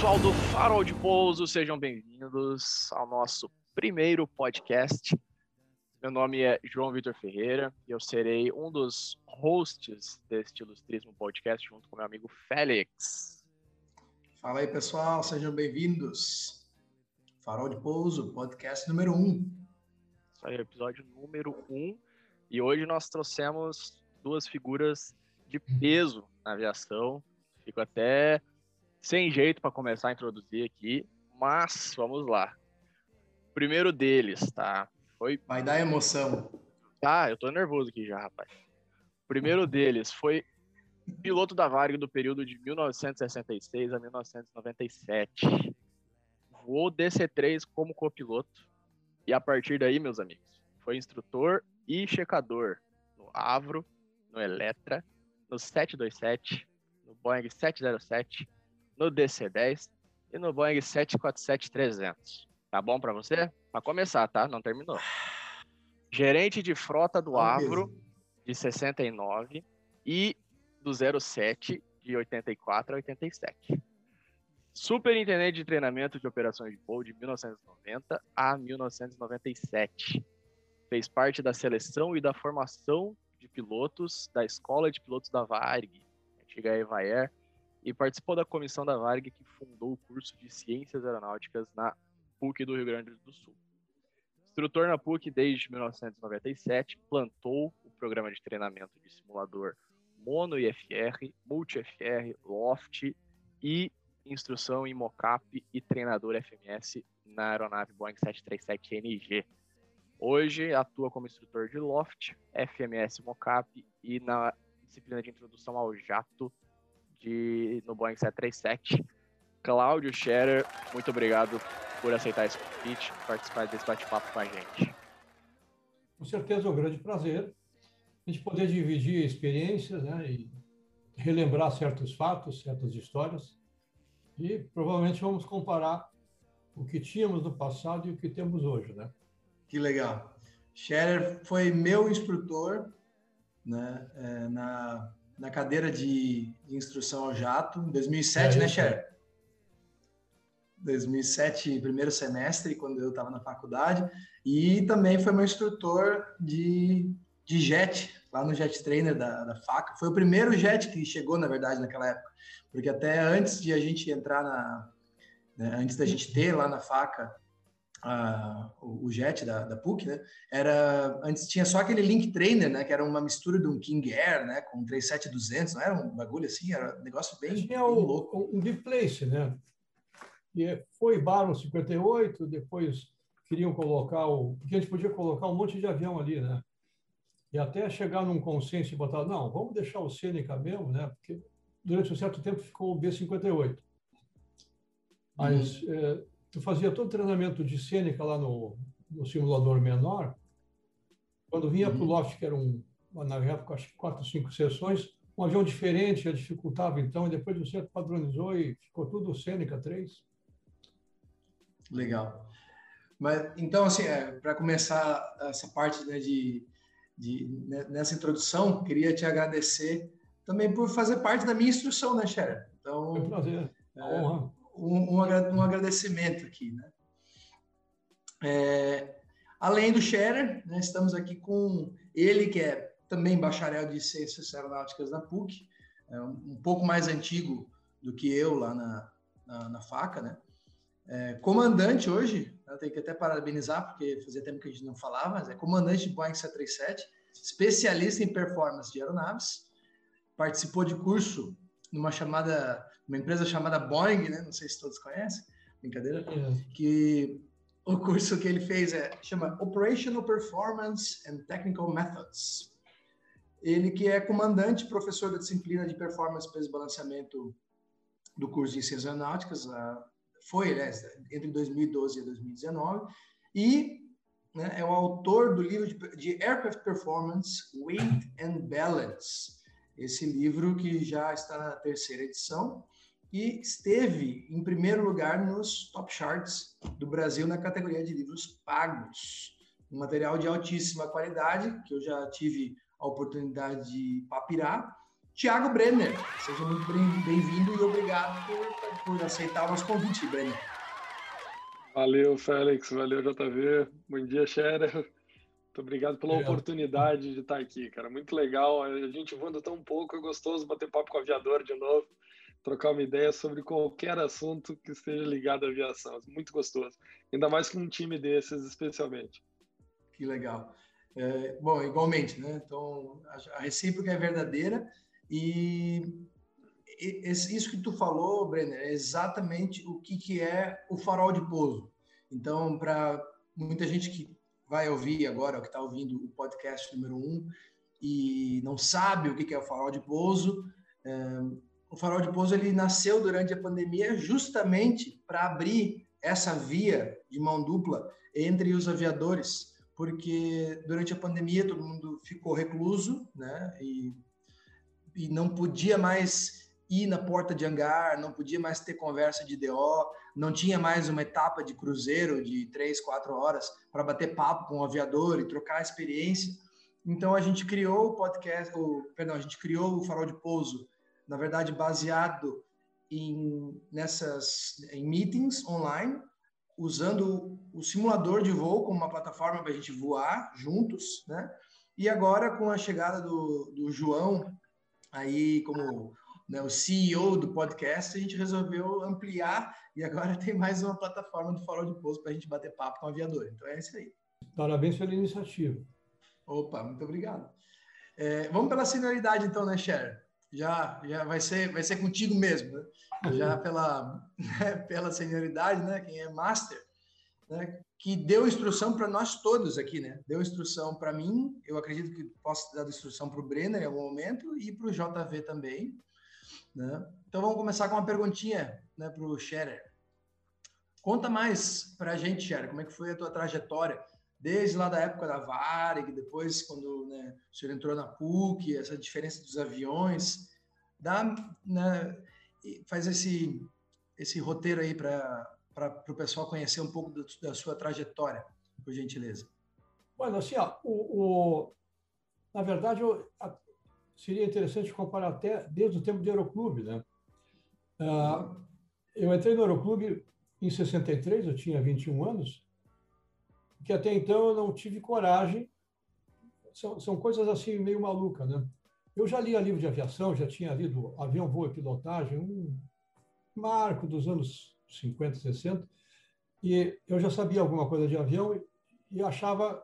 pessoal do Farol de Pouso, sejam bem-vindos ao nosso primeiro podcast. Meu nome é João Vitor Ferreira e eu serei um dos hosts deste ilustríssimo podcast junto com meu amigo Félix. Fala aí, pessoal, sejam bem-vindos. Farol de Pouso, podcast número 1. Um. Isso aí, episódio número 1. Um. E hoje nós trouxemos duas figuras de peso na aviação. Fico até sem jeito para começar a introduzir aqui, mas vamos lá. O primeiro deles, tá? Foi. Vai dar emoção. Tá, eu tô nervoso aqui já, rapaz. O primeiro deles foi piloto da Varg do período de 1966 a 1997. Voou DC-3 como copiloto. E a partir daí, meus amigos, foi instrutor e checador no Avro, no Eletra, no 727, no Boeing 707, no DC-10 e no Boeing 747-300. Tá bom para você? Para começar, tá? Não terminou. Gerente de frota do Avro, de 69, e do 07, de 84 a 87. Superintendente de treinamento de operações de voo de 1990 a 1997. Fez parte da seleção e da formação de pilotos da Escola de Pilotos da Varg, antiga Evaer, e participou da comissão da Varg que fundou o curso de Ciências Aeronáuticas na PUC do Rio Grande do Sul. Instrutor na PUC desde 1997, plantou o programa de treinamento de simulador Mono IFR, Multi-FR, Loft e instrução em mocap e treinador FMS na aeronave Boeing 737NG. Hoje atua como instrutor de Loft, FMS Mocap e na disciplina de introdução ao jato de, no Boeing 737. Cláudio Scherer, muito obrigado por aceitar esse convite, participar desse bate-papo com a gente. Com certeza é um grande prazer a gente poder dividir experiências né, e relembrar certos fatos, certas histórias e provavelmente vamos comparar o que tínhamos no passado e o que temos hoje, né? Que legal. Scherer foi meu instrutor né, é, na na cadeira de, de instrução ao jato, em 2007, é, né, Cher? 2007, primeiro semestre, quando eu estava na faculdade, e também foi meu instrutor de, de jet, lá no Jet Trainer da, da FACA. Foi o primeiro jet que chegou, na verdade, naquela época, porque até antes de a gente entrar na. Né, antes da gente ter lá na FACA a, o, jet da, da PUC, né? Era antes tinha só aquele Link Trainer, né? Que era uma mistura de um King Air, né? Com 37200, não era um bagulho assim, era um negócio bem, tinha bem o, louco. Um deep place, né? E foi Baron 58, depois queriam colocar o, porque a gente podia colocar um monte de avião ali, né? E até chegar num consenso e botar, não, vamos deixar o Seneca mesmo, né? Porque durante um certo tempo ficou o B58. Mas é, tu fazia todo o treinamento de cênica lá no, no simulador menor. Quando vinha uhum. para o loft, que era um, na época, acho que quatro, cinco sessões, um avião diferente já dificultava, então, e depois você padronizou e ficou tudo Cênica 3. Legal. Mas, então, assim, é, para começar essa parte né, de, de, né, nessa introdução, queria te agradecer também por fazer parte da minha instrução, né, Xera? Então, é um prazer, é, honra um, um agradecimento aqui, né? É, além do Scherer, né, estamos aqui com ele, que é também bacharel de Ciências Aeronáuticas na PUC, é um, um pouco mais antigo do que eu lá na, na, na FACA, né? É, comandante hoje, eu tenho que até parabenizar, porque fazia tempo que a gente não falava, mas é comandante de Boeing 737, especialista em performance de aeronaves, participou de curso numa chamada uma empresa chamada Boeing, né? Não sei se todos conhecem, brincadeira, é. que o curso que ele fez é chama Operational Performance and Technical Methods. Ele que é comandante, professor da disciplina de performance e peso balanceamento do curso de ciências aeronáuticas, foi né, entre 2012 e 2019 e né, é o autor do livro de, de Aircraft Performance, Weight and Balance. Esse livro que já está na terceira edição e esteve em primeiro lugar nos top charts do Brasil na categoria de livros pagos. Um material de altíssima qualidade, que eu já tive a oportunidade de papirar, Tiago Brenner. Seja muito bem-vindo e obrigado por, por aceitar o nosso convite, Brenner. Valeu, Félix. Valeu, JV. Bom dia, Scherer. Muito obrigado pela oportunidade de estar aqui, cara. Muito legal. A gente voando tão pouco, é gostoso bater papo com o aviador de novo, trocar uma ideia sobre qualquer assunto que esteja ligado à aviação. Muito gostoso. Ainda mais com um time desses, especialmente. Que legal. É, bom, igualmente, né? Então, a recíproca é verdadeira e isso que tu falou, Brenner, é exatamente o que, que é o farol de pouso. Então, para muita gente que vai ouvir agora, que está ouvindo o podcast número um, e não sabe o que, é o farol de pouso, é, o farol de pouso ele nasceu durante a pandemia justamente para abrir essa via de mão dupla entre os aviadores, porque durante a pandemia todo mundo ficou recluso, né? E, e não podia mais ir na porta de hangar, não podia mais ter conversa de DO, não tinha mais uma etapa de cruzeiro de três, quatro horas para bater papo com o aviador e trocar experiência. Então a gente criou o podcast, o, perdão, a gente criou o Farol de Pouso, na verdade baseado em nessas em meetings online, usando o simulador de voo como uma plataforma para a gente voar juntos, né? E agora com a chegada do, do João aí como né, o CEO do podcast, a gente resolveu ampliar e agora tem mais uma plataforma do Farol de Pouso para a gente bater papo com o aviador. Então é isso aí. Parabéns pela iniciativa. Opa, muito obrigado. É, vamos pela senioridade então, né, Cher? Já, já vai ser, vai ser contigo mesmo, né? Já pela, né, pela senioridade, né? Quem é master, né? Que deu instrução para nós todos aqui, né? Deu instrução para mim. Eu acredito que posso dar instrução para o Brenner em algum momento e para o JV também. Né? Então vamos começar com uma perguntinha né, para o Scherer. Conta mais para a gente, Scherer, como é que foi a tua trajetória, desde lá da época da Varig, depois quando né, o senhor entrou na PUC, essa diferença dos aviões. Dá, né, faz esse, esse roteiro aí para o pessoal conhecer um pouco do, da sua trajetória, por gentileza. Bueno, assim, ó, o, o, na verdade, eu, seria interessante comparar até desde o tempo do Aeroclube. Né? Ah, eu entrei no Aeroclube em 63, eu tinha 21 anos, que até então eu não tive coragem. São, são coisas assim meio malucas, né? Eu já lia livro de aviação, já tinha lido Avião, Voo e Pilotagem, um marco dos anos 50, 60, e eu já sabia alguma coisa de avião e, e achava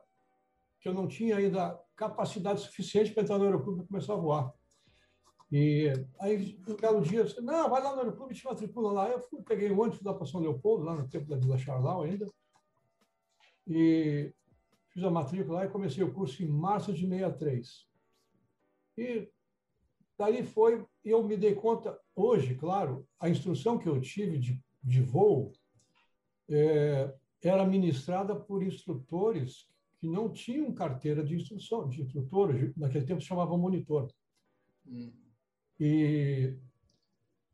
que eu não tinha ainda capacidade suficiente para entrar no aeroclube e começar a voar. E aí, um belo dia, eu disse, não, vai lá no aeroclube te matricula lá. Eu fui, peguei um ônibus lá para São Leopoldo, lá no tempo da Vila Charlau ainda, e fiz a matrícula lá e comecei o curso em março de 63. E daí foi, eu me dei conta, hoje, claro, a instrução que eu tive de, de voo é, era ministrada por instrutores que não tinham carteira de instrução, de instrutor, naquele tempo se chamava monitor. Hum. E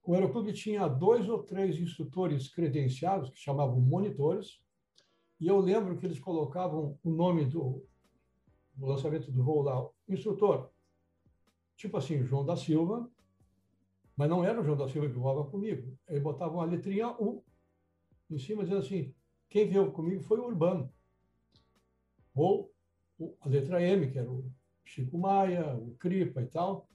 o Aeroclube tinha dois ou três instrutores credenciados, que chamavam monitores, e eu lembro que eles colocavam o nome do, do lançamento do voo lá, instrutor, tipo assim, João da Silva, mas não era o João da Silva que voava comigo. Ele botava uma letrinha U em cima, dizendo assim, quem veio comigo foi o Urbano ou a letra M, que era o Chico Maia, o Cripa e tal.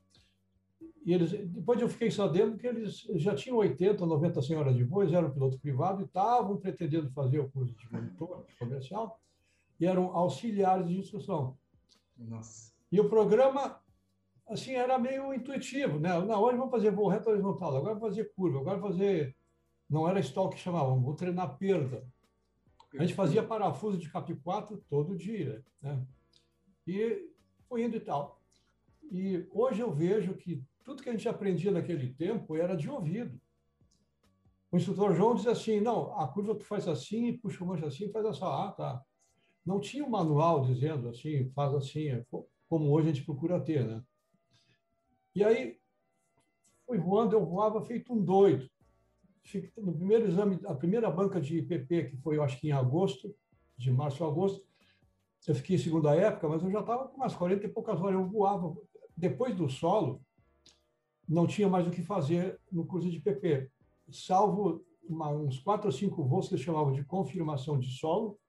E eles, depois eu fiquei sabendo que eles já tinham 80, 90 senhoras de voz, eram piloto privado e estavam pretendendo fazer o curso de monitor comercial e eram auxiliares de instrução. Nossa. E o programa, assim, era meio intuitivo, né? Na hora vamos fazer voo reto horizontal, agora vamos fazer curva, agora fazer... Não era stall que chamavam, vou treinar perda. A gente fazia parafuso de cap 4 todo dia, né? E foi indo e tal. E hoje eu vejo que tudo que a gente aprendia naquele tempo era de ouvido. O instrutor João diz assim, não, a curva tu faz assim, puxa o manche assim, faz assim. Ah, tá. Não tinha um manual dizendo assim, faz assim, é como hoje a gente procura ter, né? E aí, fui voando, eu voava feito um doido no primeiro exame, a primeira banca de IPP, que foi, eu acho que em agosto, de março a agosto, eu fiquei em segunda época, mas eu já estava com umas 40 e poucas horas. Eu voava. Depois do solo, não tinha mais o que fazer no curso de PP, salvo uma, uns quatro ou cinco voos que eles chamavam de confirmação de solo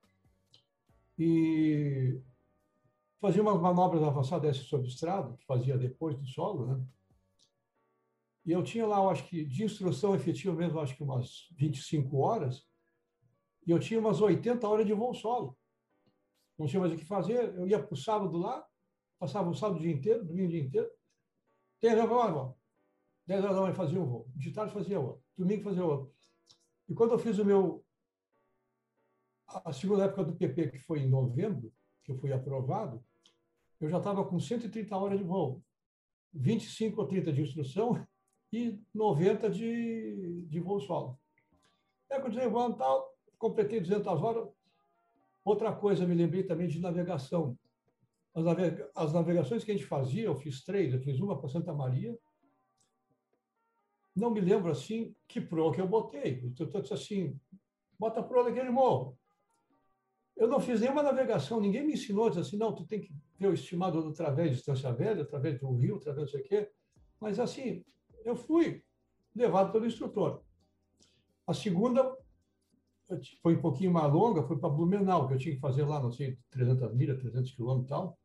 e fazia umas manobras avançadas sobre estrada, que fazia depois do solo, né? E eu tinha lá, eu acho que, de instrução efetiva mesmo, acho que umas 25 horas, e eu tinha umas 80 horas de voo solo. Não tinha mais o que fazer, eu ia para o sábado lá, passava o sábado o dia inteiro, domingo o dia inteiro, tem irmão. 10 horas da manhã fazia um voo, de tarde fazia outro, domingo fazia outro. E quando eu fiz o meu. A segunda época do PP, que foi em novembro, que eu fui aprovado, eu já estava com 130 horas de voo, 25 ou 30 de instrução e 90 de, de voo solo. Aí, continuei voando tal, completei 200 horas. Outra coisa, me lembrei também de navegação. As, navega as navegações que a gente fazia, eu fiz três, eu fiz uma para Santa Maria, não me lembro assim que proa que eu botei. Eu disse assim, bota a proa daquele morro. Eu não fiz nenhuma navegação, ninguém me ensinou, disse assim, não, tu tem que ver o estimado através de Distância Velha, através do rio, através não sei o quê. Mas assim, eu fui levado pelo instrutor. A segunda foi um pouquinho mais longa, foi para Blumenau, que eu tinha que fazer lá, não sei, 300 milhas, 300 quilômetros e tal.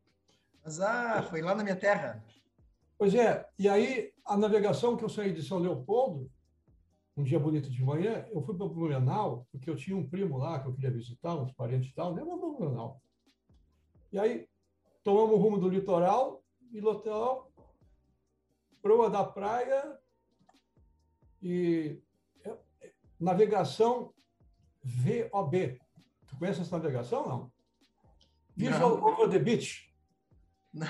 Mas, ah, foi lá na minha terra. Pois é, e aí a navegação que eu saí de São Leopoldo, um dia bonito de manhã, eu fui para Blumenau, porque eu tinha um primo lá que eu queria visitar, uns parentes e tal, levou para Blumenau. E aí tomamos o rumo do litoral, e litoral, proa da praia, e é, navegação VOB. Tu conhece essa navegação, não? Visual não. Over the Beach. Não.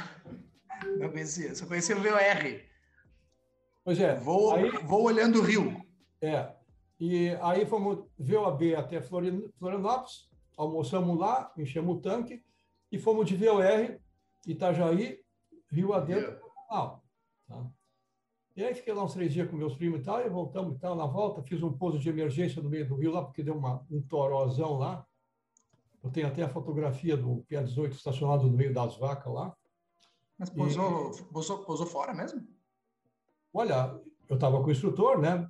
Não conhecia, só conhecia o VOR. Pois é. Vou, aí, vou olhando o rio. É. E aí fomos VOB até Florianópolis, almoçamos lá, enchemos o tanque e fomos de VOR, Itajaí, Rio adentro, ah, tá? E aí fiquei lá uns três dias com meus primos e tal, e voltamos e tal, na volta, fiz um pouso de emergência no meio do rio lá, porque deu uma, um torozão lá. Eu tenho até a fotografia do PA-18 estacionado no meio das vacas lá. Mas pousou, e... pousou, pousou fora mesmo? Olha, eu estava com o instrutor, né?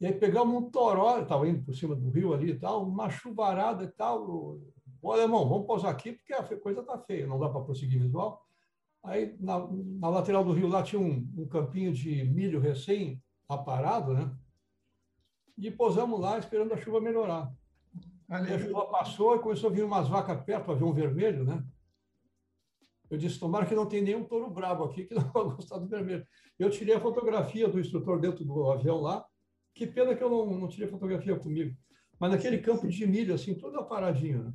E aí pegamos um toró, estava indo por cima do rio ali e tal, uma chuvarada e tal. Olha, irmão, vamos pousar aqui porque a coisa tá feia, não dá para prosseguir visual. Aí na, na, lateral do rio lá tinha um, um campinho de milho recém aparado, né? E pousamos lá esperando a chuva melhorar. A chuva passou e começou a vir umas vacas perto, avião vermelho, né? Eu disse, tomara que não tem nenhum touro bravo aqui que não vai gostar do vermelho. Eu tirei a fotografia do instrutor dentro do avião lá. Que pena que eu não, não tirei fotografia comigo. Mas naquele campo de milho, assim, todo aparadinho. Né?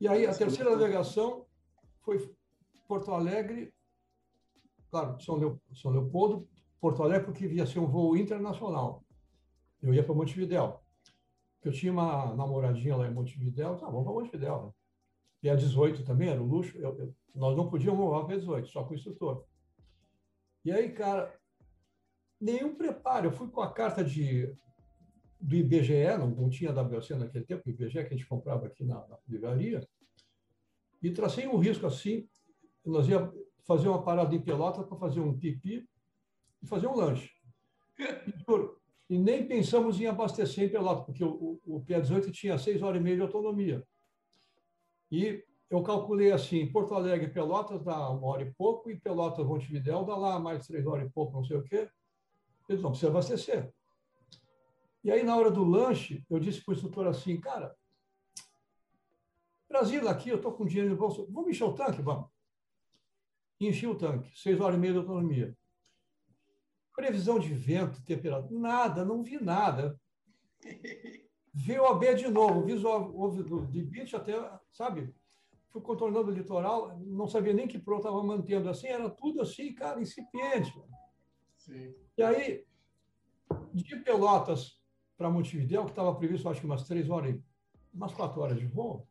E aí, a terceira navegação foi Porto Alegre, claro, São, São Leopoldo, Porto Alegre, porque ia ser um voo internacional. Eu ia para Montevidéu. Eu tinha uma namoradinha lá em Montevidéu. Tá, vamos para Montevidéu. Né? e a 18 também, era o luxo, eu, eu, nós não podíamos voar para 18, só com o instrutor. E aí, cara, nenhum preparo. Eu fui com a carta de, do IBGE, não, não tinha WC naquele tempo, o IBGE que a gente comprava aqui na, na livraria, e tracei um risco assim, nós ia fazer uma parada em pelota para fazer um pipi e fazer um lanche. E, e, nem pensamos em abastecer em pelota, porque o, o, o PA-18 tinha seis horas e meia de autonomia. E eu calculei assim, Porto Alegre Pelotas dá uma hora e pouco, e Pelotas Montevidéu dá lá mais três horas e pouco, não sei o quê. Eles não precisam abastecer. E aí, na hora do lanche, eu disse para o instrutor assim, cara, Brasil, aqui eu estou com dinheiro no bolso, vamos encher o tanque? Vamos. Enchi o tanque, seis horas e meia de autonomia. Previsão de vento, temperatura, nada, não vi nada. VOB de novo, visual de beach até, sabe? Fui contornando o litoral, não sabia nem que pro estava mantendo assim, era tudo assim, cara, incipiente. Sim. E aí, de Pelotas para Montevideo, que estava previsto, acho que umas três horas, umas quatro horas de voo,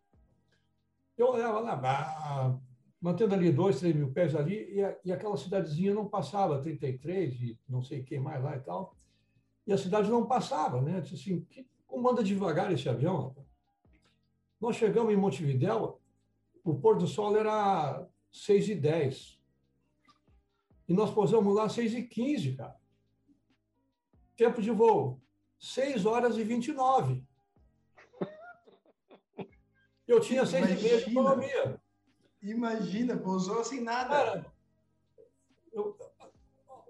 eu olhava lá, mantendo ali dois, três mil pés ali, e, a, e aquela cidadezinha não passava, 33 e não sei quem mais lá e tal, e a cidade não passava, né? Eu disse assim, que como anda devagar esse avião? Nós chegamos em Montevidéu, o pôr do sol era 6 e 10. E nós pousamos lá às 6h15, cara. Tempo de voo, 6 horas e 29. Eu tinha 6 e meia de economia. Imagina, pousou sem nada. Cara, eu,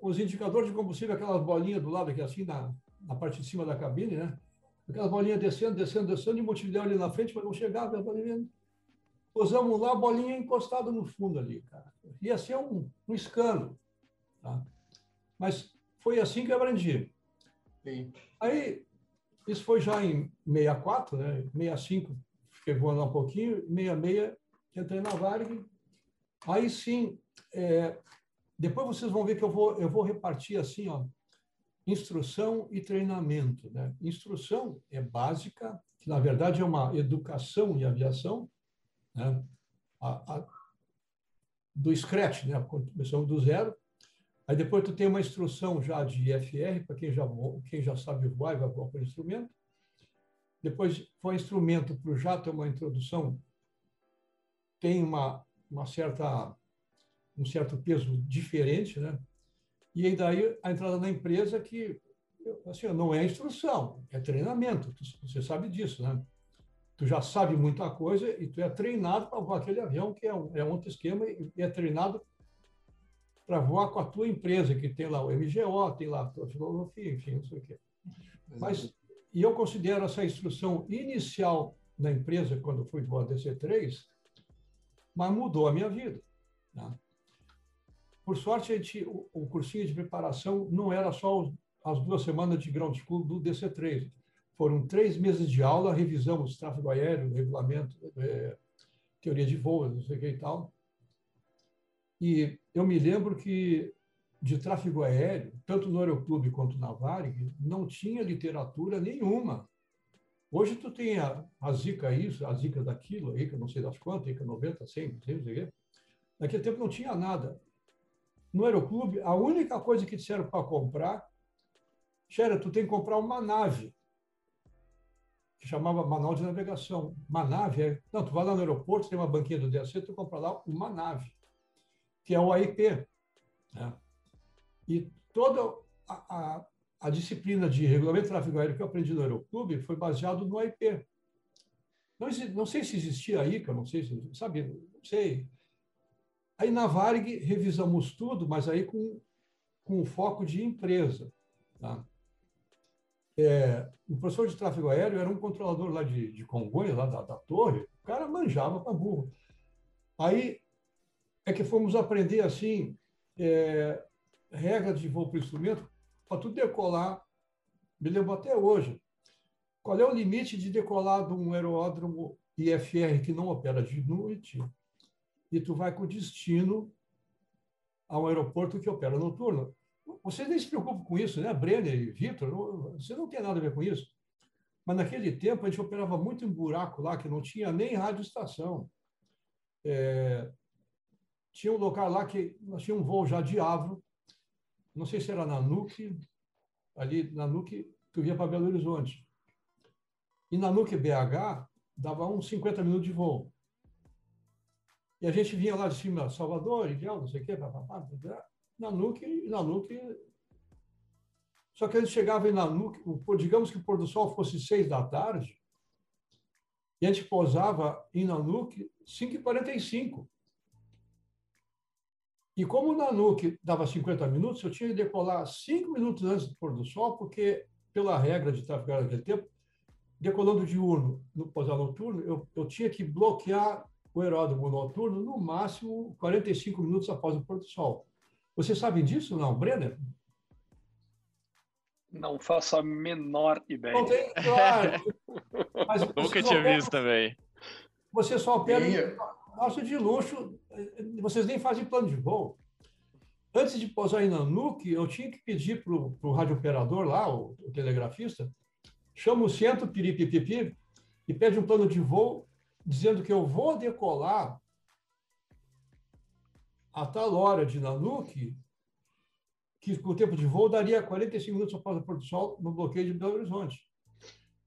os indicadores de combustível, aquelas bolinhas do lado aqui, assim, na, na parte de cima da cabine, né? Aquelas bolinhas descendo, descendo, descendo, e multidão ali na frente, mas não chegava. Pousamos lá, a bolinha encostada no fundo ali, cara. Ia ser um, um escândalo. Tá? Mas foi assim que eu aprendi. Sim. Aí, isso foi já em 64, né? 65, fiquei voando um pouquinho, 66, entrei na Varg. Aí sim, é, depois vocês vão ver que eu vou, eu vou repartir assim, ó, instrução e treinamento. Né? Instrução é básica, que na verdade é uma educação em aviação, né? a, a, do Scratch, né? começamos do zero. Aí depois tu tem uma instrução já de IFR, para quem já, quem já sabe voar e vai voar por instrumento. Depois foi instrumento para o jato, é uma introdução, tem uma, uma certa, um certo peso diferente, né? E aí daí a entrada na empresa que assim, não é instrução, é treinamento. Você sabe disso, né? Tu já sabe muita coisa e tu é treinado para voar aquele avião que é um, é outro esquema e é treinado para voar com a tua empresa, que tem lá o MGO, tem lá a tua filosofia, enfim, não sei o quê. Mas, e eu considero essa instrução inicial na empresa, quando fui voar DC-3, mas mudou a minha vida. Né? Por sorte, a gente, o, o, cursinho de preparação não era só os, as duas semanas de ground school do DC-3. Foram três meses de aula, revisamos tráfego aéreo, regulamento, é, teoria de voo, não sei o que e tal. E eu me lembro que de tráfego aéreo, tanto no Aeroclube quanto na Varig, não tinha literatura nenhuma. Hoje tu tem a, a Zika isso, a Zika daquilo, a ICA não sei das quantas, ICA 90, 100, não sei o que. Naquele tempo não tinha nada. No Aeroclube, a única coisa que disseram para comprar, Xera, tu tem que comprar uma nave, que chamava Manual de Navegação. Uma nave é... Não, tu vai lá no aeroporto, tem uma banquinha do DAC, tu compra lá uma nave que é o AIP. Né? E toda a, a, a, disciplina de regulamento de tráfego aéreo que eu aprendi no Aeroclube foi baseado no AIP. Não, não sei se existia que eu não sei se, sabe, não sei. Aí na Varg revisamos tudo, mas aí com, com foco de empresa. Tá? É, o professor de tráfego aéreo era um controlador lá de, de Congonhas, lá da, da torre, o cara manjava para burro. Aí é que fomos aprender assim é, regras de voo para instrumento para tudo decolar. Me lembro até hoje. Qual é o limite de decolar de um aeródromo IFR que não opera de noite e tu vai com destino a um aeroporto que opera noturno? Vocês nem se preocupam com isso, né? Brenner e Vitor, você não tem nada a ver com isso. Mas naquele tempo a gente operava muito em buraco lá, que não tinha nem rádio estação. É, tinha um local lá que nós tínhamos um voo já de Avro, não sei se era na NUC, ali na NUC, tu via para Belo Horizonte. E na NUC BH, dava uns 50 minutos de voo. E a gente vinha lá de cima, Salvador, Ideal, não sei o quê, papapá, na NUC, na NUC. Só que a gente chegava em Nanuque, digamos que o pôr do sol fosse seis da tarde, e a gente pousava em Nanuque 5h45. E como o Nanuque dava 50 minutos, eu tinha que decolar 5 minutos antes do pôr do sol, porque, pela regra de tráfego naquele tempo, decolando diurno no pousar noturno, eu, eu tinha que bloquear o aeródromo noturno no máximo 45 minutos após o pôr do sol. Vocês sabem disso, não, Brenner? Não faço a menor ideia. Não tem, claro. Mas Nunca tinha visto também. Você só opera nosso de luxo, vocês nem fazem plano de voo. Antes de pousar em Nanuque, eu tinha que pedir para o radiooperador lá, o, o, telegrafista, chama o centro, piripipipi, e pede um plano de voo, dizendo que eu vou decolar a tal hora de Nanuque, que o tempo de voo daria 45 minutos após o pôr do sol no bloqueio de Belo Horizonte.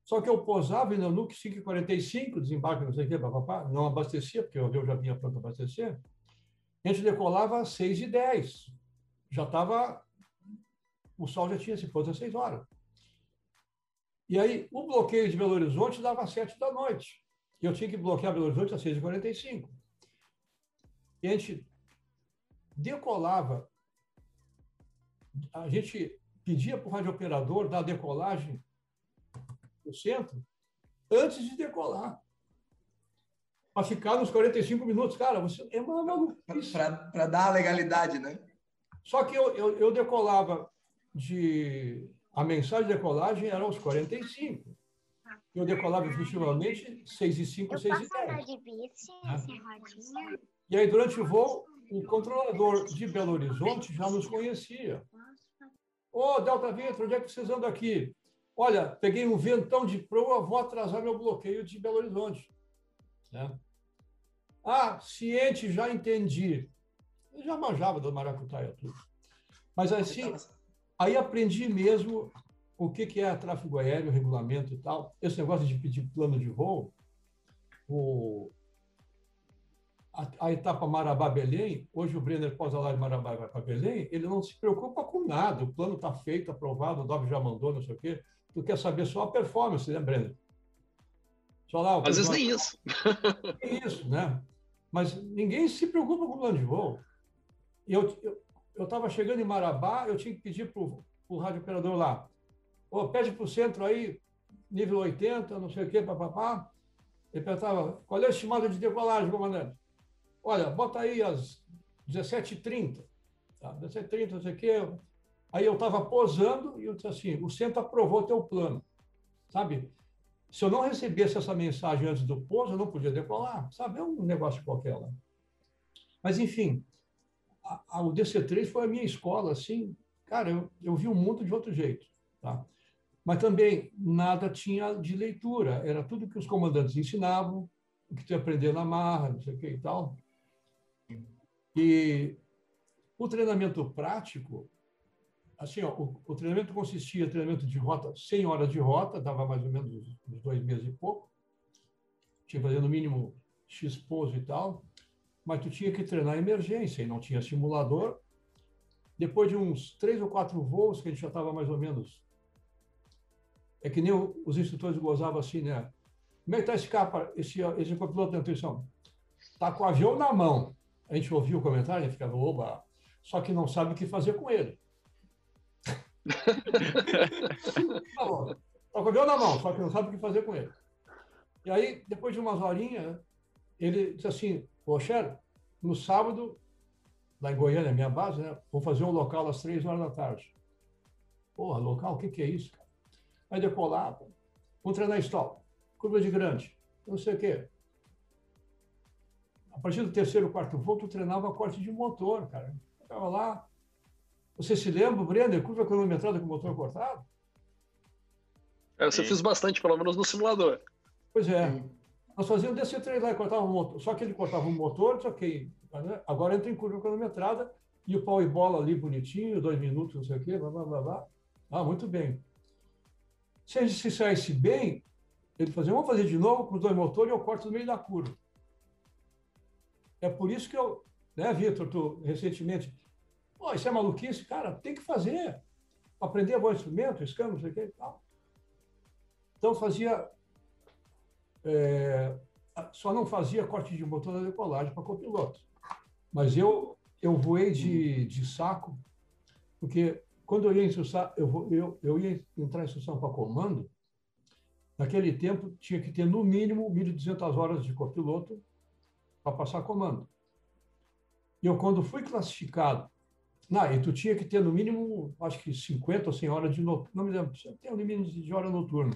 Só que eu posava em Nanuque 5h45, desembarque, não sei o quê, papapá, não abastecia, porque o avião já vinha pronto a abastecer. A gente decolava às 6h10. já estava. O sol já tinha se posto às 6 horas. E aí, o bloqueio de Belo Horizonte dava às 7 da noite. E eu tinha que bloquear Belo Horizonte às 6h45. E a gente decolava. A gente pedia para o radiooperador dar decolagem no centro antes de decolar. Para ficar nos 45 minutos. Cara, você é uma maluquice. Para dar a legalidade, né? Só que eu, eu, eu decolava de. A mensagem de decolagem era aos 45. Eu decolava efetivamente 6 e 5, 6 e 10. De bici, né? E aí, durante o voo, o controlador de Belo Horizonte já nos conhecia. Ô, oh, Delta Vitor, onde é que vocês andam aqui? Olha, peguei um ventão de proa, vou atrasar meu bloqueio de Belo Horizonte. Né? Ah, ciente, já entendi. Eu já manjava do maracutaia tudo. Mas assim, aí aprendi mesmo o que, que é tráfego aéreo, regulamento e tal. Esse negócio de pedir plano de voo, o, a, a etapa Marabá-Belém, hoje o Brenner posa lá de Marabá vai para Belém, ele não se preocupa com nada. O plano está feito, aprovado, o Dove já mandou, não sei o quê. Tu quer saber só a performance, né, Brenner? Só lá, Às vezes nem isso. Nem isso, né? Mas ninguém se preocupa com o plano de voo. Eu estava chegando em Marabá, eu tinha que pedir para o rádio operador lá, oh, pede para o centro aí, nível 80, não sei o quê, papapá. Ele perguntava, qual é a estimada de decolagem, comandante? Olha, bota aí às 17h30. Tá? 17h30, não sei o quê. Aí eu estava posando e eu disse assim, o centro aprovou teu plano. Sabe? Se eu não recebesse essa mensagem antes do pouso, eu não podia decolar. Sabe? É um negócio qualquer lá. Mas, enfim, a, a, o DC3 foi a minha escola, assim, cara, eu, eu vi o mundo de outro jeito. Tá? Mas também nada tinha de leitura, era tudo que os comandantes ensinavam, o que tu ia aprender na marra, não sei o que e tal. E o treinamento prático, assim, ó, o, o, treinamento consistia em treinamento de rota, 100 horas de rota, dava mais ou menos uns dois meses e pouco. Tinha que fazer no mínimo X pouso e tal, mas tu tinha que treinar emergência e não tinha simulador. Depois de uns três ou quatro voos, que a gente já estava mais ou menos. É que nem os instrutores gozavam assim, né? Como é que está esse capa, esse, esse copiloto da intuição? Está com o avião na mão a gente ouvia o comentário e ficava, oba, só que não sabe o que fazer com ele. Tá bom. Na mão, só que não sabe o que fazer com ele. E aí, depois de umas horinhas, ele disse assim, poxa, no sábado, lá em Goiânia, minha base, né, vou fazer um local às três horas da tarde. Porra, local, o que, que é isso? Aí decolar, vamos treinar stop, curva de grande, não sei o quê. A partir do terceiro, quarto voo, tu treinava corte de motor, cara. Ficava lá. Você se lembra, Brenda, curva cronometrada com o motor cortado? É, você fez bastante, pelo menos no simulador. Pois é. Sim. Nós fazíamos desse treino lá e cortava o motor. Só que ele cortava o motor, só que né? agora entra em curva cronometrada e o pau e bola ali bonitinho, dois minutos, não sei o quê, blá, blá, blá, blá. Ah, muito bem. Se ele se saísse bem, ele fazia, vamos fazer de novo com os dois motores e eu corto no meio da curva. É por isso que eu, né, Vitor, tu recentemente, pô, isso é maluquice, cara, tem que fazer. Aprender bom instrumento, escândalo, não sei o que e tal. Então fazia. É, só não fazia corte de motor da decolagem para copiloto. Mas eu, eu voei de, de saco, porque quando eu ia, instrução, eu, eu, eu ia entrar em instrução para comando, naquele tempo tinha que ter no mínimo 1.200 horas de copiloto para passar comando. E eu, quando fui classificado, não, e tu tinha que ter no mínimo, acho que 50 ou 100 horas de noturno, não me lembro, tem um mínimo de hora noturna.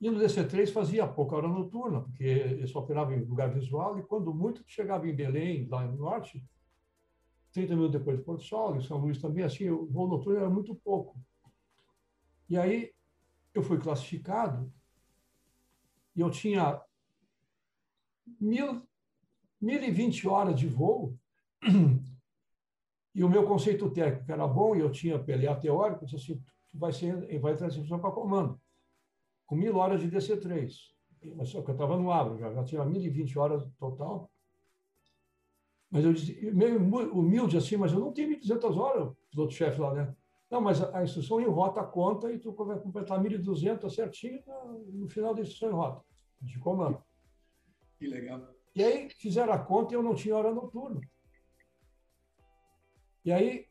E no DC3 fazia pouca hora noturna, porque eu só operava em lugar visual, e quando muito chegava em Belém, lá no norte, 30 minutos depois de Porto Sol, em São Luís também, assim, o voo noturno era muito pouco. E aí eu fui classificado, e eu tinha mil 1.020 horas de voo, e o meu conceito técnico era bom, e eu tinha PLA teórico, eu disse assim, vai, ser, vai entrar em para comando, com mil horas de DC-3. Mas só que eu estava no abro, já, já tinha 1.020 horas total. Mas eu disse, meio humilde assim, mas eu não tenho 1.200 horas, os outros chefes lá, né? Não, mas a instrução em rota conta e tu vai completar 1.200 certinho no final da instrução em rota, de comando. Que legal. E aí fizeram a conta e eu não tinha hora noturna. E aí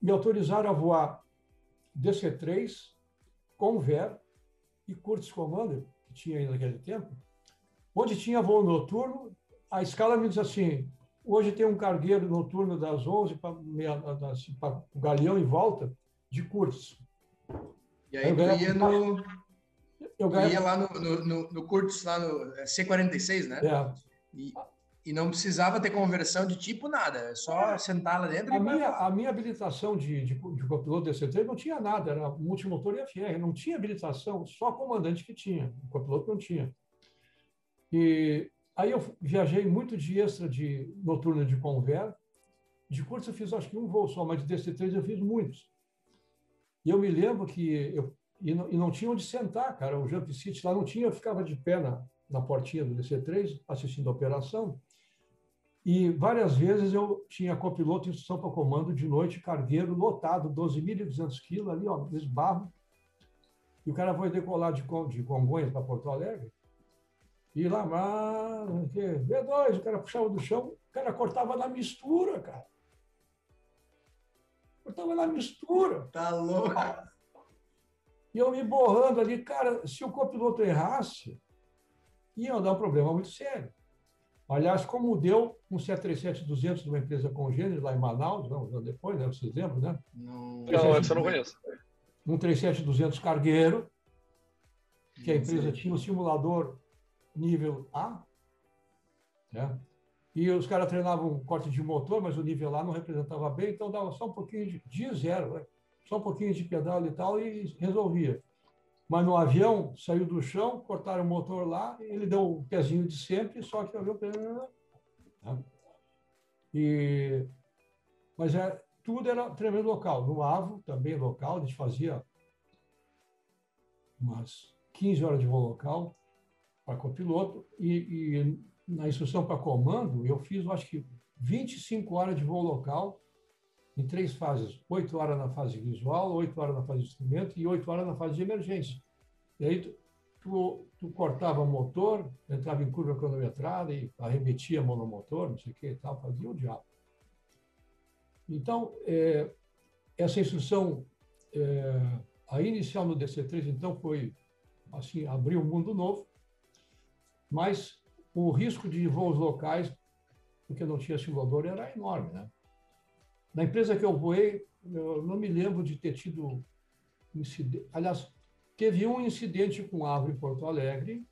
me autorizaram a voar DC-3, Conver e Curtis Commander, que tinha ainda naquele tempo, onde tinha voo noturno, a escala me diz assim, hoje tem um cargueiro noturno das 11 para o Galeão e volta, de Curtis. E aí eu ia no... Eu ganhava... ia lá no, no, no, no Curtis, lá no é C46, né? É. E, e não precisava ter conversão de tipo nada, é só é. sentar lá dentro. A, minha, a minha habilitação de, de, de copiloto DC3 não tinha nada, era multimotor e FR, não tinha habilitação, só comandante que tinha, o copiloto não tinha. E aí eu viajei muito de extra de noturna de Conver, de curso eu fiz acho que um voo só, mas de DC3 eu fiz muitos. E eu me lembro que eu e não, e não tinha onde sentar, cara, o jump seat lá não tinha, eu ficava de pé na, na portinha do DC3 assistindo a operação. E várias vezes eu tinha copiloto instrução para comando de noite, cargueiro lotado, 12.200 quilos ali, ó, esbarro. E o cara foi decolar de, de Congonhas para Porto Alegre. E lá, mas, B2, o cara puxava do chão, o cara cortava na mistura, cara. Cortava na mistura. Tá louco. E eu me borrando ali, cara, se o copiloto errasse, ia dar um problema muito sério. Aliás, como deu um 737-200 de uma empresa congênere lá em Manaus, não, não depois, né? Vocês lembram, né? Não, não essa eu não conheço. Um 37-200 cargueiro, que a empresa tinha um simulador nível A, né? E os caras treinavam corte de motor, mas o nível lá não representava bem, então dava só um pouquinho de, de zero, né? só um pouquinho de pedal e tal, e resolvia. Mas no avião, saiu do chão, cortaram o motor lá, ele deu o pezinho de sempre, só que o avião. Né? E, mas é, tudo era tremendo local. No Avo, também local, a gente fazia umas 15 horas de voo local para copiloto, e, e na instrução para comando, eu fiz, acho que, 25 horas de voo local, em três fases: oito horas na fase visual, oito horas na fase de instrumento e oito horas na fase de emergência. E aí tu, tu, tu, cortava o motor, entrava em curva cronometrada e arremetia monomotor, não sei o que e tal, fazia o diabo. Então, é, essa instrução, é, a inicial no DC3, então, foi, assim, abriu um mundo novo, mas o risco de voos locais, porque não tinha simulador, era enorme, né? Na empresa que eu voei, eu não me lembro de ter tido incidente. Aliás, teve um incidente com árvore em Porto Alegre.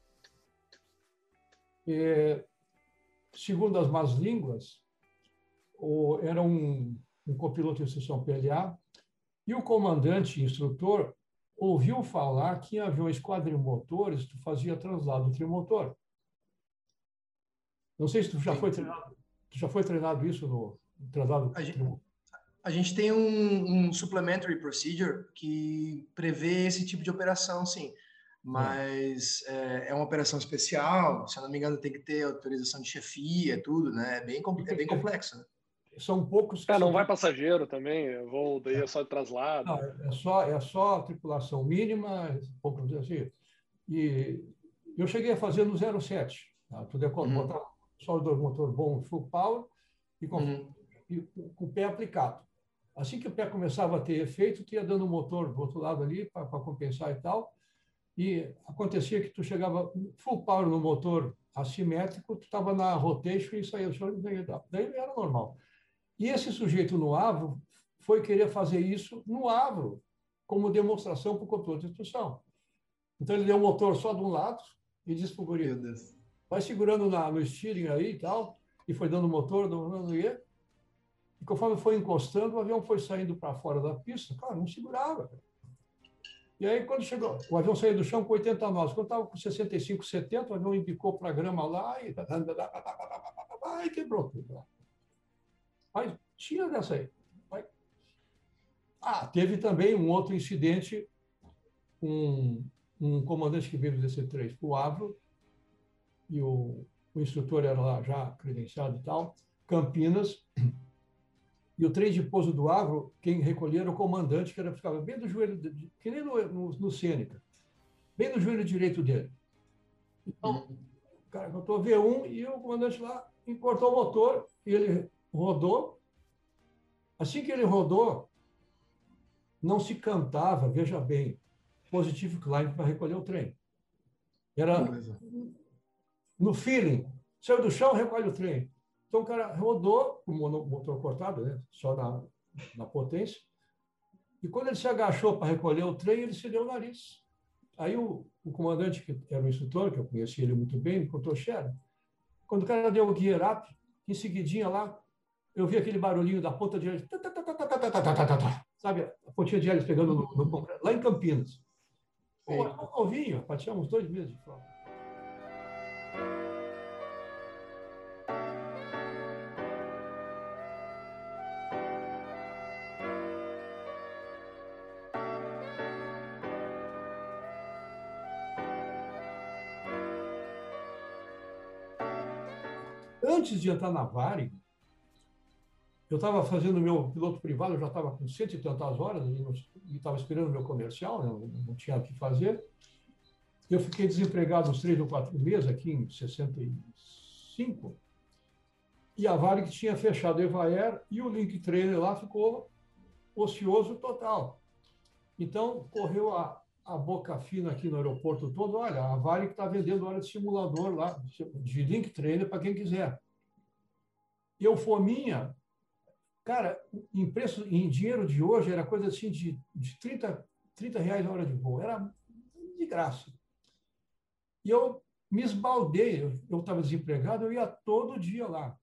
É, segundo as más línguas, o, era um, um copiloto de instrução PLA, e o comandante instrutor ouviu falar que em aviões quadrimotores tu fazia translado trimotor. Não sei se tu já foi treinado, tu já foi treinado isso no translado trimotor. A gente tem um, um supplementary procedure que prevê esse tipo de operação, sim. Mas é, é, uma operação especial, se eu não me engano, tem que ter autorização de chefia, tudo, né? É bem, é bem complexo, né? São poucos. É, não vai passageiro também, voo daí é só de traslado. Não, é só é só tripulação mínima, poucos assim. E eu cheguei a fazer no 07, tá? Tu decora, uhum. botar só o motor bom, full power e com, uhum. e com o pé aplicado. Assim que o pé começava a ter efeito, tu ia dando o motor do outro lado ali para compensar e tal. E acontecia que tu chegava full power no motor assimétrico, tu estava na rotation e saía do chão, daí era normal. E esse sujeito no Avro foi querer fazer isso no Avro, como demonstração para o controle de instrução. Então ele deu o motor só de um lado e disse para o guri, vai segurando na, no steering aí e tal, e foi dando o motor, dando, dando, e conforme foi encostando, o avião foi saindo para fora da pista, cara, não segurava. E aí, quando chegou, o avião saiu do chão com 80 nós. Quando estava com 65, 70, o avião embicou para a grama lá e, e quebrou tudo. Mas tinha dessa aí. Ah, teve também um outro incidente, um, um comandante que veio do DC-3 para o Avro, e o, o instrutor era lá já credenciado e tal, Campinas. E o trem de pouso do Agro, quem recolhia era o comandante, que era, ficava bem do joelho, que nem no, no, no Sêneca, bem no joelho direito dele. Então, o cara botou V1 e o comandante lá importou o motor e ele rodou. Assim que ele rodou, não se cantava, veja bem, positivo climb para recolher o trem. Era no feeling. Saiu do chão, recolhe o trem. Então o cara rodou com o motor cortado, né? só na, na potência. E quando ele se agachou para recolher o trem, ele se deu o nariz. Aí o, o comandante, que era o instrutor, que eu conhecia ele muito bem, me contou, Xera, quando o cara deu o gear up, em seguidinha lá, eu vi aquele barulhinho da ponta de hélice, sabe, a pontinha de hélice pegando no, no lá em Campinas. Pô, novinho, tinha uns dois meses de prova. Antes de entrar na Varig, eu estava fazendo meu piloto privado, eu já estava com cento e tantas horas e estava esperando meu comercial, né? não, tinha o que fazer. Eu fiquei desempregado uns três ou quatro meses, aqui em 65, e a Varig tinha fechado o Evaer e o Link Trainer lá ficou ocioso total. Então, correu a, a boca fina aqui no aeroporto todo, olha, a Varig está vendendo hora de simulador lá, de Link Trainer para quem quiser. Eu fominha, cara, em preço, em dinheiro de hoje, era coisa assim de, de 30, 30 reais a hora de voo. Era de graça. E eu me esbaldei. Eu estava desempregado, eu ia todo dia lá.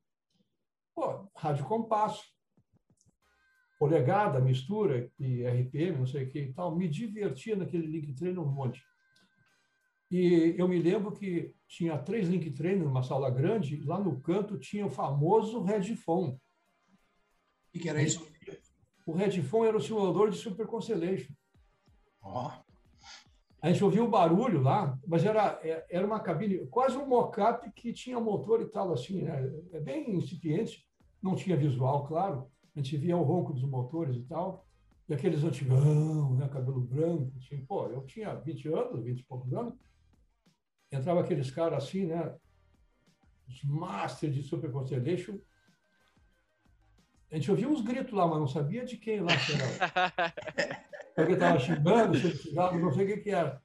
Pô, rádio compasso, polegada, mistura e RPM, não sei o que e tal. Me divertia naquele link treino um monte. E eu me lembro que tinha três link trainers numa sala grande, lá no canto tinha o famoso headphone. O que era isso? O headphone era o simulador de Super Constellation. Oh. A gente ouvia o barulho lá, mas era, é, era uma cabine, quase um mock-up que tinha motor e tal, assim, né? É bem incipiente, não tinha visual, claro. A gente via o ronco dos motores e tal. E aqueles antigão, né? cabelo branco. Assim, pô, eu tinha 20 anos, 20 e poucos anos entrava aqueles caras assim, né? Os masters de Super Constellation. A gente ouvia uns gritos lá, mas não sabia de quem lá era. Porque estava xingando, não sei o que, que era.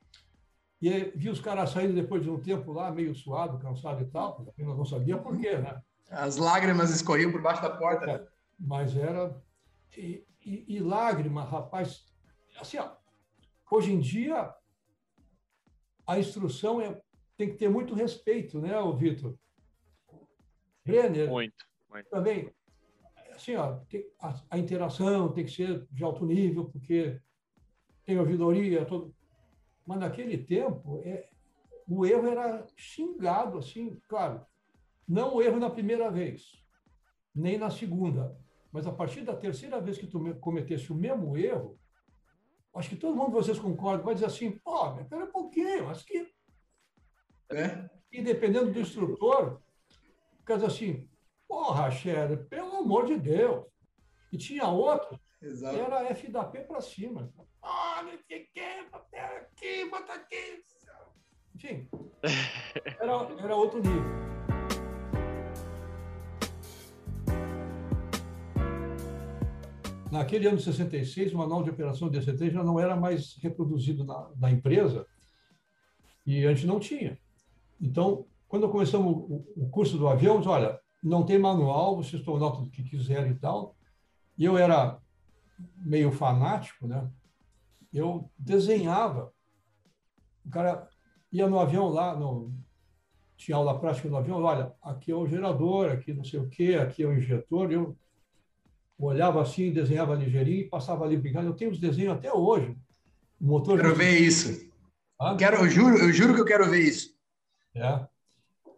E aí, vi os caras saindo depois de um tempo lá, meio suado, cansado e tal, porque não sabia por quê, né? As lágrimas escorriam por baixo da porta. É, mas era. E, e, e lágrima, rapaz. Assim, ó, hoje em dia, a instrução é tem que ter muito respeito, né, o Vitor? Brenner. Muito, muito. Também, assim, ó, a, a, interação tem que ser de alto nível, porque tem ouvidoria, todo... mas naquele tempo, é, o erro era xingado, assim, claro, não o erro na primeira vez, nem na segunda, mas a partir da terceira vez que tu cometesse o mesmo erro, acho que todo mundo de vocês concorda, vai dizer assim, pô, espera um pouquinho, acho que né? E dependendo do instrutor, fica assim, porra, Xer, pelo amor de Deus. E tinha outro, Exato. era F da P para cima. Ah, não sei o que, bota aqui, bota aqui. Enfim, era, era outro nível. Naquele ano de 66, o manual de operação DC3 já não era mais reproduzido na, na empresa e a gente não tinha. Então, quando começamos o, curso do avião, disse, olha, não tem manual, vocês tomam nota do que quiserem e tal. E eu era meio fanático, né? Eu desenhava. O cara ia no avião lá, no, tinha aula prática no avião, olha, aqui é o gerador, aqui não sei o quê, aqui é o injetor. Eu olhava assim, desenhava ligeirinho e passava ali brincando. Eu tenho os desenhos até hoje. O motor quero ver isso. Ah? Quero, eu juro, eu juro que eu quero ver isso. É.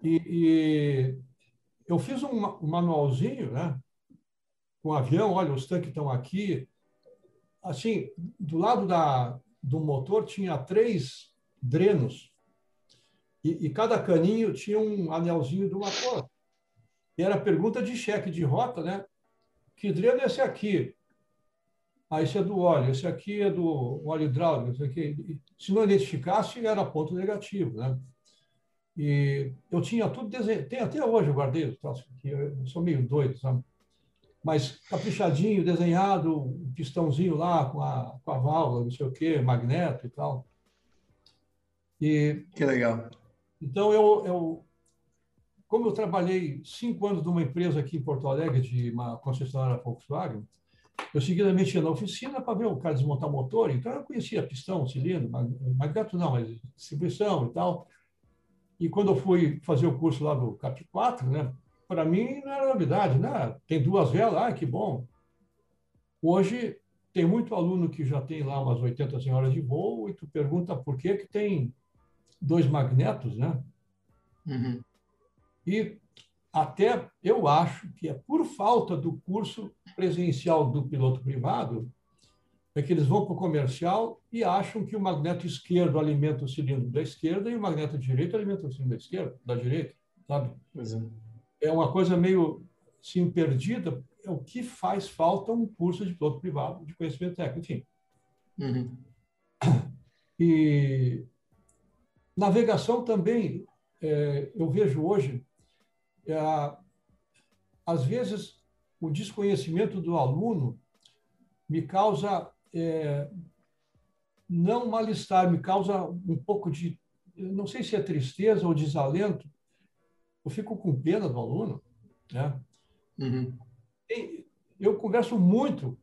E, e eu fiz um, manualzinho, né? Com um avião, olha, os tanques estão aqui. Assim, do lado da, do motor tinha três drenos. E, e cada caninho tinha um anelzinho de uma cor. E era pergunta de cheque de rota, né? Que dreno é esse aqui? Ah, esse é do óleo, esse aqui é do óleo hidráulico, esse aqui. Se não identificasse, era ponto negativo, né? E eu tinha tudo desenhado, tem até hoje eu guardei os troços aqui, eu sou meio doido, sabe? Mas caprichadinho, desenhado, um pistãozinho lá com a, com a válvula, não sei o quê, magneto e tal. E, que legal. Então, eu, eu, como eu trabalhei cinco anos numa empresa aqui em Porto Alegre, de uma concessionária Volkswagen, eu seguidamente ia na oficina para ver o cara desmontar o motor, então eu conhecia pistão, cilindro, magneto não, mas distribuição e tal. E quando eu fui fazer o curso lá do CAP 4, né, para mim não era novidade, né? Tem duas velas, ah, que bom. Hoje tem muito aluno que já tem lá umas 80 horas de voo e tu pergunta por que que tem dois magnetos, né? Uhum. E até eu acho que é por falta do curso presencial do piloto privado é que eles vão para o comercial e acham que o magneto esquerdo alimenta o cilindro da esquerda e o magneto direito alimenta o cilindro da esquerda, da direita, sabe? É. é uma coisa meio assim, perdida. É o que faz falta um curso de piloto privado de conhecimento técnico, enfim. Uhum. E navegação também, é, eu vejo hoje, é, às vezes o desconhecimento do aluno me causa é, não mal-estar, me causa um pouco de, não sei se é tristeza ou desalento. Eu fico com pena do aluno, né? Uhum. eu converso muito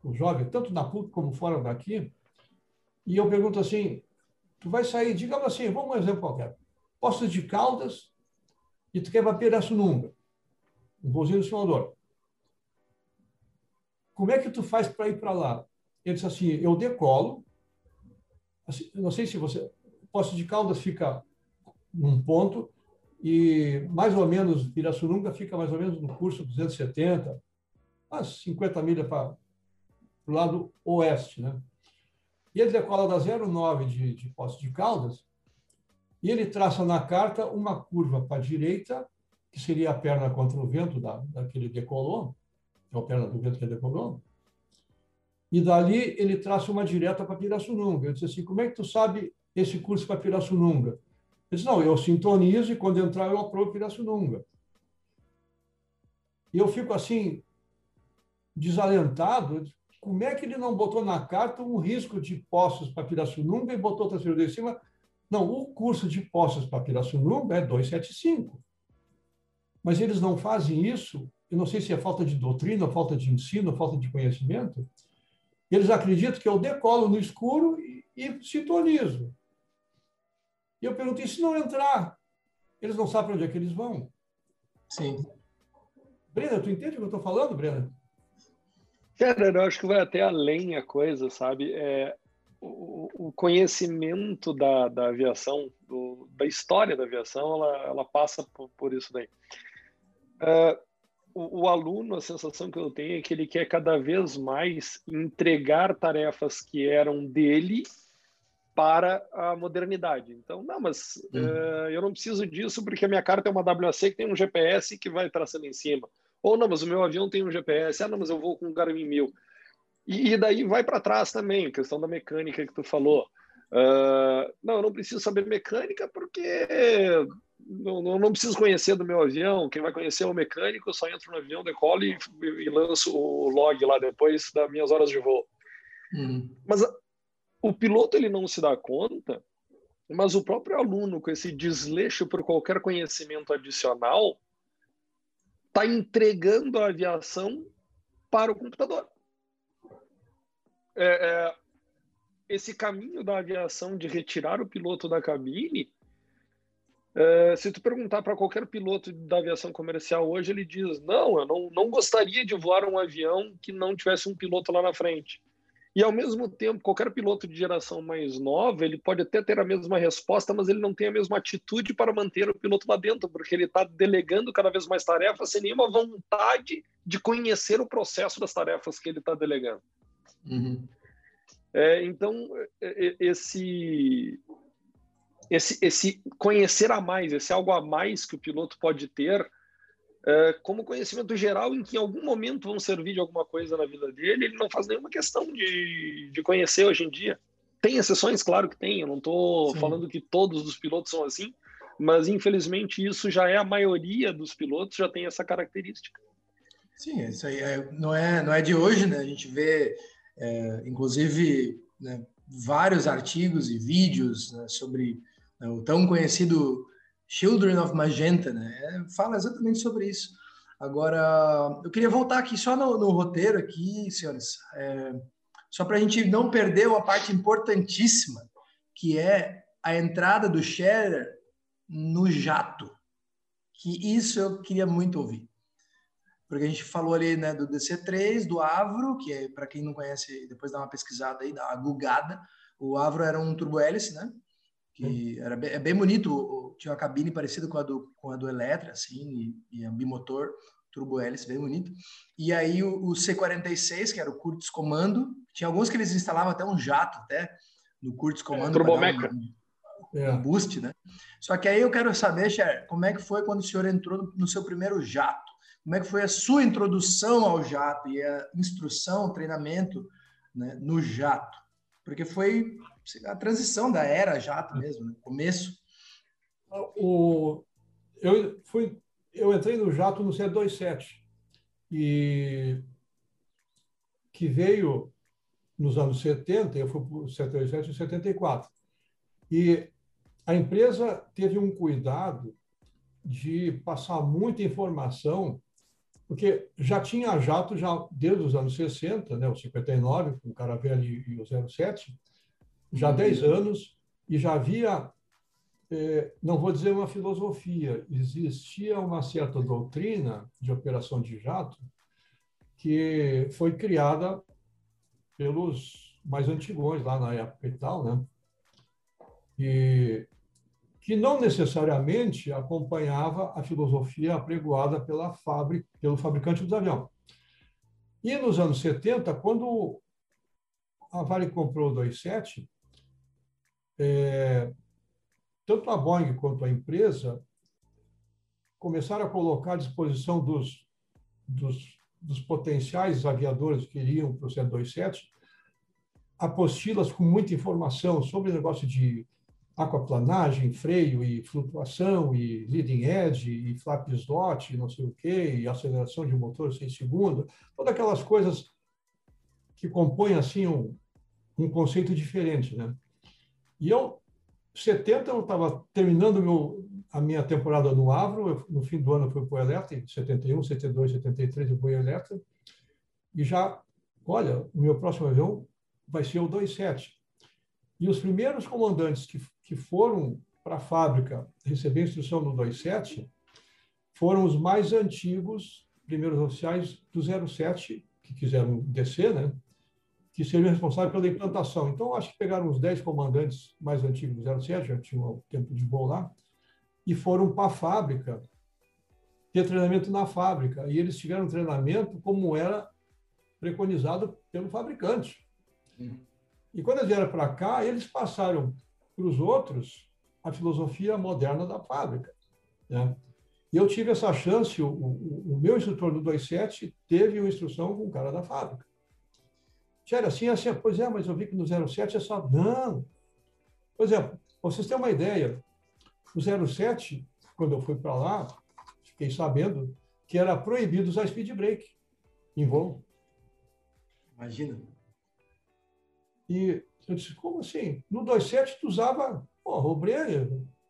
com o jovem, tanto na PUC como fora daqui, e eu pergunto assim: tu vai sair, digamos assim, vamos um exemplo qualquer, Poços de Caldas e tu quer para Pirassununga, um voozinho do simulador. Como é que tu faz para ir para lá? Ele disse assim: eu decolo. Assim, não sei se você. Poço de Caldas fica num ponto e mais ou menos Pirassununga fica mais ou menos no curso 270, umas 50 milhas para o lado oeste, né? E ele decola da 09 de, de Poço de Caldas e ele traça na carta uma curva para a direita, que seria a perna contra o vento da, daquele decolou, é a perna do vento que decolou, e dali ele traça uma direta para Pirassununga. Eu disse assim, como é que tu sabe esse curso para Pirassununga? Ele disse, não, eu sintonizo e quando entrar eu aprovo Pirassununga. E eu fico assim, desalentado, como é que ele não botou na carta um risco de postos para Pirassununga e botou outra em cima? Não, o curso de postos para Pirassununga é 275. Mas eles não fazem isso, eu não sei se é falta de doutrina, falta de ensino, falta de conhecimento, eles acreditam que eu decolo no escuro e, e sintonizo. E eu pergunto, e se não entrar? Eles não sabem para onde é que eles vão. Sim. Brenda, tu entende o que eu estou falando, Brenda? Cara, eu acho que vai até além a coisa, sabe? É, o, o conhecimento da, da aviação, do, da história da aviação, ela, ela passa por, por isso daí. Uh, o, o, aluno, a sensação que eu tenho é que ele quer cada vez mais entregar tarefas que eram dele para a modernidade. Então, não, mas uhum. uh, eu não preciso disso porque a minha carta é uma WC que tem um GPS que vai traçando em cima. Ou não, mas o meu avião tem um GPS. Ah, não, mas eu vou com um Garmin 1000. E, e daí vai para trás também, questão da mecânica que tu falou. Uh, não, eu não preciso saber mecânica porque não, não, não, preciso conhecer do meu avião. Quem vai conhecer é o mecânico, eu só entro no avião, decolo e, e lanço o log lá depois das minhas horas de voo. Uhum. Mas a, o piloto ele não se dá conta, mas o próprio aluno com esse desleixo por qualquer conhecimento adicional está entregando a aviação para o computador. É, é, esse caminho da aviação de retirar o piloto da cabine é, se tu perguntar para qualquer piloto da aviação comercial hoje, ele diz: não, eu não, não gostaria de voar um avião que não tivesse um piloto lá na frente. E ao mesmo tempo, qualquer piloto de geração mais nova, ele pode até ter a mesma resposta, mas ele não tem a mesma atitude para manter o piloto lá dentro, porque ele está delegando cada vez mais tarefas sem nenhuma vontade de conhecer o processo das tarefas que ele está delegando. Uhum. É, então, é, esse, esse, esse conhecer a mais, esse algo a mais que o piloto pode ter, é, como conhecimento geral em que em algum momento vão servir de alguma coisa na vida dele, ele não faz nenhuma questão de, de conhecer hoje em dia. Tem exceções, claro que tem, eu não estou falando que todos os pilotos são assim, mas infelizmente isso já é a maioria dos pilotos, já tem essa característica. Sim, isso aí é, não, é, não é de hoje, né? A gente vê, é, inclusive, né, vários artigos e vídeos né, sobre o tão conhecido Children of Magenta, né? É, fala exatamente sobre isso. Agora, eu queria voltar aqui só no, no roteiro aqui, senhores, é, só para a gente não perder uma parte importantíssima, que é a entrada do Scherer no jato. Que isso eu queria muito ouvir. Porque a gente falou ali né, do DC3, do Avro, que é, para quem não conhece, depois dá uma pesquisada aí, dá uma gugada. O Avro era um turbo-hélice, né? Que era bem, é bem bonito, tinha uma cabine parecida com a do, com a do Electra, assim, e, e um bimotor, turbo-hélice, bem bonito. E aí o, o, C46, que era o Curtis Comando, tinha alguns que eles instalavam até um jato, até, no Curtis Comando. É, Turbomeca. Um, um, um boost, né? Só que aí eu quero saber, Cher, como é que foi quando o senhor entrou no seu primeiro jato? Como é que foi a sua introdução ao jato e a instrução, o treinamento né, no jato? Porque foi a transição da era jato mesmo, né? começo. O, eu, fui, eu entrei no jato no C27, e, que veio nos anos 70, eu fui para o C27 em 74. E a empresa teve um cuidado de passar muita informação porque já tinha jato já desde os anos 60, né, o 59, com o Caravelle e o 07, já há 10 uhum. anos, e já havia, é, não vou dizer uma filosofia, existia uma certa doutrina de operação de jato que foi criada pelos mais antigos lá na época e tal, né? E que não necessariamente acompanhava a filosofia apregoada pela fábrica, pelo fabricante dos aviões. E nos anos 70, quando a Vale comprou o 27, é, tanto a Boeing quanto a empresa começaram a colocar à disposição dos, dos, dos potenciais aviadores que iriam para o 127 apostilas com muita informação sobre o negócio de aquaplanagem, freio e flutuação, e leading edge, e flap slot, não sei o quê, e aceleração de motor 6 segundos, todas aquelas coisas que compõem assim um, um conceito diferente, né? E eu, 70, eu estava terminando meu, a minha temporada no Avro, eu, no fim do ano eu fui para o Electra, 71, 72, 73 eu fui Electra, e já, olha, o meu próximo avião vai ser o 27. E os primeiros comandantes que que foram para a fábrica receber instrução no 27 foram os mais antigos primeiros oficiais do 07, que quiseram descer, né? Que seriam responsáveis pela implantação. Então, acho que pegaram os 10 comandantes mais antigos do 07, já tinham o tempo de voo lá, e foram para a fábrica ter treinamento na fábrica. E eles tiveram treinamento como era preconizado pelo fabricante. Uhum. E quando eles vieram para cá, eles passaram para os outros a filosofia moderna da fábrica. Né? E eu tive essa chance, o, o, o meu instrutor do 27 teve uma instrução com o cara da fábrica. Sério, assim, assim, pois é, mas eu vi que no 07 é só. Não! Por exemplo, vocês têm uma ideia, no 07, quando eu fui para lá, fiquei sabendo que era proibido usar speed brake em voo. Imagina. E eu disse, como assim? No 27 tu usava, porra, o Brenner,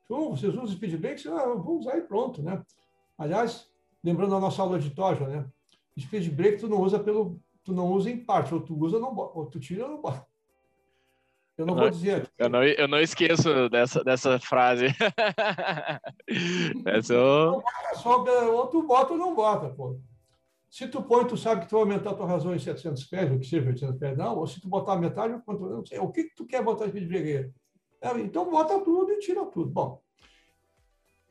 tu, vocês usam speed brake? Ah, vou usar e pronto, né? Aliás, lembrando a nossa aula de Toja, né? Speed brake tu não usa pelo, tu não usa em parte, ou tu usa não, ou tu tira ou não bota. Eu não, não, vou dizer. Eu não, eu não esqueço dessa, dessa frase. Essa eu... Só, ou tu bota ou não bota, pô. Se tu põe, tu sabe que tu vai aumentar a tua razão em 700 pés, ou que seja 800 pés, não. Ou se tu botar metade, quanto, não sei, o que, que tu quer botar de bregueira? É, então bota tudo e tira tudo. Bom,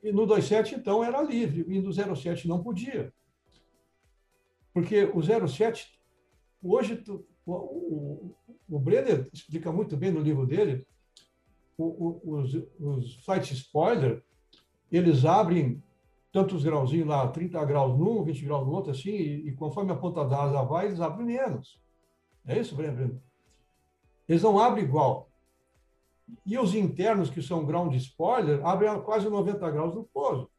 e no 27, então, era livre, e no 07 não podia. Porque o 07, hoje, tu, o, o, o Brenner explica muito bem no livro dele, o, os, os flight spoiler, eles abrem tantos grauzinhos lá, 30 graus num, 20 graus no outro, assim, e, e conforme a ponta da asa vai, eles abrem menos. É isso, Breno? Eles não abrem igual. E os internos, que são ground spoiler, abrem quase 90 graus no pouso.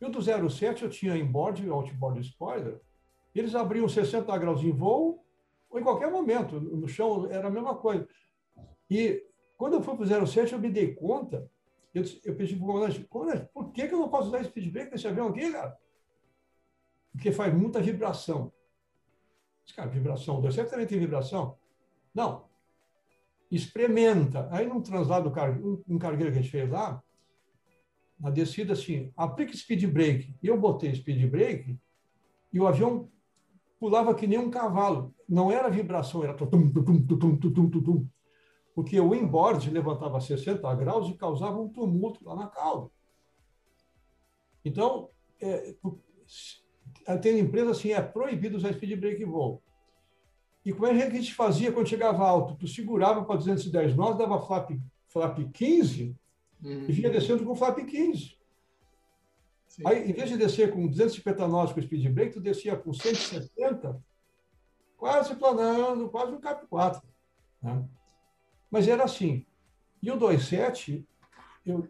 E o do 07 eu tinha inboard e outboard spoiler, eles abriam 60 graus em voo ou em qualquer momento, no chão era a mesma coisa. E quando eu fui para o 07, eu me dei conta, eu, eu pedi para o comandante, comandante, por que, que eu não posso usar speed brake nesse avião aqui, cara? Porque faz muita vibração. Cara, vibração, o 27 também tem vibração? Não. Experimenta. Aí, num translado, um, cargueiro que a gente fez lá, na descida, assim, aplique speed brake. E eu botei speed brake e o avião pulava que nem um cavalo. Não era vibração, era tum, tum, tum, tum, tum, porque o inboard levantava 60 graus e causava um tumulto lá na cauda. Então, é, tem empresa assim, é proibido usar speed brake em voo. E como é que a gente fazia quando chegava alto? Tu segurava para 210 nós, dava flap, flap 15 uhum. e vinha descendo com flap 15. Sim. Aí, em vez de descer com 250 nós com speed brake, tu descia com 160, quase planando, quase um cap 4. Né? Mas era assim. E o 2.7, eu,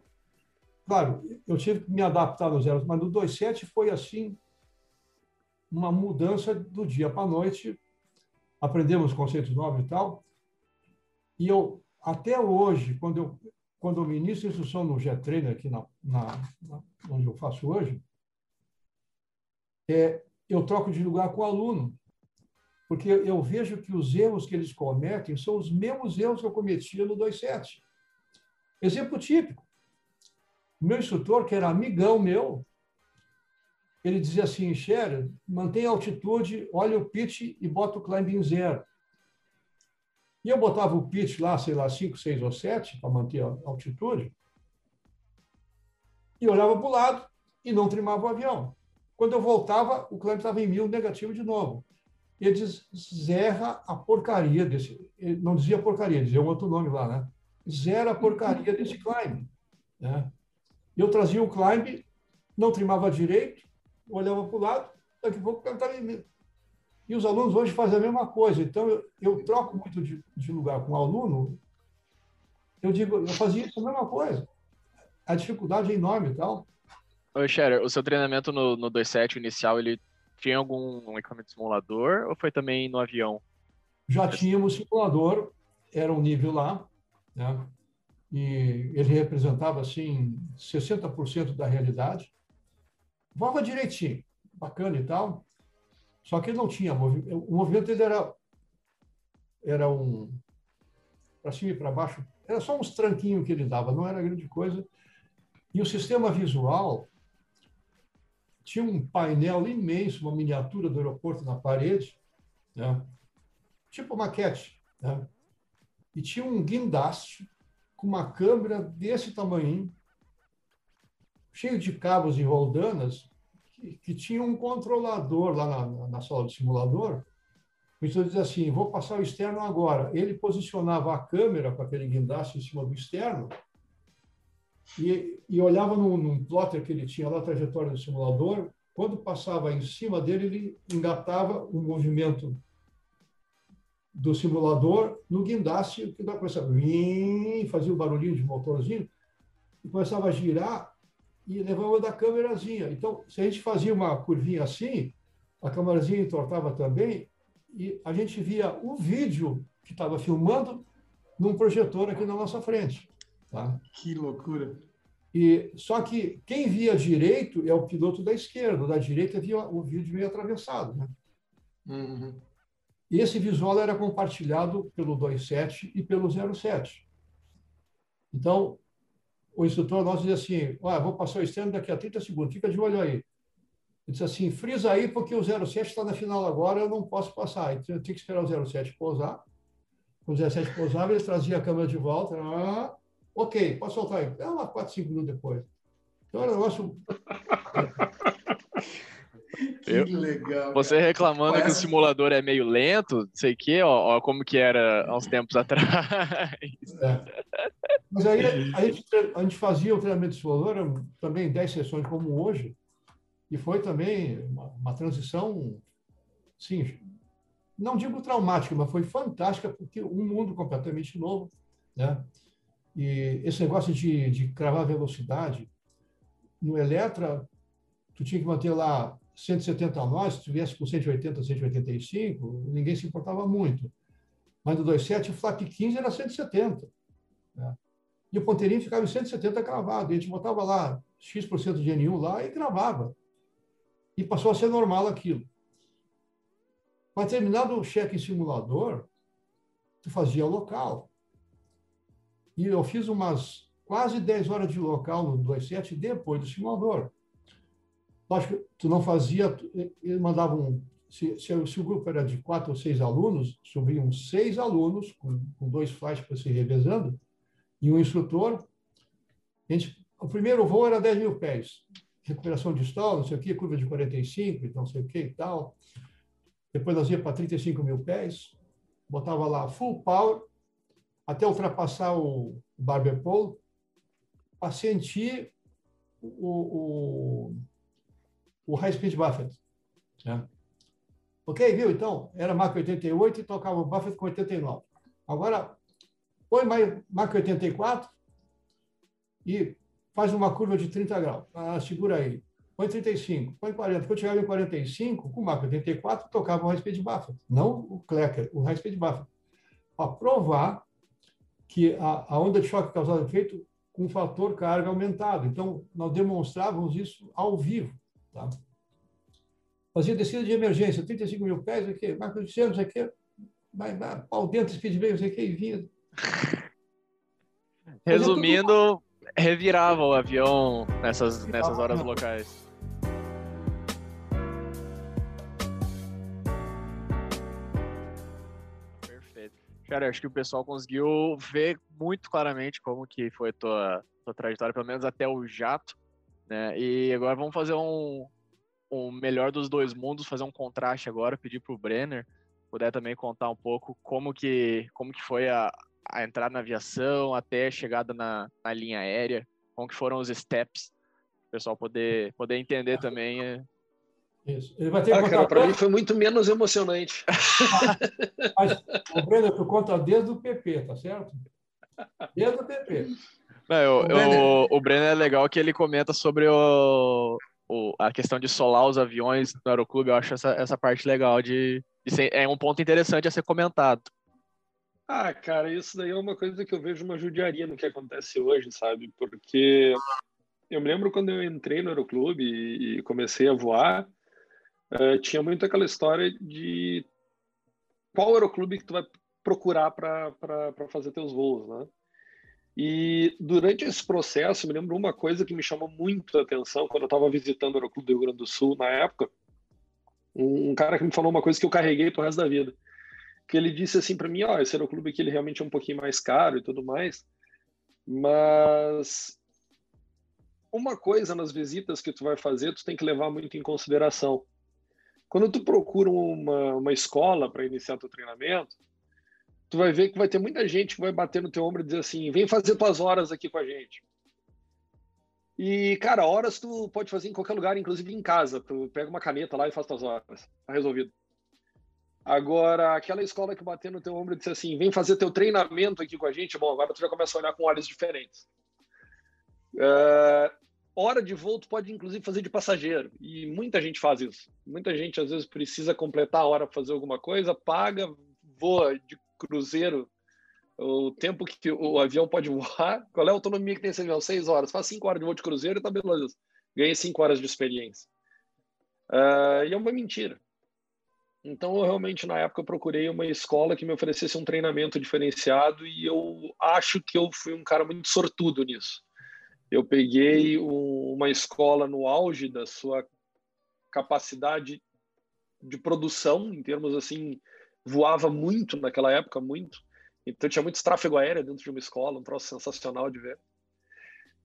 claro, eu tive que me adaptar no zero, mas no 2.7 foi assim, uma mudança do dia para a noite. Aprendemos conceitos novos e tal. E eu, até hoje, quando eu, quando ministro instrução no Jet Trainer, aqui na, na, na, onde eu faço hoje, é, eu troco de lugar com o aluno, porque eu vejo que os erros que eles cometem são os mesmos erros que eu cometia no 27. Exemplo típico. Meu instrutor, que era amigão meu, ele dizia assim, Sher, mantém a altitude, olha o pitch e bota o climb em zero. E eu botava o pitch lá, sei lá, 5, 6 ou 7, para manter a altitude, e olhava para o lado e não trimava o avião. Quando eu voltava, o climb estava em mil, negativo de novo. Ele diz, zerra a porcaria desse... Ele não dizia porcaria, dizia um outro nome lá, né? Zera a porcaria desse climb. Né? Eu trazia o climb, não trimava direito, olhava para o lado, daqui a pouco estava em. E os alunos hoje fazem a mesma coisa. Então, eu, eu troco muito de, de, lugar com o aluno. Eu digo, eu fazia isso a mesma coisa. A dificuldade é enorme e tal. Oi, Scherer, o seu treinamento no, no 2.7 inicial, ele tinha algum equipamento de simulador ou foi também no avião? Já tínhamos simulador, era um nível lá, né? e ele representava, assim, 60% da realidade. Voava direitinho, bacana e tal. Só que ele não tinha movimento. O movimento dele era, era um. para cima e para baixo. Era só uns tranquinhos que ele dava, não era grande coisa. E o sistema visual tinha um painel imenso, uma miniatura do aeroporto na parede, né? tipo maquete. Né? E tinha um guindaste com uma câmera desse tamanho, cheio de cabos e roldanas, que, tinha um controlador lá na, na sala do simulador. O instrutor dizia assim: vou passar o externo agora. Ele posicionava a câmera com aquele guindaste em cima do externo e, e olhava num, num plotter que ele tinha lá, a trajetória do simulador. Quando passava em cima dele, ele engatava o movimento do simulador no guindaste, que começava a fazia o um barulhinho de motorzinho, e começava a girar e levava da câmerazinha. Então, se a gente fazia uma curvinha assim, a câmerazinha entortava também e a gente via o vídeo que estava filmando num projetor aqui na nossa frente. Tá? Que loucura! E só que quem via direito é o piloto da esquerda, da direita via o vídeo meio atravessado, né? Uhum. E esse visual era compartilhado pelo 27 e pelo 07. Então, o instrutor nosso dizia assim, ah, vou passar o externo daqui a 30 segundos, fica de olho aí. Ele disse assim, frisa aí porque o 07 está na final agora, eu não posso passar. Então, eu tinha que esperar o 07 pousar. O 07 pousava, ele trazia a câmera de volta. Ah, ok, pode soltar aí. É uma 4, 5 minutos depois. Então era um negócio... Que eu, legal. Você cara. reclamando Parece... que o simulador é meio lento, não sei o quê, ó, ó, como que era há uns tempos atrás. É. Mas aí a gente, a gente fazia o treinamento de simulador também 10 sessões como hoje, E foi também uma, uma transição, sim, não digo traumática, mas foi fantástica, porque um mundo completamente novo, né? E esse negócio de, de cravar velocidade, no Eletra, tu tinha que manter lá 170 nós, se tivesse com 180, 185, ninguém se importava muito. Mas no 27, o flap 15 era 170. Né? E o ponteirinho ficava em 170 cravado. E a gente botava lá X% de NU lá e gravava. E passou a ser normal aquilo. Mas terminado o cheque em simulador, tu fazia local. E eu fiz umas quase 10 horas de local no 27 depois do simulador. Lógico, tu não fazia, eles mandavam, se, se, se, o grupo era de quatro ou seis alunos, subiam seis alunos, com, com dois flashes para se revezando, e um instrutor. A gente, o primeiro voo era 10 mil pés, recuperação de stall, não sei o quê, curva de 45, então não sei o quê e tal. Depois nós ia para 35 mil pés, botava lá full power, até ultrapassar o barber pole, para sentir o, o, o high speed Buffett. Né? Ok, viu? Então, era Mach 88 e tocava o Buffett com 89. Agora, põe Mach 84 e faz uma curva de 30 graus. Ah, segura aí. Põe 35, põe 40. Quando chegava em 45, com o Mach 84, tocava o high speed Buffett, não o Klecker, o high speed Buffett. Para provar que a, a onda de choque causava efeito com fator carga aumentado. Então, nós demonstrávamos isso ao vivo. Tá? Fazia descida de emergência, 35 mil pés, aqui, Marco de Santos, aqui, vai, vai, pau dentro, speedway, não aqui, e vinha. Resumindo, revirava o avião nessas, nessas horas locais. Cara, acho que o pessoal conseguiu ver muito claramente como que foi a tua, tua trajetória, pelo menos até o jato, né? E agora vamos fazer um, um melhor dos dois mundos, fazer um contraste agora, pedir para o Brenner puder também contar um pouco como que, como que foi a, a entrada na aviação até a chegada na, na linha aérea, como que foram os steps, o pessoal poder, poder entender também é, isso. Ele vai ter ah, cara, para mim foi muito menos emocionante. Mas, o Breno, tu conta desde o PP, tá certo? Desde o PP. Não, eu, o, eu, o Breno é legal que ele comenta sobre o, o, a questão de solar os aviões no aeroclube. Eu acho essa, essa parte legal de, de ser, é um ponto interessante a ser comentado. Ah, cara, isso daí é uma coisa que eu vejo uma judiaria no que acontece hoje, sabe? Porque eu me lembro quando eu entrei no aeroclube e, e comecei a voar, uh, tinha muito aquela história de qual aeroclube que tu vai procurar para fazer teus voos, né? E durante esse processo, me lembro uma coisa que me chamou muito a atenção quando eu estava visitando o Aeroclube do Rio Grande do Sul na época. Um, cara que me falou uma coisa que eu carreguei pro resto da vida. Que ele disse assim para mim: Ó, oh, esse Aeroclube aqui ele realmente é um pouquinho mais caro e tudo mais, mas uma coisa nas visitas que tu vai fazer, tu tem que levar muito em consideração. Quando tu procura uma, uma escola para iniciar teu treinamento, tu vai ver que vai ter muita gente que vai bater no teu ombro e dizer assim, vem fazer tuas horas aqui com a gente. E, cara, horas tu pode fazer em qualquer lugar, inclusive em casa. Tu pega uma caneta lá e faz tuas horas. Tá resolvido. Agora, aquela escola que bater no teu ombro e dizer assim, vem fazer teu treinamento aqui com a gente, bom, agora tu já começa a olhar com olhos diferentes. Uh, hora de voo tu pode inclusive fazer de passageiro e muita gente faz isso. Muita gente às vezes precisa completar a hora para fazer alguma coisa, paga, voa de cruzeiro o tempo que o avião pode voar. Qual é a autonomia que tem esse avião? Seis horas. Faz cinco horas de voo de cruzeiro e tá beleza. Ganha cinco horas de experiência. Uh, e é uma mentira. Então, eu realmente, na época, procurei uma escola que me oferecesse um treinamento diferenciado e eu acho que eu fui um cara muito sortudo nisso eu peguei uma escola no auge da sua capacidade de produção, em termos assim, voava muito naquela época, muito. Então tinha muito tráfego aéreo dentro de uma escola, um troço sensacional de ver.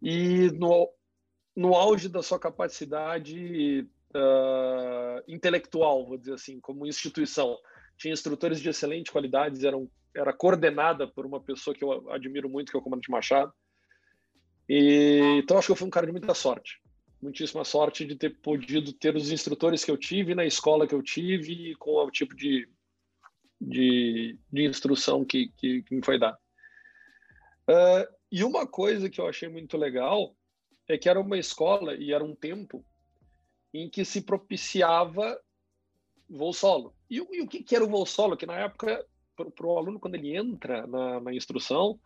E no, no auge da sua capacidade uh, intelectual, vou dizer assim, como instituição. Tinha instrutores de excelente qualidade, eram, era coordenada por uma pessoa que eu admiro muito, que é o Comandante Machado. E, então acho que eu fui um cara de muita sorte. muitíssima sorte de ter podido ter os instrutores que eu tive na escola que eu tive com o tipo de, de, de instrução que, que, que, me foi dado. Uh, e uma coisa que eu achei muito legal é que era uma escola e era um tempo em que se propiciava voo solo. E, e o que, que, era o voo solo? Que na época, para o aluno, quando ele entra na, na instrução,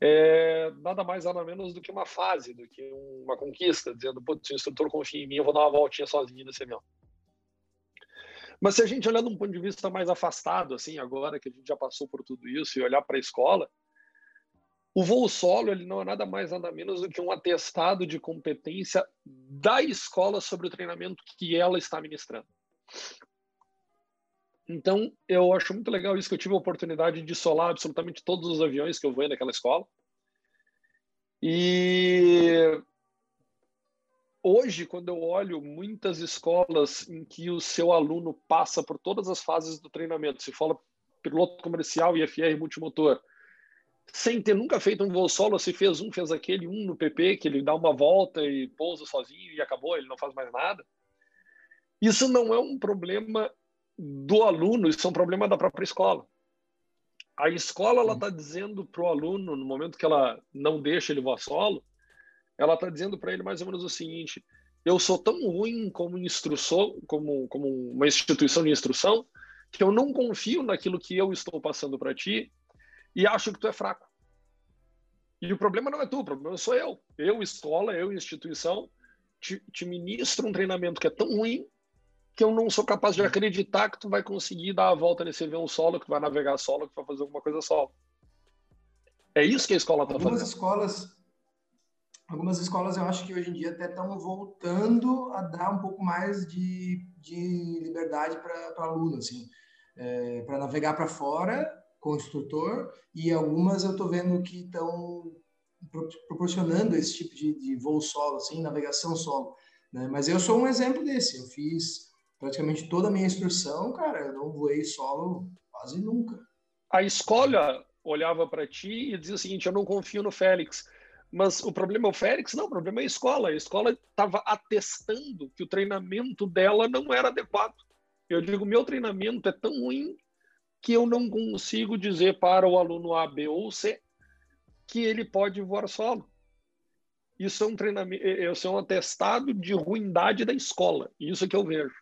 é nada mais nada menos do que uma fase, do que uma conquista, dizendo, putz, se o instrutor confia em mim, eu vou dar uma voltinha sozinho nesse avião. Mas se a gente olhar de um ponto de vista mais afastado, assim, agora que a gente já passou por tudo isso e olhar para a escola, o voo solo ele não é nada mais nada menos do que um atestado de competência da escola sobre o treinamento que ela está ministrando. Então, eu acho muito legal isso que eu tive a oportunidade de solar absolutamente todos os aviões que eu voei naquela escola. E hoje, quando eu olho muitas escolas em que o seu aluno passa por todas as fases do treinamento, se fala piloto comercial, IFR multimotor, sem ter nunca feito um voo solo, se fez um, fez aquele, um no PP, que ele dá uma volta e pousa sozinho e acabou, ele não faz mais nada. Isso não é um problema do aluno, isso é um problema da própria escola. A escola ela está dizendo para o aluno, no momento que ela não deixa ele voar solo, ela está dizendo para ele mais ou menos o seguinte: eu sou tão ruim como instrução, como, como uma instituição de instrução, que eu não confio naquilo que eu estou passando para ti e acho que tu é fraco. E o problema não é tu, o problema sou eu. Eu, escola, eu, instituição, te, te ministro um treinamento que é tão ruim que eu não sou capaz de acreditar que tu vai conseguir dar a volta nesse avião solo, que tu vai navegar solo, que tu vai fazer alguma coisa solo. É isso que a escola está fazendo. Escolas, algumas escolas eu acho que hoje em dia até estão voltando a dar um pouco mais de, de liberdade para aluno, assim, é, para navegar para fora com o instrutor, e algumas eu estou vendo que estão proporcionando esse tipo de, de voo solo, assim, navegação solo. Né? Mas eu sou um exemplo desse. Eu fiz praticamente toda a minha instrução, cara, eu não voei solo quase nunca. A escola olhava para ti e dizia o seguinte: eu não confio no Félix. Mas o problema é o Félix? Não, o problema é a escola. A escola estava atestando que o treinamento dela não era adequado. Eu digo, meu treinamento é tão ruim que eu não consigo dizer para o aluno A, B ou C que ele pode voar solo. Isso é um treinamento, isso é um atestado de ruindade da escola. Isso é que eu vejo.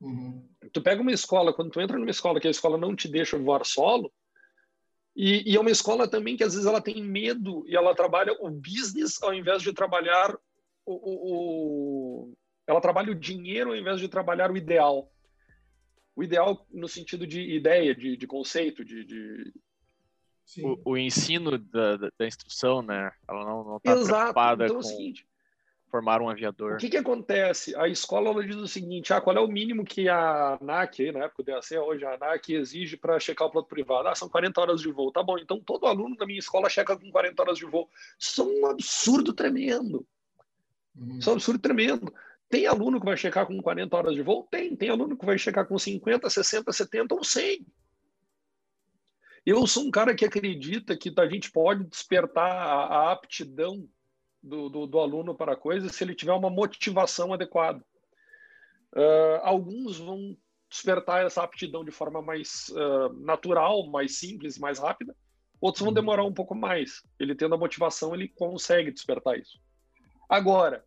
Uhum. Tu pega uma escola, quando tu entra numa escola que a escola não te deixa voar solo, e, e, é uma escola também que às vezes ela tem medo e ela trabalha o business ao invés de trabalhar o, o, o ela trabalha o dinheiro ao invés de trabalhar o ideal o ideal no sentido de ideia, de, de conceito, de, de... O, o, ensino da, da, instrução, né? Ela não está preocupada então, com é seguinte, formar um aviador. O que, que acontece? A escola ela diz o seguinte: ah, qual é o mínimo que a ANAC, na época do DAC, hoje a ANAC exige para checar o piloto privado? Ah, são 40 horas de voo. Tá bom, então todo aluno da minha escola checa com 40 horas de voo. Isso é um absurdo tremendo. Uhum. Isso é um absurdo tremendo. Tem aluno que vai checar com 40 horas de voo? Tem. Tem aluno que vai checar com 50, 60, 70 ou 100. Eu sou um cara que acredita que a gente pode despertar a, a aptidão do, do, do, aluno para a coisa se ele tiver uma motivação adequada. Uh, alguns vão despertar essa aptidão de forma mais uh, natural, mais simples, mais rápida. Outros vão uhum. demorar um pouco mais. Ele tendo a motivação, ele consegue despertar isso. Agora,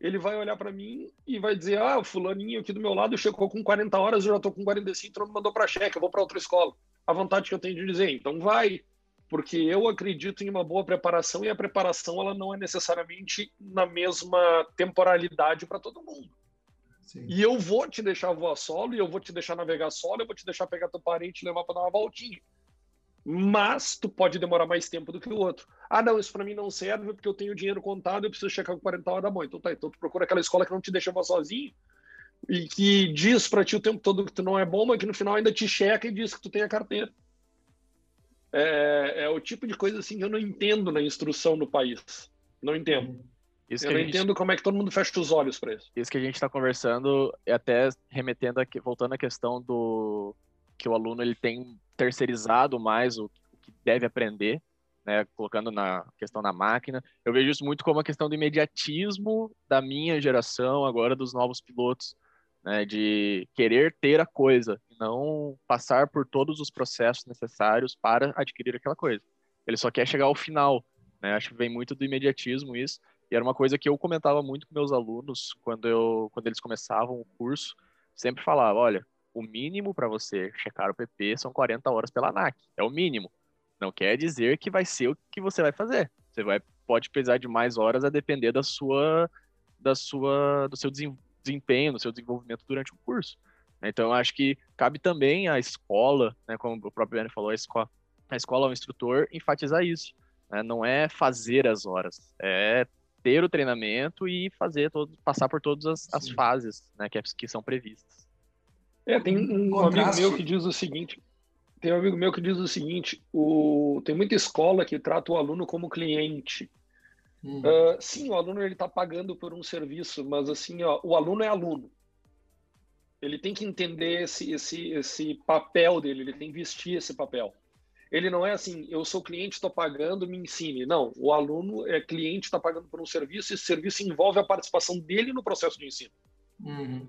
ele vai olhar para mim e vai dizer: Ah, o fulaninho aqui do meu lado chegou com 40 horas, eu já estou com 45, então mandou para cheque, eu vou para outra escola. A vontade que eu tenho de dizer, então vai, porque eu acredito em uma boa preparação e a preparação ela não é necessariamente na mesma temporalidade para todo mundo. Sim. E eu vou te deixar voar solo, e eu vou te deixar navegar solo, eu vou te deixar pegar teu parente e levar para dar uma voltinha mas tu pode demorar mais tempo do que o outro. Ah, não, isso para mim não serve porque eu tenho dinheiro contado e eu preciso checar com 40 horas da manhã. Então tá, então tu procura aquela escola que não te deixa voar sozinho e que diz para ti o tempo todo que tu não é bom, mas que no final ainda te checa e diz que tu tem a carteira. É, é o tipo de coisa assim que eu não entendo na instrução no país. Não entendo. Isso eu não gente... entendo como é que todo mundo fecha os olhos para isso. Isso que a gente está conversando, é até remetendo voltando à questão do que o aluno ele tem terceirizado mais o, o que deve aprender né, colocando na questão na máquina. Eu vejo isso muito como a questão do imediatismo da minha geração, agora dos novos pilotos, né, de querer ter a coisa, não passar por todos os processos necessários para adquirir aquela coisa. Ele só quer chegar ao final. Né? Acho que vem muito do imediatismo isso. E era uma coisa que eu comentava muito com meus alunos quando, eu, quando eles começavam o curso. Sempre falava: olha, o mínimo para você checar o PP são 40 horas pela ANAC. É o mínimo. Não quer dizer que vai ser o que você vai fazer. Você vai, pode precisar de mais horas a depender da sua, da sua, do seu desempenho, do seu desenvolvimento durante o curso. Então, eu acho que cabe também à escola, né, como o próprio Benny falou, a escola, a escola, o instrutor, enfatizar isso. Né? Não é fazer as horas, é ter o treinamento e fazer todo, passar por todas as, as fases né, que, que são previstas. É, tem um, um amigo meu que diz o seguinte, tem um amigo meu que diz o seguinte: o, tem muita escola que trata o aluno como cliente. Uh, sim, o aluno ele está pagando por um serviço, mas assim, ó, o aluno é aluno. Ele tem que entender esse, esse, esse papel dele, ele tem que vestir esse papel. Ele não é assim, eu sou cliente, estou pagando, me ensine. Não, o aluno é cliente, está pagando por um serviço, e esse serviço envolve a participação dele no processo de ensino. Uhum.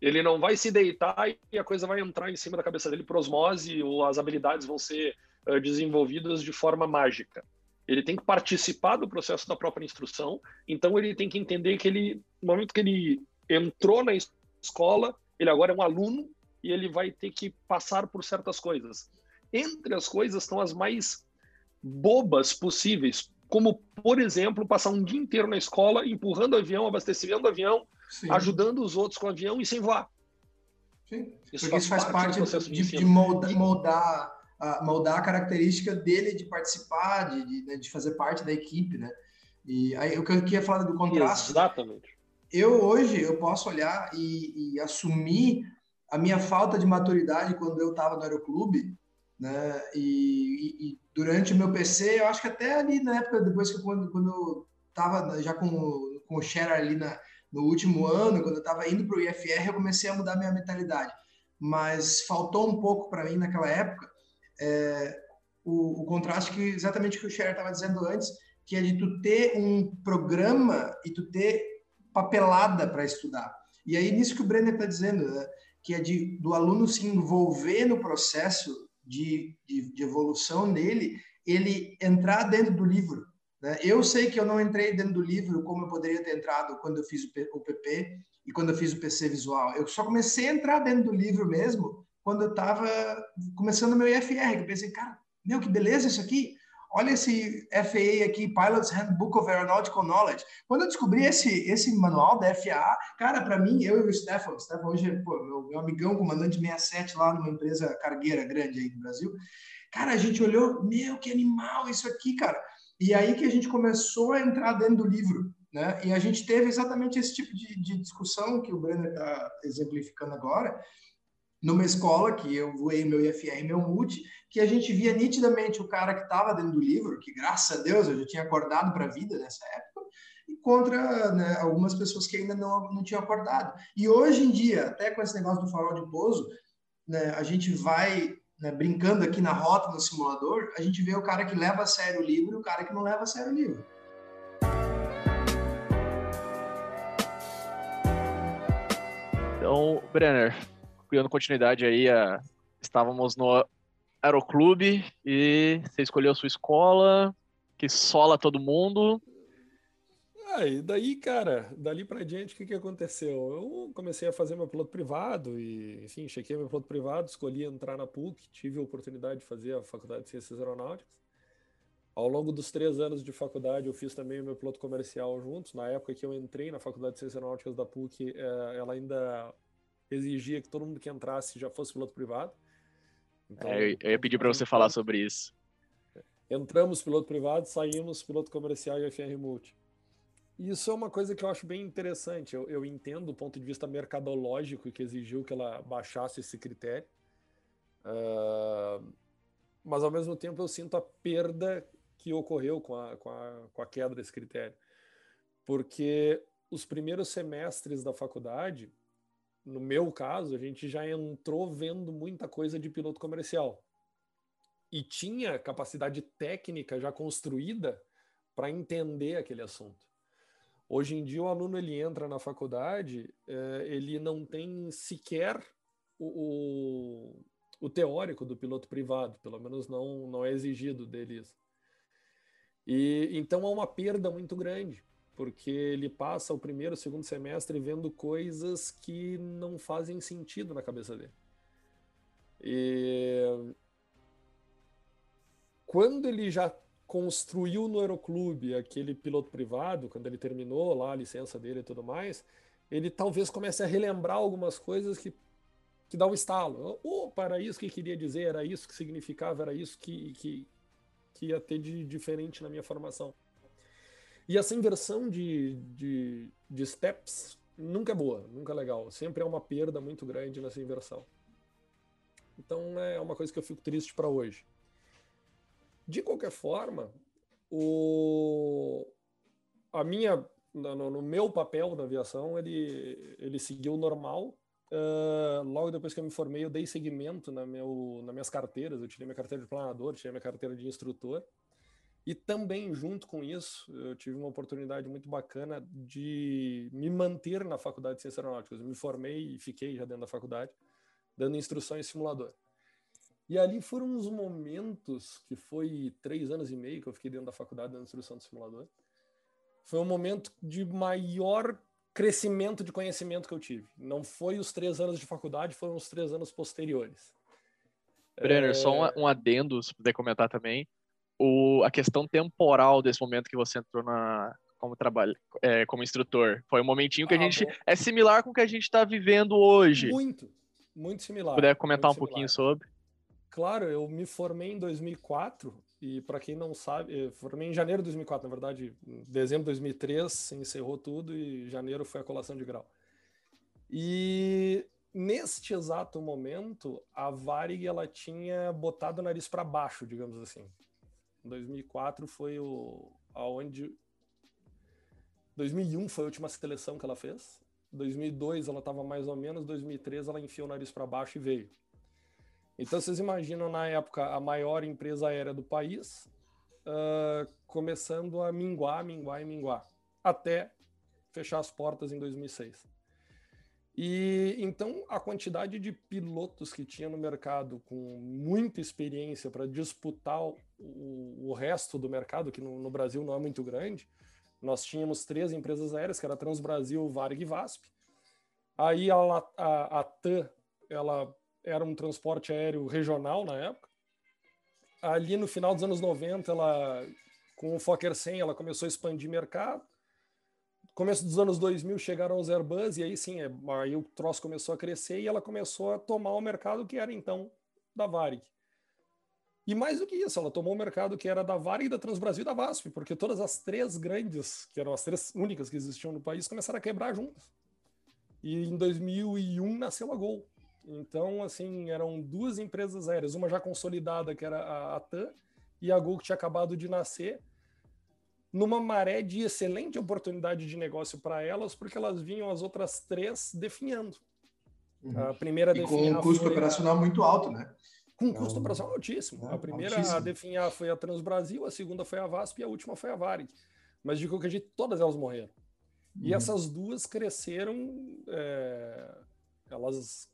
Ele não vai se deitar e a coisa vai entrar em cima da cabeça dele por osmose ou as habilidades vão ser uh, desenvolvidas de forma mágica. Ele tem que participar do processo da própria instrução, então ele tem que entender que ele, no momento que ele entrou na escola, ele agora é um aluno e ele vai ter que passar por certas coisas. Entre as coisas estão as mais bobas possíveis, como, por exemplo, passar um dia inteiro na escola empurrando o avião, abastecimento do avião, Sim. ajudando os outros com o avião e sem voar. Sim. Isso Porque faz isso faz parte, parte de, de, de, moldar, moldar, moldar a característica dele de participar, de, de, né, de, fazer parte da equipe, né? E aí o que eu queria falar do contraste. Exatamente. Eu hoje eu posso olhar e, e assumir a minha falta de maturidade quando eu estava no aeroclube, né? E, e, e, durante o meu PC, eu acho que até ali na época depois que quando, quando eu estava já com, com o Share ali na no último ano, quando eu estava indo para o IFR, eu comecei a mudar minha mentalidade. Mas faltou um pouco para mim naquela época é, o, o, contraste que exatamente o que o Cher estava dizendo antes, que é de tu ter um programa e tu ter papelada para estudar. E aí nisso que o Brenner está dizendo, né? que é de, do aluno se envolver no processo de, de, de evolução dele, ele entrar dentro do livro, né? Eu sei que eu não entrei dentro do livro como eu poderia ter entrado quando eu fiz o PP e quando eu fiz o PC visual. Eu só comecei a entrar dentro do livro mesmo quando eu estava começando meu IFR. Eu pensei, cara, meu, que beleza isso aqui. Olha esse FAA aqui, Pilot's Handbook of Aeronautical Knowledge. Quando eu descobri esse, esse manual da FAA, cara, para mim, eu e o Stefan, o Stefan hoje é pô, meu, meu amigão, comandante 67 lá numa empresa cargueira grande aí do Brasil. Cara, a gente olhou, meu, que animal isso aqui, cara. E aí que a gente começou a entrar dentro do livro, né? E a gente teve exatamente esse tipo de, de discussão que o Brenner está exemplificando agora, numa escola que eu voei meu IFR meu multi, que a gente via nitidamente o cara que estava dentro do livro, que graças a Deus eu já tinha acordado para a vida nessa época, e contra né, algumas pessoas que ainda não, não tinham acordado. E hoje em dia, até com esse negócio do farol de pouso, né, a gente vai né, brincando aqui na rota, no simulador, a gente vê o cara que leva a sério o livro e o cara que não leva a sério o livro. Então, Brenner, criando continuidade aí, a... estávamos no Aeroclube e você escolheu a sua escola, que sola todo mundo. Ah, e daí, cara, dali pra diante, o que, que aconteceu? Eu comecei a fazer meu piloto privado e, enfim, chequei meu piloto privado, escolhi entrar na PUC, tive a oportunidade de fazer a Faculdade de Ciências Aeronáuticas. Ao longo dos três anos de faculdade, eu fiz também o meu piloto comercial juntos. Na época que eu entrei na Faculdade de Ciências Aeronáuticas da PUC, eh, ela ainda exigia que todo mundo que entrasse já fosse piloto privado. Então, é, eu ia pedir para você falar sobre isso. Entramos piloto privado, saímos piloto comercial e FR Multi. Isso é uma coisa que eu acho bem interessante. Eu, eu entendo do ponto de vista mercadológico que exigiu que ela baixasse esse critério, uh, mas ao mesmo tempo eu sinto a perda que ocorreu com a, com a, com a queda desse critério. Porque os primeiros semestres da faculdade, no meu caso, a gente já entrou vendo muita coisa de piloto comercial. e tinha capacidade técnica já construída para entender aquele assunto. Hoje em dia o aluno ele entra na faculdade, é, ele não tem sequer o, o, o, teórico do piloto privado, pelo menos não não é exigido deles. E então há uma perda muito grande, porque ele passa o primeiro, segundo semestre vendo coisas que não fazem sentido na cabeça dele. E quando ele já construiu no aeroclube aquele piloto privado, quando ele terminou lá a licença dele e tudo mais, ele talvez comece a relembrar algumas coisas que, que dá um estalo. Opa, era isso que queria dizer, era isso que significava, era isso que, que, que ia ter de diferente na minha formação. E essa inversão de, de, de steps nunca é boa, nunca é legal. Sempre é uma perda muito grande nessa inversão. Então é uma coisa que eu fico triste para hoje. De qualquer forma, o... a minha, no, no, meu papel na aviação, ele, ele seguiu normal. Uh, logo depois que eu me formei, eu dei seguimento na meu, nas minhas carteiras. Eu tirei minha carteira de planador, tirei minha carteira de instrutor. E também, junto com isso, eu tive uma oportunidade muito bacana de me manter na faculdade de Ciências Aeronáuticas. Eu me formei e fiquei já dentro da faculdade, dando instrução em simulador. E ali foram uns momentos, que foi três anos e meio que eu fiquei dentro da faculdade dando instrução de simulador. Foi um momento de maior crescimento de conhecimento que eu tive. Não foi os três anos de faculdade, foram os três anos posteriores. Brenner, é... só um, um adendo, se puder comentar também. O, a questão temporal desse momento que você entrou na, como trabalho, é, como instrutor. Foi um momentinho que ah, a gente bom. é similar com o que a gente está vivendo hoje. Muito, muito similar. Se puder comentar um similar. pouquinho sobre. Claro, eu me formei em 2004 e para quem não sabe, formei em janeiro de 2004, na verdade, em dezembro de 2003 encerrou tudo e janeiro foi a colação de grau. E neste exato momento, a Varig ela tinha botado o nariz para baixo, digamos assim. 2004 foi o aonde 2001 foi a última seleção que ela fez. 2002 ela estava mais ou menos, 2003 ela enfiou o nariz para baixo e veio. Então vocês imaginam na época a maior empresa aérea do país uh, começando a minguar, minguar e minguar, até fechar as portas em 2006. E então a quantidade de pilotos que tinha no mercado com muita experiência para disputar o, o, resto do mercado, que no, no, Brasil não é muito grande, nós tínhamos três empresas aéreas, que era Transbrasil, Varig e VASP. Aí a, a, a TAM, ela era um transporte aéreo regional na época. Ali no final dos anos 90, ela, com o Fokker 100, ela começou a expandir mercado. Começo dos anos 2000 chegaram os Airbus e aí sim, é, aí o troço começou a crescer e ela começou a tomar o mercado que era então da Varig. E mais do que isso, ela tomou o mercado que era da Varig, da Transbrasil e da VASP, porque todas as três grandes, que eram as três únicas que existiam no país, começaram a quebrar juntas. E em 2001 nasceu a Gol. Então, assim, eram duas empresas aéreas, uma já consolidada, que era a, a TAM, e a Gol, que tinha acabado de nascer, numa maré de excelente oportunidade de negócio para elas, porque elas vinham as outras três definhando. Uhum. A primeira e com um custo operacional muito alto, né? Com um custo operacional altíssimo. É, a primeira altíssimo. a definhar foi a Transbrasil, a segunda foi a VASP e a última foi a Varig. Mas de qualquer jeito, todas elas morreram. Uhum. E essas duas cresceram, é, elas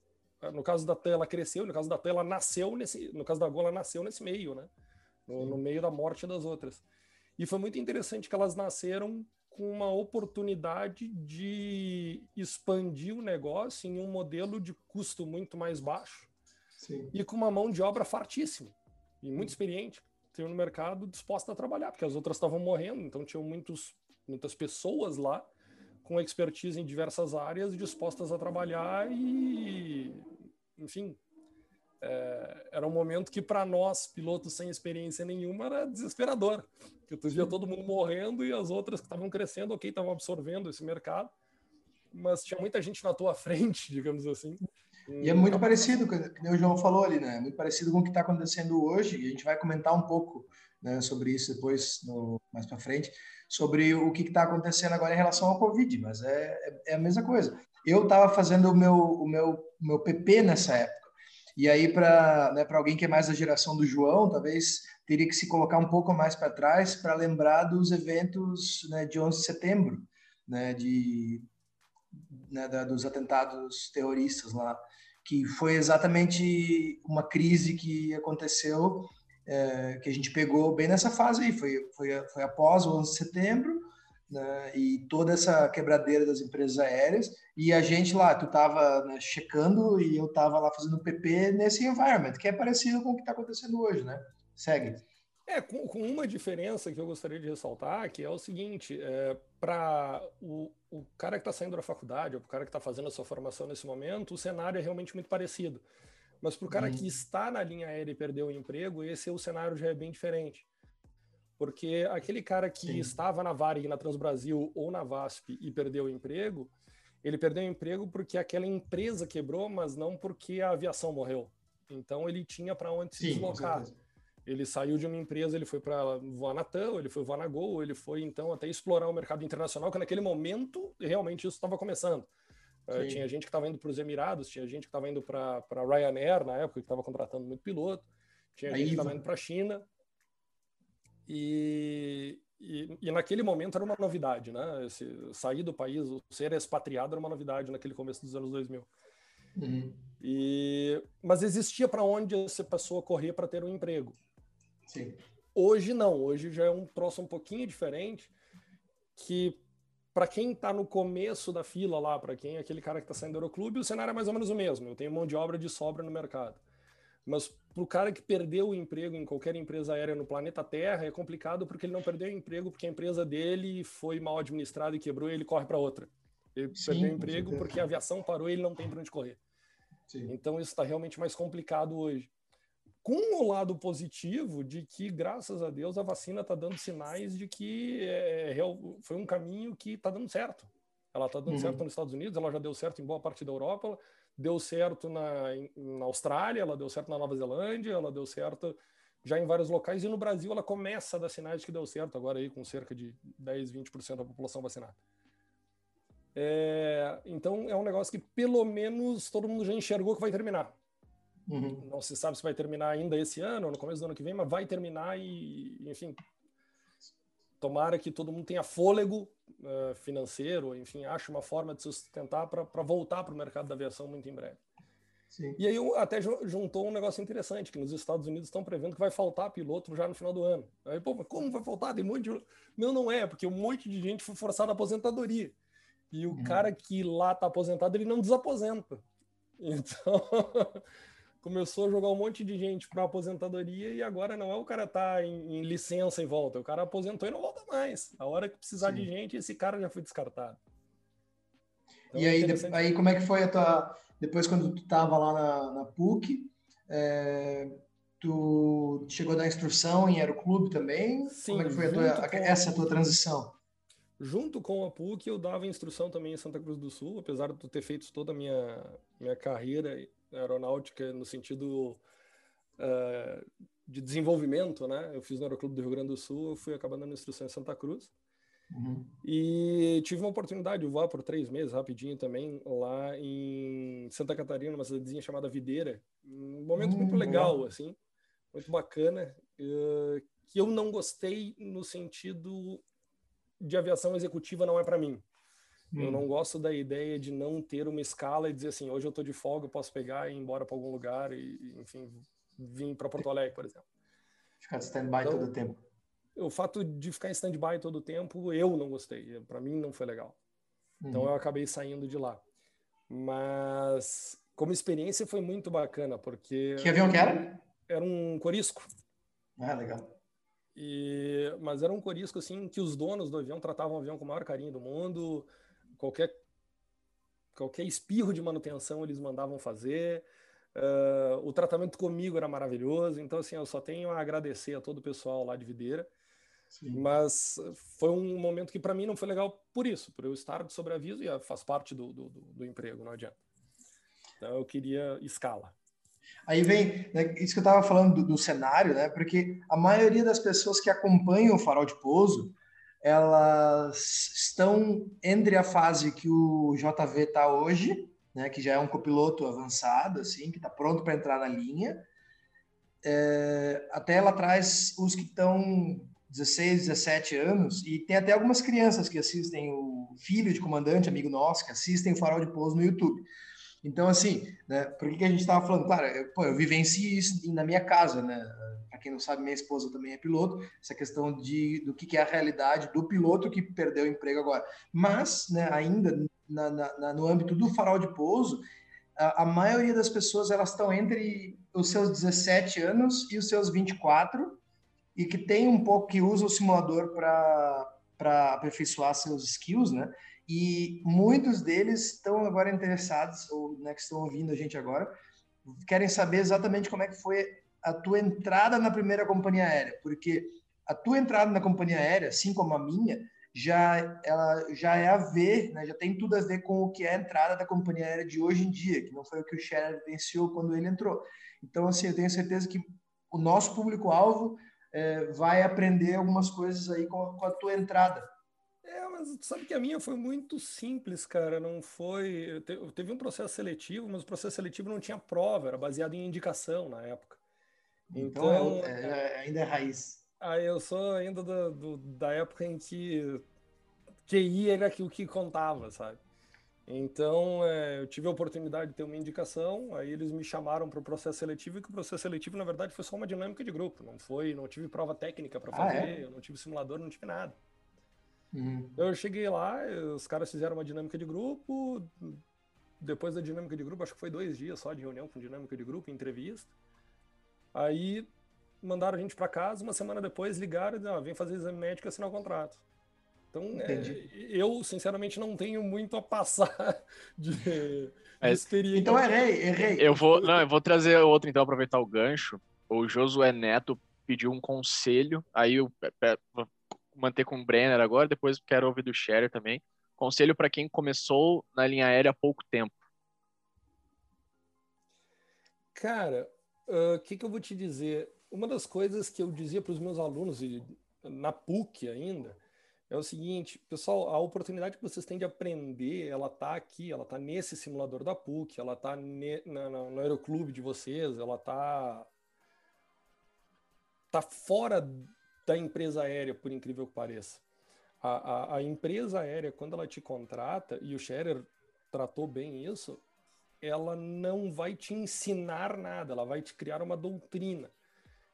no caso da TAM, ela cresceu, no caso da TAM, ela nasceu nesse. No caso da Gol, ela nasceu nesse meio, né? No, no, meio da morte das outras. E foi muito interessante que elas nasceram com uma oportunidade de expandir o negócio em um modelo de custo muito mais baixo Sim. e com uma mão de obra fartíssima e muito experiente, no mercado disposta a trabalhar, porque as outras estavam morrendo, então tinham muitos, muitas pessoas lá com expertise em diversas áreas, dispostas a trabalhar e, enfim, é, era um momento que para nós, pilotos sem experiência nenhuma, era desesperador. Porque tu via todo mundo morrendo e as outras que estavam crescendo, ok, estavam absorvendo esse mercado, mas tinha muita gente na tua frente, digamos assim. E é muito parecido, como o João falou ali, né? Muito parecido com o que está acontecendo hoje, e a gente vai comentar um pouco né, sobre isso depois, no, mais para frente sobre o que está acontecendo agora em relação ao Covid, mas é, é, é a mesma coisa. Eu estava fazendo o meu, o meu, meu PP nessa época, E aí, para né, alguém que é mais da geração do João, talvez teria que se colocar um pouco mais para trás para lembrar dos eventos né, de 11 de setembro, né, de, né, da, dos atentados terroristas lá, que foi exatamente uma crise que aconteceu, é, que a gente pegou bem nessa fase aí, foi, foi, foi após o 11 de setembro, né, e toda essa quebradeira das empresas aéreas, e a gente lá, tu estava né, checando e eu estava lá fazendo PP nesse environment, que é parecido com o que está acontecendo hoje, né? Segue. É, com, com, uma diferença que eu gostaria de ressaltar, que é o seguinte, é, para o, o cara que está saindo da faculdade, ou o cara que está fazendo a sua formação nesse momento, o cenário é realmente muito parecido. Mas para o cara uhum. que está na linha aérea e perdeu o emprego, esse o cenário já é bem diferente. Porque aquele cara que Sim. estava na Varig, na Transbrasil ou na VASP e perdeu o emprego, ele perdeu o emprego porque aquela empresa quebrou, mas não porque a aviação morreu. Então ele tinha para onde se Sim, deslocar. Ele saiu de uma empresa, ele foi para voar na TAM, ele foi voar na Gol, ele foi então até explorar o mercado internacional, que naquele momento realmente isso estava começando. Uh, tinha gente que estava indo para os Emirados, tinha gente que estava indo para Ryanair na época, que estava contratando muito piloto, tinha gente que estava indo para a China. E, e, e, naquele momento era uma novidade, né? Esse, sair do país, ser expatriado era uma novidade naquele começo dos anos 2000. Uhum. E, mas existia para onde essa pessoa correr para ter um emprego. Sim. Hoje não, hoje já é um troço um pouquinho diferente, que para quem está no começo da fila lá, para quem é aquele cara que está saindo do Aeroclube, o cenário é mais ou menos o mesmo. Eu tenho mão de obra de sobra no mercado. Mas para o cara que perdeu o emprego em qualquer empresa aérea no planeta Terra, é complicado porque ele não perdeu o emprego porque a empresa dele foi mal administrada e quebrou e ele corre para outra. Ele Sim, perdeu o emprego porque a aviação parou e ele não tem para onde correr. Sim. Então isso está realmente mais complicado hoje com o lado positivo de que, graças a Deus, a vacina está dando sinais de que é, foi um caminho que está dando certo. Ela está dando uhum. certo nos Estados Unidos, ela já deu certo em boa parte da Europa, deu certo na, na Austrália, ela deu certo na Nova Zelândia, ela deu certo já em vários locais, e no Brasil ela começa a dar sinais de que deu certo agora aí com cerca de 10, 20% da população vacinada. É, então é um negócio que pelo menos todo mundo já enxergou que vai terminar. Uhum. Não se sabe se vai terminar ainda esse ano ou no começo do ano que vem, mas vai terminar e, enfim, tomara que todo mundo tenha fôlego uh, financeiro, enfim, ache uma forma de sustentar para voltar para o mercado da aviação muito em breve. Sim. E aí até juntou um negócio interessante, que nos Estados Unidos estão prevendo que vai faltar piloto já no final do ano. Aí, pô, mas como vai faltar? Tem um monte de... Não, não é, porque um monte de gente foi forçada à aposentadoria. E o uhum. cara que lá está aposentado, ele não desaposenta. Então, começou a jogar um monte de gente para aposentadoria e agora não é o cara tá em, em, licença e volta, o cara aposentou e não volta mais. A hora que precisar Sim. de gente, esse cara já foi descartado. Então, e aí, é aí como é que foi a tua depois quando tu estava lá na, na PUC, é, tu chegou da instrução em aeroclube também? Sim, como é que foi a tua, a, essa tua transição? Junto com a PUC, eu dava instrução também em Santa Cruz do Sul, apesar de eu ter feito toda a minha, minha carreira aeronáutica no sentido uh, de desenvolvimento, né? Eu fiz no Aeroclube do Rio Grande do Sul, eu fui acabando dando instrução em Santa Cruz. Uhum. E tive uma oportunidade de voar por três meses, rapidinho também, lá em Santa Catarina, uma cidadezinha chamada Videira. Um momento uhum, muito hum, legal, assim, muito bacana, uh, que eu não gostei no sentido de aviação executiva não é para mim. Hum. Eu não gosto da ideia de não ter uma escala e dizer assim, hoje eu estou de folga, eu posso pegar e ir embora para algum lugar e, enfim, vir para Porto Alegre, por exemplo. Ficar stand-by então, todo o tempo. O fato de ficar em stand-by todo o tempo, eu não gostei. Para mim não foi legal. Então uhum. eu acabei saindo de lá. Mas como experiência foi muito bacana, porque... Que avião que era? Era um Corisco. Ah, legal. E, mas era um corisco assim que os donos do avião tratavam o avião com o maior carinho do mundo qualquer qualquer espirro de manutenção eles mandavam fazer. Uh, o tratamento comigo era maravilhoso, então assim eu só tenho a agradecer a todo o pessoal lá de Videira. Sim. Mas foi um momento que para mim não foi legal por isso, por eu estar de sobreaviso e faz parte do, do, do emprego, não adianta. Então eu queria escala. Aí vem né, isso que eu estava falando do, do, cenário, né? Porque a maioria das pessoas que acompanham o farol de pouso elas estão entre a fase que o JV está hoje, né, que já é um copiloto avançado, assim, que está pronto para entrar na linha, é, até ela traz os que estão 16, 17 anos, e tem até algumas crianças que assistem, o filho de comandante, amigo nosso, que assistem o Farol de Pouso no YouTube. Então, assim, né, por que, que a gente estava falando? Claro, eu, pô, eu isso na minha casa, né? Para quem não sabe, minha esposa também é piloto, essa questão de, do que, que é a realidade do piloto que perdeu o emprego agora. Mas, né, ainda na, na, no âmbito do farol de pouso, a, a maioria das pessoas elas estão entre os seus 17 anos e os seus 24 e que tem um pouco que usa o simulador para aperfeiçoar seus skills, né? E muitos deles estão agora interessados, ou né, que estão ouvindo a gente agora, querem saber exatamente como é que foi a tua entrada na primeira companhia aérea, porque a tua entrada na companhia aérea, assim como a minha, já ela já é a ver, né, já tem tudo a ver com o que é a entrada da companhia aérea de hoje em dia, que não foi o que o Scherer venceu quando ele entrou. Então, assim, eu tenho certeza que o nosso público-alvo é, vai aprender algumas coisas aí com, com a tua entrada. É, mas sabe que a minha foi muito simples, cara. Não foi. Teve um processo seletivo, mas o processo seletivo não tinha prova, era baseado em indicação na época. Então, é então é, é, ainda é raiz. Aí eu sou ainda do, do, da época em que QI era o que contava, sabe? Então, é, eu tive a oportunidade de ter uma indicação, aí eles me chamaram para o processo seletivo, e que o processo seletivo, na verdade, foi só uma dinâmica de grupo, não foi, não tive prova técnica para fazer, ah, é? eu não tive simulador, não tive nada. Uhum. Eu cheguei lá, os caras fizeram uma dinâmica de grupo, depois da dinâmica de grupo, acho que foi dois dias só de reunião com dinâmica de grupo, entrevista, Aí mandaram a gente para casa, uma semana depois ligaram e disseram, ah, vem fazer exame médico e assinar o contrato. Então, é, eu, sinceramente, não tenho muito a passar de, de é, experiência. Então, errei, errei. Eu vou, não, eu vou trazer outro, então, aproveitar o gancho. O Josué Neto pediu um conselho, aí eu manter com o Brenner agora, depois quero ouvir do Sherry também. Conselho para quem começou na linha aérea há pouco tempo. Cara, o uh, que, que eu vou te dizer? Uma das coisas que eu dizia para os meus alunos, e na PUC ainda, é o seguinte, pessoal, a oportunidade que vocês têm de aprender, ela está aqui, ela está nesse simulador da PUC, ela está no aeroclube de vocês, ela está tá fora da empresa aérea, por incrível que pareça. A, a, a empresa aérea, quando ela te contrata, e o Scherer tratou bem isso, ela não vai te ensinar nada, ela vai te criar uma doutrina.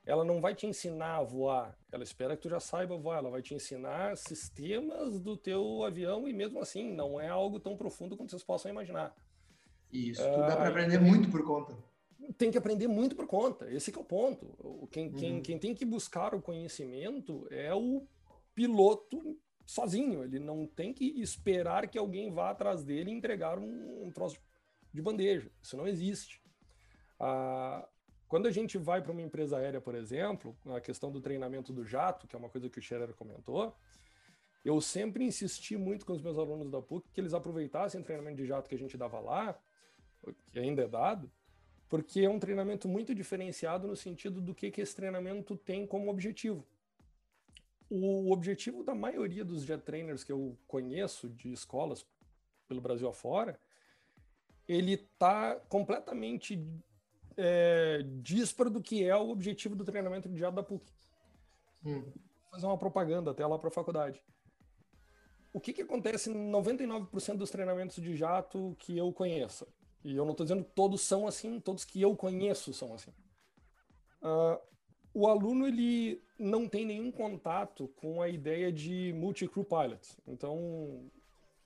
Ela não vai te ensinar a voar, ela espera que tu já saiba voar, ela vai te ensinar sistemas do teu avião e mesmo assim não é algo tão profundo quanto vocês possam imaginar. Isso, dá para aprender muito por conta. Tem que aprender muito por conta, esse é o ponto. Quem, uhum. quem, quem tem que buscar o conhecimento é o piloto sozinho, ele não tem que esperar que alguém vá atrás dele e entregar um, um troço de bandeja. Isso não existe. Ah, quando a gente vai para uma empresa aérea, por exemplo, a questão do treinamento do jato, que é uma coisa que o Scherer comentou, eu sempre insisti muito com os meus alunos da PUC que eles aproveitassem o treinamento de jato que a gente dava lá, que ainda é dado, porque é um treinamento muito diferenciado no sentido do que, que esse treinamento tem como objetivo. O objetivo da maioria dos jet trainers que eu conheço de escolas pelo Brasil afora ele está completamente é, disparo do que é o objetivo do treinamento de jato da PUC. Hum. Fazer uma propaganda até lá para a faculdade. O que, que acontece em 99% dos treinamentos de jato que eu conheço? E eu não estou dizendo que todos são assim, todos que eu conheço são assim. Uh, o aluno ele não tem nenhum contato com a ideia de multi-crew pilot. Então,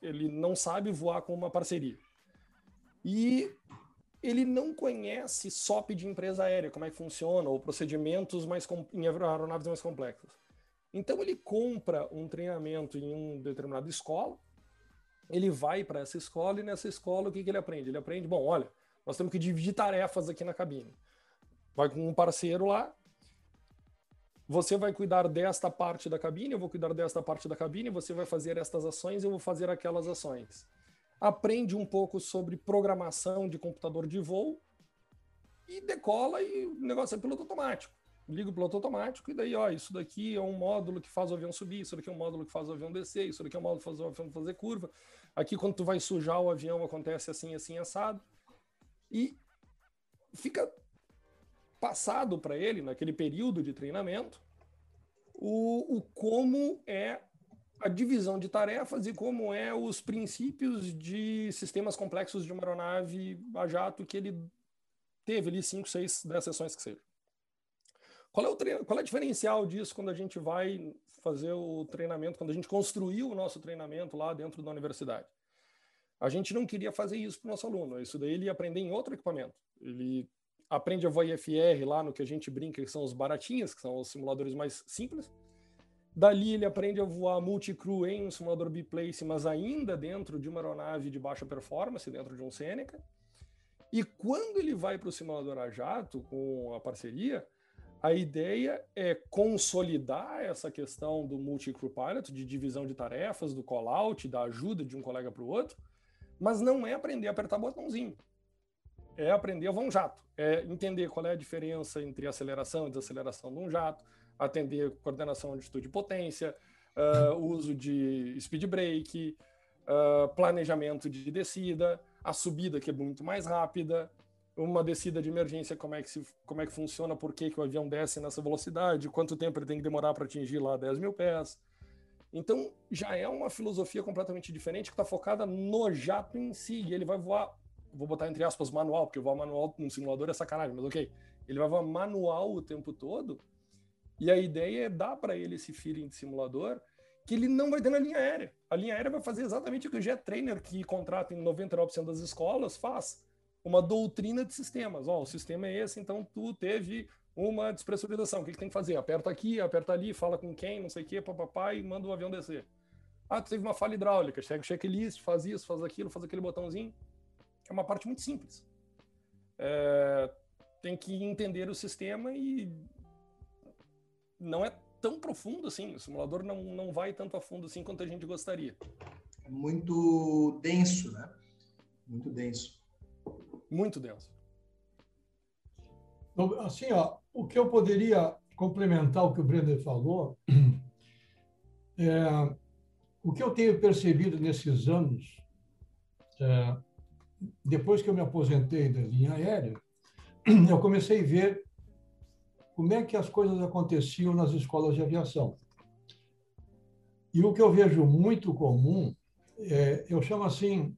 ele não sabe voar com uma parceria. E ele não conhece SOP de empresa aérea, como é que funciona, ou procedimentos mais em aeronaves mais complexas. Então ele compra um treinamento em uma determinada escola, ele vai para essa escola e nessa escola o que, que ele aprende? Ele aprende, bom, olha, nós temos que dividir tarefas aqui na cabine. Vai com um parceiro lá, você vai cuidar desta parte da cabine, eu vou cuidar desta parte da cabine, você vai fazer estas ações, eu vou fazer aquelas ações aprende um pouco sobre programação de computador de voo e decola e o negócio é piloto automático. Liga o piloto automático e daí, ó, isso daqui é um módulo que faz o avião subir, isso daqui é um módulo que faz o avião descer, isso daqui é um módulo que faz o avião fazer curva. Aqui, quando tu vai sujar o avião, acontece assim, assim, assado. E fica passado para ele, naquele período de treinamento, o, o como é a divisão de tarefas e como é os princípios de sistemas complexos de uma aeronave a jato que ele teve ali, cinco, seis, dez sessões que seja. Qual é, o treino, qual é o diferencial disso quando a gente vai fazer o treinamento, quando a gente construiu o nosso treinamento lá dentro da universidade? A gente não queria fazer isso para o nosso aluno, isso daí ele ia aprender em outro equipamento. Ele aprende a voar IFR lá no que a gente brinca, que são os baratinhos, que são os simuladores mais simples. Dali ele aprende a voar multicrew em um simulador biplace, mas ainda dentro de uma aeronave de baixa performance, dentro de um Seneca. E quando ele vai para o simulador a jato, com a parceria, a ideia é consolidar essa questão do multi-crew pilot, de divisão de tarefas, do call-out, da ajuda de um colega para o outro, mas não é aprender a apertar botãozinho. É aprender a voar um jato, é entender qual é a diferença entre aceleração e desaceleração de um jato, atender coordenação de atitude e potência, uh, uso de speed brake, uh, planejamento de descida, a subida que é muito mais rápida, uma descida de emergência, como é que, se, como é que funciona, por que, que o avião desce nessa velocidade, quanto tempo ele tem que demorar para atingir lá 10 mil pés. Então, já é uma filosofia completamente diferente que está focada no jato em si. E ele vai voar, vou botar entre aspas, manual, porque voar manual num simulador é sacanagem, mas ok. Ele vai voar manual o tempo todo. E a ideia é dar para ele esse feeling de simulador que ele não vai ter na linha aérea. A linha aérea vai fazer exatamente o que o jet trainer que contrata em 99% das escolas faz uma doutrina de sistemas. Ó, o sistema é esse, então tu teve uma despressurização. O que, que tem que fazer? Aperta aqui, aperta ali, fala com quem, não sei o quê, papapá, e manda o avião descer. Ah, tu teve uma falha hidráulica, chega o checklist, faz isso, faz aquilo, faz aquele botãozinho. É uma parte muito simples. É, tem que entender o sistema e não é tão profundo assim. O simulador não, não vai tanto a fundo assim quanto a gente gostaria. É muito denso, né? Muito denso. Muito denso. Então, assim, ó, o que eu poderia complementar o que o Brenner falou, é, o que eu tenho percebido nesses anos, é, depois que eu me aposentei da linha aérea, eu comecei a ver como é que as coisas aconteciam nas escolas de aviação. E o que eu vejo muito comum, é, eu chamo assim,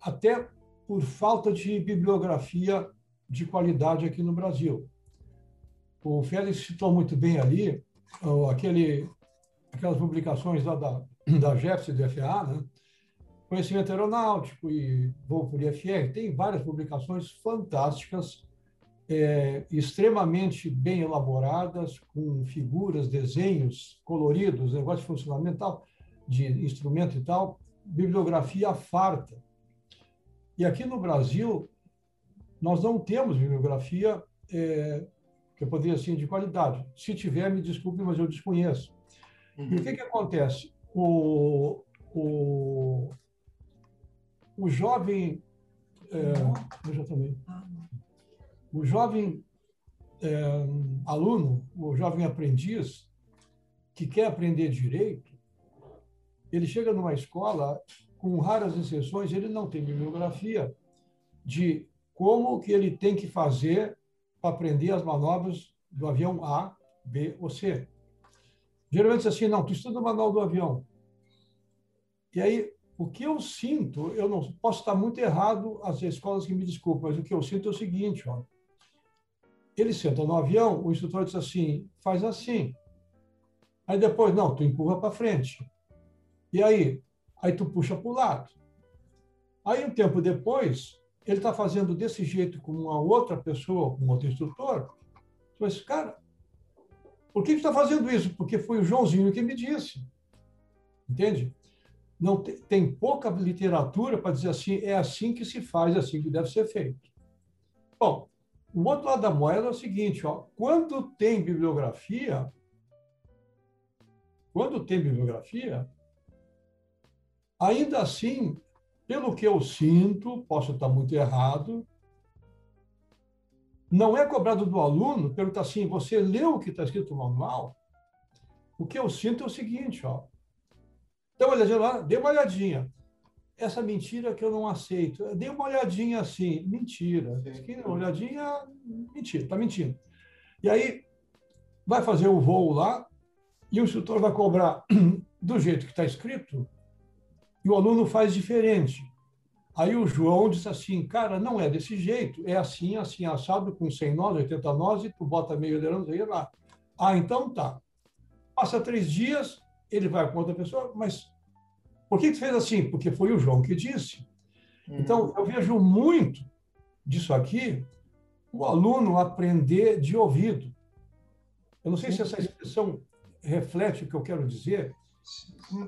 até por falta de bibliografia de qualidade aqui no Brasil. O Félix citou muito bem ali aquele, aquelas publicações lá da, da JEFS e do FAA, né? Conhecimento Aeronáutico e Voo por IFR, tem várias publicações fantásticas, é, extremamente bem elaboradas, com figuras, desenhos coloridos, negócio de funcionamento de instrumento e tal, bibliografia farta. E aqui no Brasil, nós não temos bibliografia é, que eu poderia assim de qualidade. Se tiver, me desculpe, mas eu desconheço. Uhum. E o que, que acontece? O, o, o jovem. É, também. O jovem é, aluno, o jovem aprendiz, que quer aprender direito, ele chega numa escola com raras exceções, ele não tem bibliografia de como que ele tem que fazer para aprender as manobras do avião A, B ou C. Geralmente assim, não, tu estuda o manual do avião. E aí, o que eu sinto, eu não posso estar muito errado, as escolas que me desculpem, mas o que eu sinto é o seguinte, ó. Ele senta no avião, o instrutor diz assim, faz assim. Aí depois, não, tu empurra para frente. E aí, aí tu puxa para o lado. Aí, um tempo depois, ele está fazendo desse jeito com uma outra pessoa, com outro instrutor. Mas, cara, por que está fazendo isso? Porque foi o Joãozinho que me disse. Entende? Não tem, tem pouca literatura para dizer assim, é assim que se faz, é assim que deve ser feito. Bom, o outro lado da moeda é o seguinte, ó, quando tem bibliografia, quando tem bibliografia, Ainda assim, pelo que eu sinto, posso estar muito errado, não é cobrado do aluno perguntar assim: você leu o que está escrito no manual? O que eu sinto é o seguinte: ó, Dê uma olhadinha lá, dê uma olhadinha. Essa mentira que eu não aceito. Dê uma olhadinha assim. Mentira. Sim. Uma olhadinha, mentira, está mentindo. E aí, vai fazer o voo lá, e o instrutor vai cobrar do jeito que está escrito, e o aluno faz diferente. Aí o João disse assim, cara, não é desse jeito, é assim, assim, assado, com 100 nós, 80 nós, e tu bota meio liderança aí lá. Ah, então tá. Passa três dias, ele vai com outra pessoa, mas por que tu fez assim? Porque foi o João que disse. Uhum. Então, eu vejo muito disso aqui, o aluno aprender de ouvido. Eu não sei se essa expressão reflete o que eu quero dizer.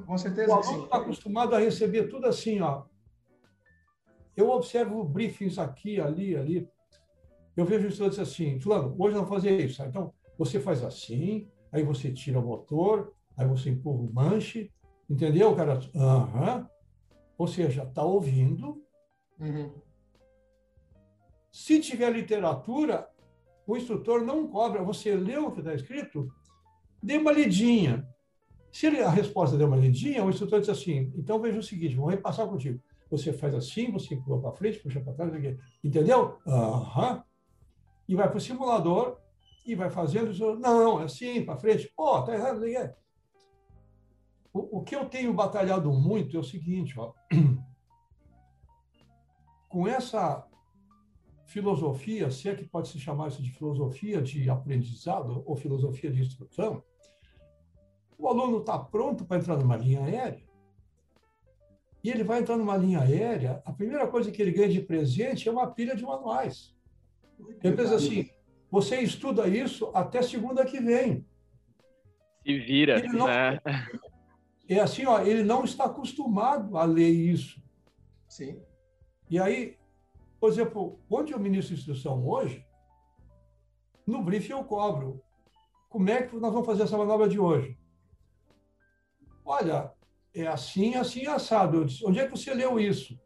Com certeza. O aluno está acostumado a receber tudo assim, ó. Eu observo briefings aqui, ali, ali. Eu vejo estudantes assim, fulano, hoje não fazer isso. Tá? Então, você faz assim, aí você tira o motor, aí você empurra o manche, entendeu, cara? Uhum. Ou seja, está ouvindo. Uhum. Se tiver literatura, o instrutor não cobra. Você leu o que está escrito? Dê uma lidinha. Se a resposta deu uma lidinha, o instrutor diz assim: então veja o seguinte, vou repassar contigo. Você faz assim, você empurra para frente, puxa para trás, entendeu? Aham. E vai para o simulador e vai fazendo. Não, é assim, para frente. Pô, oh, tá errado. É. O, o que eu tenho batalhado muito é o seguinte: ó. com essa filosofia, se é que pode se chamar isso de filosofia de aprendizado ou filosofia de instrução, o aluno está pronto para entrar numa linha aérea. E ele vai entrar numa linha aérea, a primeira coisa que ele ganha de presente é uma pilha de manuais. Ele pensa assim: você estuda isso até segunda que vem. Se vira, não, né? É assim, ó, ele não está acostumado a ler isso. Sim. E aí, por exemplo, onde eu ministro instrução hoje, no briefing eu cobro. Como é que nós vamos fazer essa manobra de hoje? Olha, é assim, assim, assado. Eu disse, onde é que você leu isso?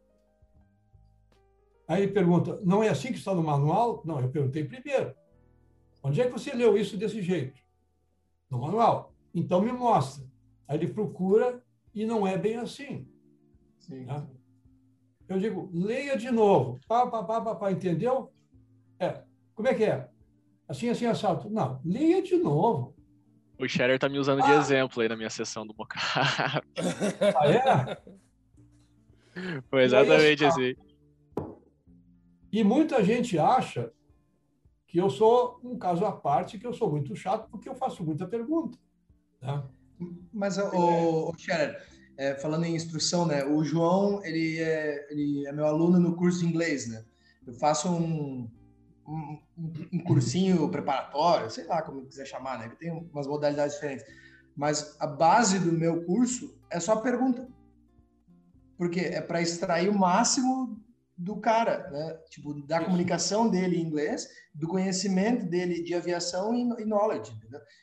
Aí ele pergunta, não é assim que está no manual? Não, eu perguntei primeiro. Onde é que você leu isso desse jeito? No manual. Então me mostra. Aí ele procura e não é bem assim. Sim. Né? Eu digo, leia de novo. Pá, pá, pá, pá, pá, entendeu? É. Como é que é? Assim, assim, assado. Não, leia de novo. O Scherer tá me usando ah. de exemplo aí na minha sessão do mocap. Ah, é? Foi exatamente assim. E muita gente acha que eu sou um caso à parte, que eu sou muito chato, porque eu faço muita pergunta. Né? Mas, o, o Scherer, é, falando em instrução, né? O João, ele é, ele é meu aluno no curso de inglês, né? Eu faço um, um, um cursinho preparatório, sei lá como quiser chamar, né? Tem umas modalidades diferentes. Mas a base do meu curso é só pergunta. Porque é para extrair o máximo do cara, né? Tipo, da comunicação dele em inglês, do conhecimento dele de aviação e, e knowledge?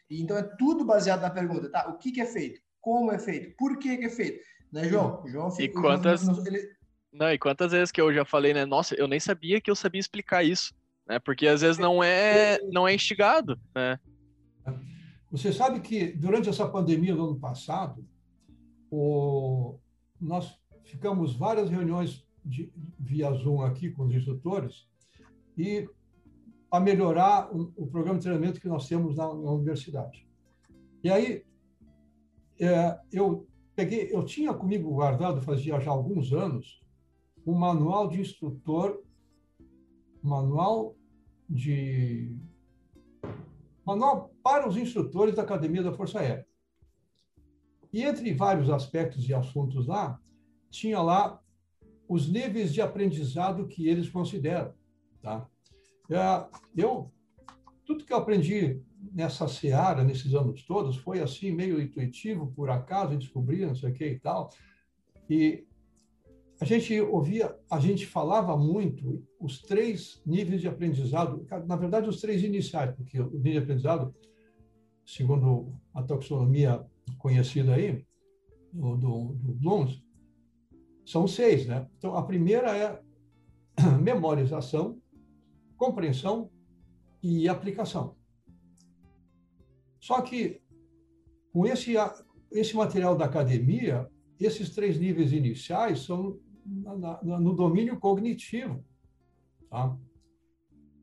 E, então é tudo baseado na pergunta, tá? O que, que é feito? Como é feito? Por que, que é feito? Né, João? João e quantas... Ele... Não, e quantas vezes que eu já falei, né? Nossa, eu nem sabia que eu sabia explicar isso, né? Porque às vezes não é, não é instigado, né? Você sabe que durante essa pandemia do ano passado, o... nós ficamos várias reuniões de, via Zoom aqui com os instrutores e a melhorar o, o, programa de treinamento que nós temos na, na universidade. E aí é, eu peguei, eu tinha comigo guardado fazia já alguns anos o manual de instrutor, manual de manual para os instrutores da Academia da Força Aérea. E entre vários aspectos e assuntos lá, tinha lá os níveis de aprendizado que eles consideram. Tá? É, eu, tudo que eu aprendi nessa seara, nesses anos todos, foi assim, meio intuitivo, por acaso, descobri, não sei o que e tal. E a gente ouvia, a gente falava muito os três níveis de aprendizado, na verdade, os três iniciais, porque o nível de aprendizado, segundo a taxonomia conhecida aí, do, do, do são seis, né? Então, a primeira é memorização, compreensão e aplicação. Só que, com esse, esse material da academia, esses três níveis iniciais são na, na, no domínio cognitivo. Tá?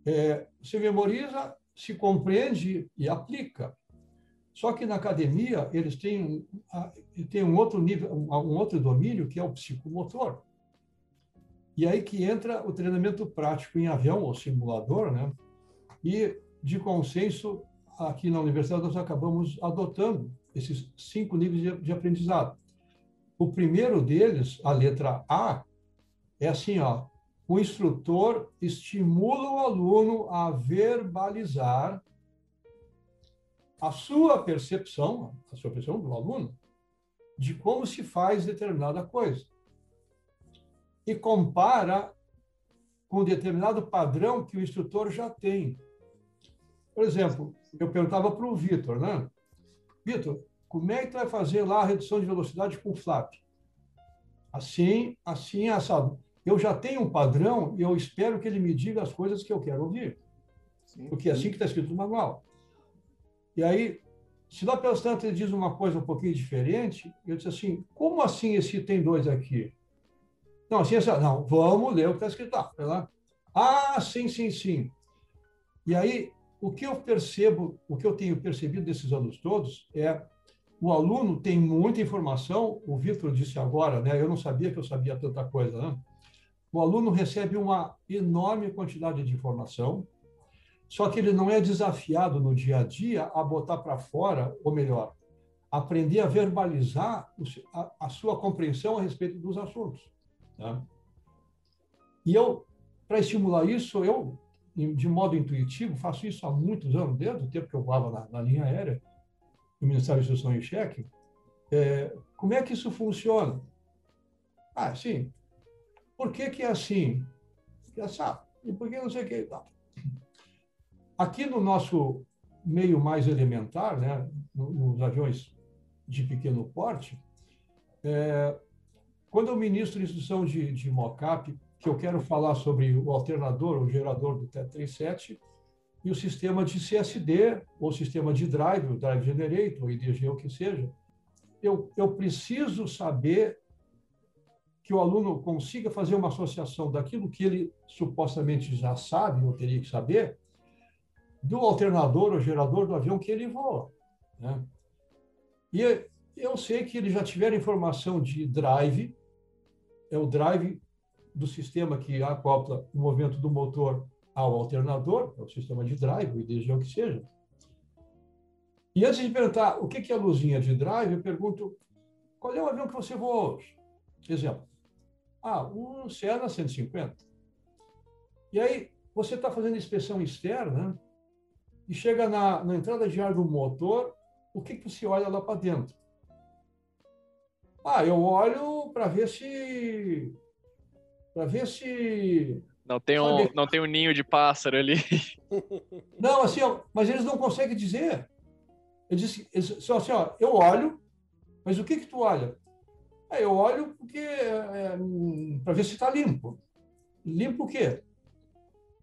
É, você memoriza, se compreende e aplica. Só que na academia eles têm, têm um outro nível, um outro domínio que é o psicomotor. E aí que entra o treinamento prático em avião ou simulador, né? E de consenso aqui na universidade nós acabamos adotando esses cinco níveis de, de aprendizado. O primeiro deles, a letra A, é assim, ó, o instrutor estimula o aluno a verbalizar a sua percepção, a sua percepção do aluno, de como se faz determinada coisa. E compara com determinado padrão que o instrutor já tem. Por exemplo, eu perguntava para o Vitor, né? Vitor, como é que tu vai fazer lá a redução de velocidade com flap? Assim, assim, assado. Eu já tenho um padrão e eu espero que ele me diga as coisas que eu quero ouvir. Sim, porque é assim que está escrito no manual. E aí, se lá pelos tanto ele diz uma coisa um pouquinho diferente, eu disse assim, como assim esse tem dois aqui? Não, assim, assim não, vamos ler o que está escrito lá. Ah, sim, sim, sim. E aí, o que eu percebo, o que eu tenho percebido desses anos todos é o aluno tem muita informação, o Vitor disse agora, né? Eu não sabia que eu sabia tanta coisa, né? O aluno recebe uma enorme quantidade de informação, só que ele não é desafiado no dia a dia a botar para fora, ou melhor, aprender a verbalizar a, sua compreensão a respeito dos assuntos. Né? E eu, para estimular isso, eu, de modo intuitivo, faço isso há muitos anos, desde o tempo que eu voava na, na linha aérea, no Ministério da Instrução em Cheque. É, como é que isso funciona? Ah, sim. Por que, que é assim? Já sabe. E por que não sei o que? Aqui no nosso meio mais elementar, né, nos aviões de pequeno porte, é, quando eu ministro instrução de, de mocap, que eu quero falar sobre o alternador, o gerador do T37, e o sistema de CSD, ou sistema de drive, o Drive Generator, ou IDG, o que seja, eu, eu preciso saber que o aluno consiga fazer uma associação daquilo que ele supostamente já sabe, ou teria que saber, do alternador ou gerador do avião que ele voa. Né? E eu sei que eles já tiveram informação de drive, é o drive do sistema que acopla o movimento do motor ao alternador, é o sistema de drive, o IDG, o que seja. E antes de perguntar o que é a luzinha de drive, eu pergunto qual é o avião que você voa hoje? Exemplo. Ah, o Cessna 150. E aí, você está fazendo inspeção externa, e chega na, na entrada de ar do motor, o que, que você olha lá para dentro? Ah, eu olho para ver se. Para ver se. Não tem, um, não tem um ninho de pássaro ali. Não, assim, ó, mas eles não conseguem dizer. Eles dizem assim, ó, eu olho, mas o que que tu olha? É, eu olho porque é, para ver se está limpo. Limpo o quê?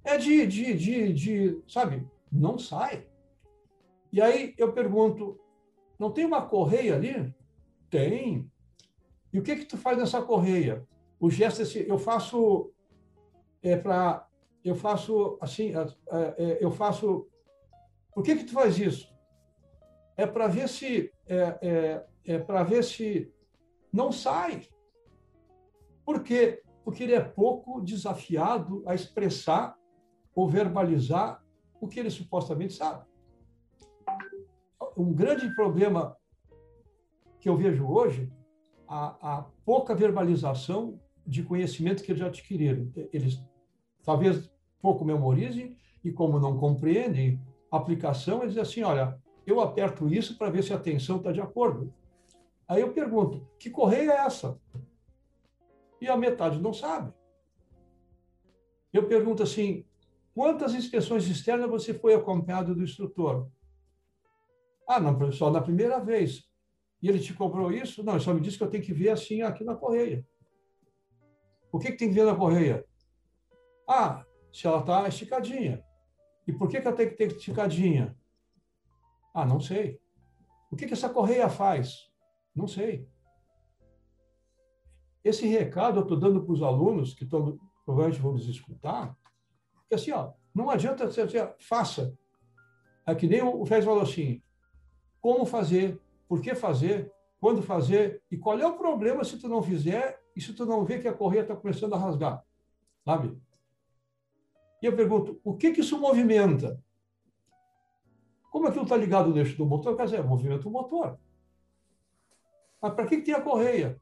É de, de, de, de, sabe, não sai. E aí eu pergunto, não tem uma correia ali? Tem. E o que que tu faz nessa correia? O gesto é eu faço é para eu faço assim, é, eu faço. Por que que tu faz isso? É para ver se é, é, é para ver se não sai. Por quê? Porque ele é pouco desafiado a expressar ou verbalizar o que ele supostamente sabe. Um grande problema que eu vejo hoje, a, a pouca verbalização de conhecimento que eles adquiriram. Eles talvez pouco memorizem e, como não compreendem aplicação, eles dizem assim: olha, eu aperto isso para ver se a tensão está de acordo. Aí eu pergunto: que correia é essa? E a metade não sabe. Eu pergunto assim: Quantas inspeções externas você foi acompanhado do instrutor? Ah, não, só na primeira vez. E ele te cobrou isso? Não, ele só me disse que eu tenho que ver assim aqui na correia. O que, que tem que ver na correia? Ah, se ela está esticadinha. E por que, que ela tem que ter esticadinha? Ah, não sei. O que, que essa correia faz? Não sei. esse recado eu estou dando para os alunos que provavelmente vão nos escutar, que assim, ó, não adianta você dizer, faça. É que nem o Fez falou assim, como fazer, por que fazer, quando fazer e qual é o problema se tu não fizer e se tu não vê que a correia está começando a rasgar, sabe? E eu pergunto, o que que isso movimenta? Como aquilo está ligado no eixo do motor? Quer dizer, movimenta o motor. Mas para que, que tem a correia?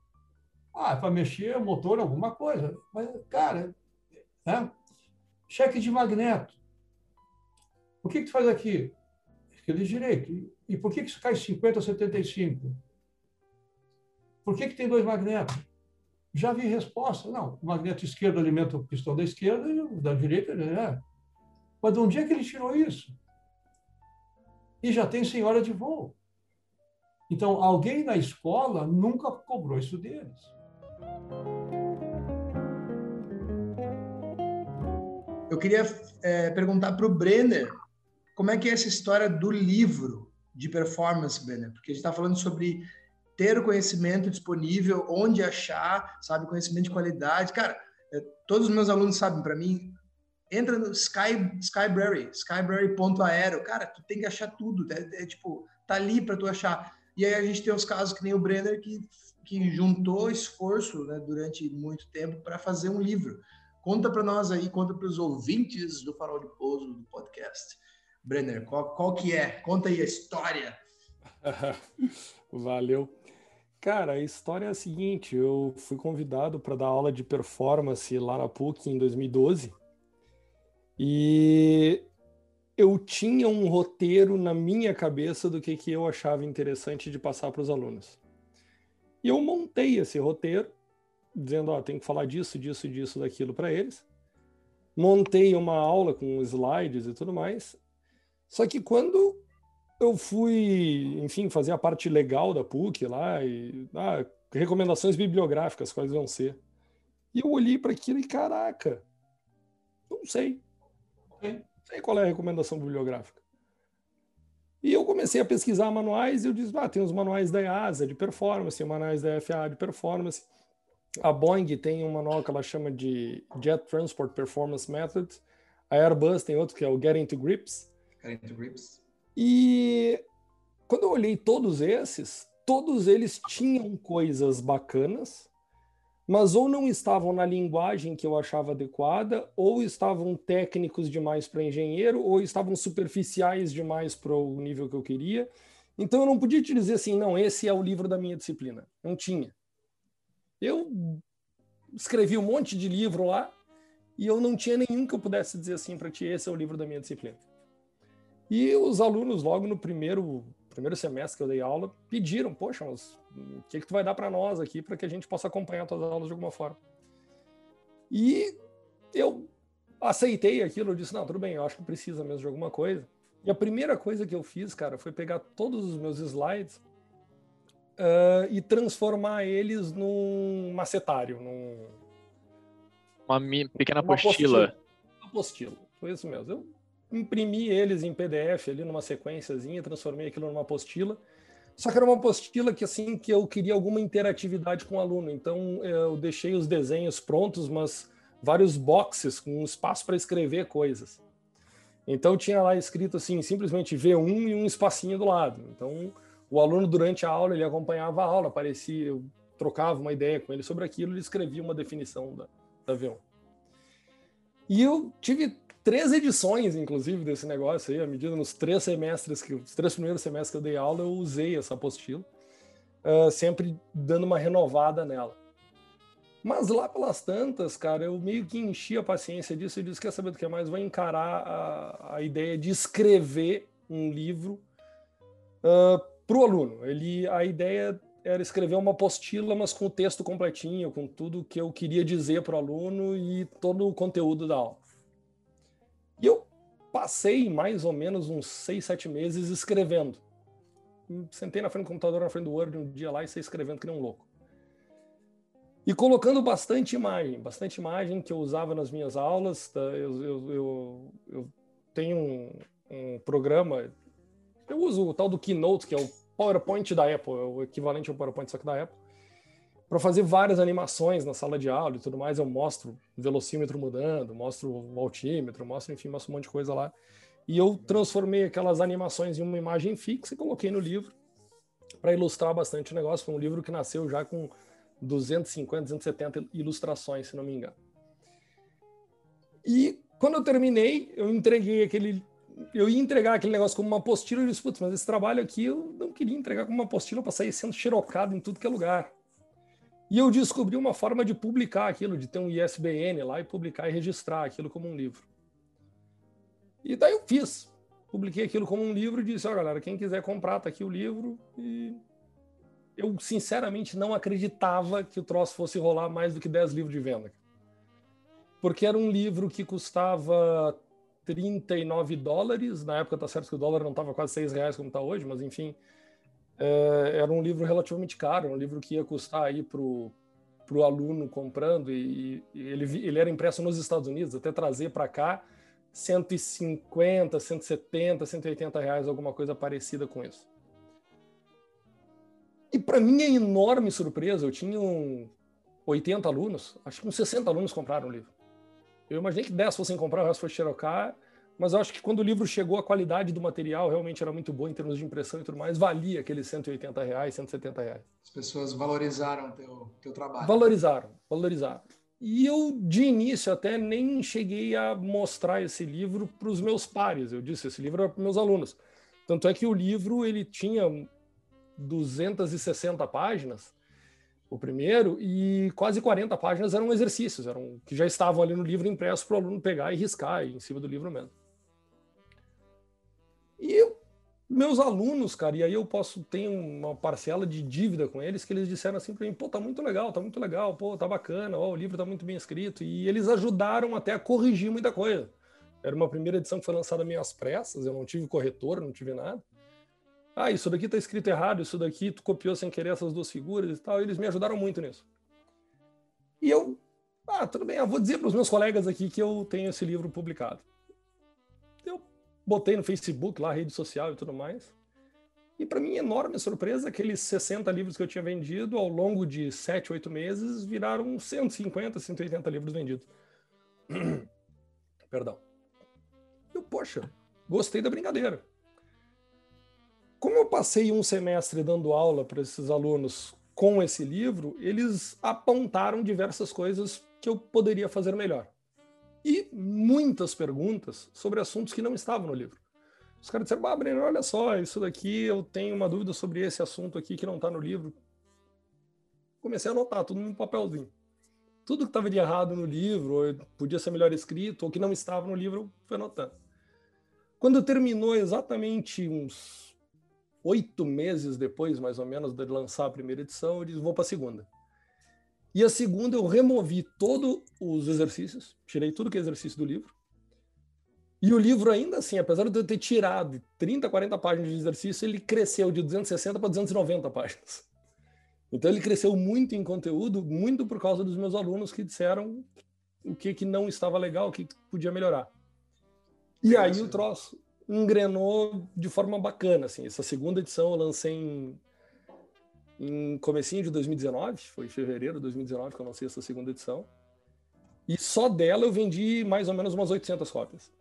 Ah, é para mexer o motor alguma coisa. Mas, cara, né? cheque de magneto. O que, que tu faz aqui? Esquerda e. E por que, que isso cai 50 a 75? Por que, que tem dois magnetos? Já vi resposta. Não, o magneto esquerdo alimenta o pistão da esquerda e o da direita. Né? Mas de onde é que ele tirou isso? E já tem senhora de voo. Então, alguém na escola nunca cobrou isso deles. Eu queria é, perguntar para o Brenner como é que é essa história do livro de performance, Brenner? Porque a gente está falando sobre ter o conhecimento disponível, onde achar, sabe, conhecimento de qualidade. Cara, é, todos os meus alunos sabem, para mim, entra no Sky, Skybrary, skybrary.aero, cara, tu tem que achar tudo, é, é tipo, tá ali para tu achar. E aí a gente tem os casos que nem o Brenner, que, que juntou esforço né, durante muito tempo para fazer um livro. Conta para nós aí, conta para os ouvintes do Farol de Pouso, do podcast. Brenner, qual, qual que é? Conta aí a história. Valeu. Cara, a história é a seguinte: eu fui convidado para dar aula de performance lá na PUC em 2012 e eu tinha um roteiro na minha cabeça do que, que eu achava interessante de passar para os alunos. E eu montei esse roteiro, dizendo: ó, tem que falar disso, disso, disso, daquilo para eles. Montei uma aula com slides e tudo mais. Só que quando eu fui, enfim, fazer a parte legal da PUC lá e ah, recomendações bibliográficas, quais vão ser. E eu olhei para aquilo e caraca, não sei. Não sei qual é a recomendação bibliográfica. E eu comecei a pesquisar manuais e eu disse, ah, tem os manuais da EASA de performance, manuais da FAA de performance. A Boeing tem um manual que ela chama de Jet Transport Performance Methods. A Airbus tem outro que é o Getting to Grips. Getting to Grips. E quando eu olhei todos esses, todos eles tinham coisas bacanas, mas ou não estavam na linguagem que eu achava adequada, ou estavam técnicos demais para engenheiro, ou estavam superficiais demais para o nível que eu queria. Então eu não podia te dizer assim, não, esse é o livro da minha disciplina. Não tinha. Eu escrevi um monte de livro lá e eu não tinha nenhum que eu pudesse dizer assim para ti, esse é o livro da minha disciplina. E os alunos, logo no primeiro, primeiro semestre que eu dei aula, pediram: Poxa, mas o que, que tu vai dar para nós aqui para que a gente possa acompanhar tuas aulas de alguma forma? E eu aceitei aquilo, eu disse: Não, tudo bem, eu acho que precisa mesmo de alguma coisa. E a primeira coisa que eu fiz, cara, foi pegar todos os meus slides uh, e transformar eles num macetário, num. Uma pequena uma apostila. apostila. Apostila, foi isso mesmo. Eu imprimi eles em PDF ali numa sequenciazinha, transformei aquilo numa apostila. Só que era uma apostila que assim que eu queria alguma interatividade com o aluno. Então eu deixei os desenhos prontos, mas vários boxes com espaço para escrever coisas. Então tinha lá escrito assim, simplesmente V1 e um espacinho do lado. Então o aluno durante a aula ele acompanhava a aula, aparecia, eu trocava uma ideia com ele sobre aquilo, ele escrevia uma definição da, da V1. E eu tive três edições, inclusive, desse negócio aí, à medida nos três semestres, que os três primeiros semestres que eu dei aula, eu usei essa apostila, uh, sempre dando uma renovada nela. Mas lá pelas tantas, cara, eu meio que enchi a paciência disso e disse, quer saber do que mais? Vou encarar a, a ideia de escrever um livro uh, para o aluno. Ele, a ideia era escrever uma apostila, mas com o texto completinho, com tudo que eu queria dizer para o aluno e todo o conteúdo da aula. E eu passei mais ou menos uns seis, sete meses escrevendo. Sentei na frente do computador, na frente do Word um dia lá e saí escrevendo que nem um louco. E colocando bastante imagem, bastante imagem que eu usava nas minhas aulas. Tá? Eu, eu, eu, eu, tenho um, um, programa, eu uso o tal do Keynote, que é o PowerPoint da Apple, é o equivalente ao PowerPoint só que da Apple. Para fazer várias animações na sala de aula e tudo mais. Eu mostro velocímetro mudando, mostro o altímetro, mostro, enfim, mostro um monte de coisa lá. E eu transformei aquelas animações em uma imagem fixa e coloquei no livro para ilustrar bastante o negócio. Foi um livro que nasceu já com 250, 270 ilustrações, se não me engano. E quando eu terminei, eu entreguei aquele. Eu ia entregar aquele negócio como uma apostila e disse, putz, mas esse trabalho aqui eu não queria entregar como uma apostila para sair sendo xerocado em tudo que é lugar. E eu descobri uma forma de publicar aquilo, de ter um ISBN lá e publicar e registrar aquilo como um livro. E daí eu fiz. Publiquei aquilo como um livro e disse, ó, oh, galera, quem quiser comprar, tá aqui o livro. E eu, sinceramente, não acreditava que o troço fosse rolar mais do que 10 livros de venda. Porque era um livro que custava 39 dólares. Na época, tá certo que o dólar não estava quase 6 reais como está hoje, mas enfim, é, era um livro relativamente caro, um livro que ia custar aí para o aluno comprando, e, e, ele, ele era impresso nos Estados Unidos, até trazer para cá 150, 170, 180 reais, alguma coisa parecida com isso. E para minha enorme surpresa, eu tinha um 80 alunos, acho que uns 60 alunos compraram o livro. Eu imaginei que 10 fossem comprar, o resto foi xerocar, mas eu acho que quando o livro chegou, a qualidade do material realmente era muito boa em termos de impressão e tudo mais, valia aqueles 180 reais, 170 reais. As pessoas valorizaram o teu, teu trabalho. Valorizaram, valorizaram. E eu, de início, até nem cheguei a mostrar esse livro para os meus pares. Eu disse, esse livro era para meus alunos. Tanto é que o livro ele tinha 260 páginas, o primeiro, e quase 40 páginas eram exercícios, eram que já estavam ali no livro impresso para o aluno pegar e riscar em cima do livro mesmo. E eu, meus alunos, cara, e aí eu posso ter uma parcela de dívida com eles, que eles disseram assim para mim, pô, tá muito legal, tá muito legal, pô, tá bacana, ó, o livro tá muito bem escrito, e eles ajudaram até a corrigir muita coisa. Era uma primeira edição que foi lançada meio às pressas, eu não tive corretor, não tive nada. Ah, isso daqui tá escrito errado, isso daqui tu copiou sem querer essas duas figuras e tal, e eles me ajudaram muito nisso. E eu, ah, tudo bem, eu vou dizer para os meus colegas aqui que eu tenho esse livro publicado botei no Facebook, lá, rede social e tudo mais. E para mim, enorme surpresa, aqueles 60 livros que eu tinha vendido ao longo de 7, 8 meses viraram 150, 180 livros vendidos. Perdão. Eu, poxa, gostei da brincadeira. Como eu passei um semestre dando aula para esses alunos com esse livro, eles apontaram diversas coisas que eu poderia fazer melhor e muitas perguntas sobre assuntos que não estavam no livro. Os caras disseram, ah, Breno, olha só, isso daqui eu tenho uma dúvida sobre esse assunto aqui que não está no livro. Comecei a anotar tudo num papelzinho. Tudo que estava de errado no livro, ou podia ser melhor escrito, ou que não estava no livro, eu fui anotando. Quando terminou exatamente uns oito meses depois, mais ou menos, de lançar a primeira edição, eu disse, vou para a segunda. E a segunda, eu removi todos os exercícios, tirei tudo que é exercício do livro. E o livro, ainda assim, apesar de eu ter tirado 30, 40 páginas de exercício, ele cresceu de 260 para 290 páginas. Então, ele cresceu muito em conteúdo, muito por causa dos meus alunos que disseram o que, que não estava legal, o que, que podia melhorar. E aí o troço engrenou de forma bacana. Assim. Essa segunda edição eu lancei em em comecinho de 2019, foi em fevereiro de 2019 que eu lancei essa segunda edição. E só dela eu vendi mais ou menos umas 800 cópias.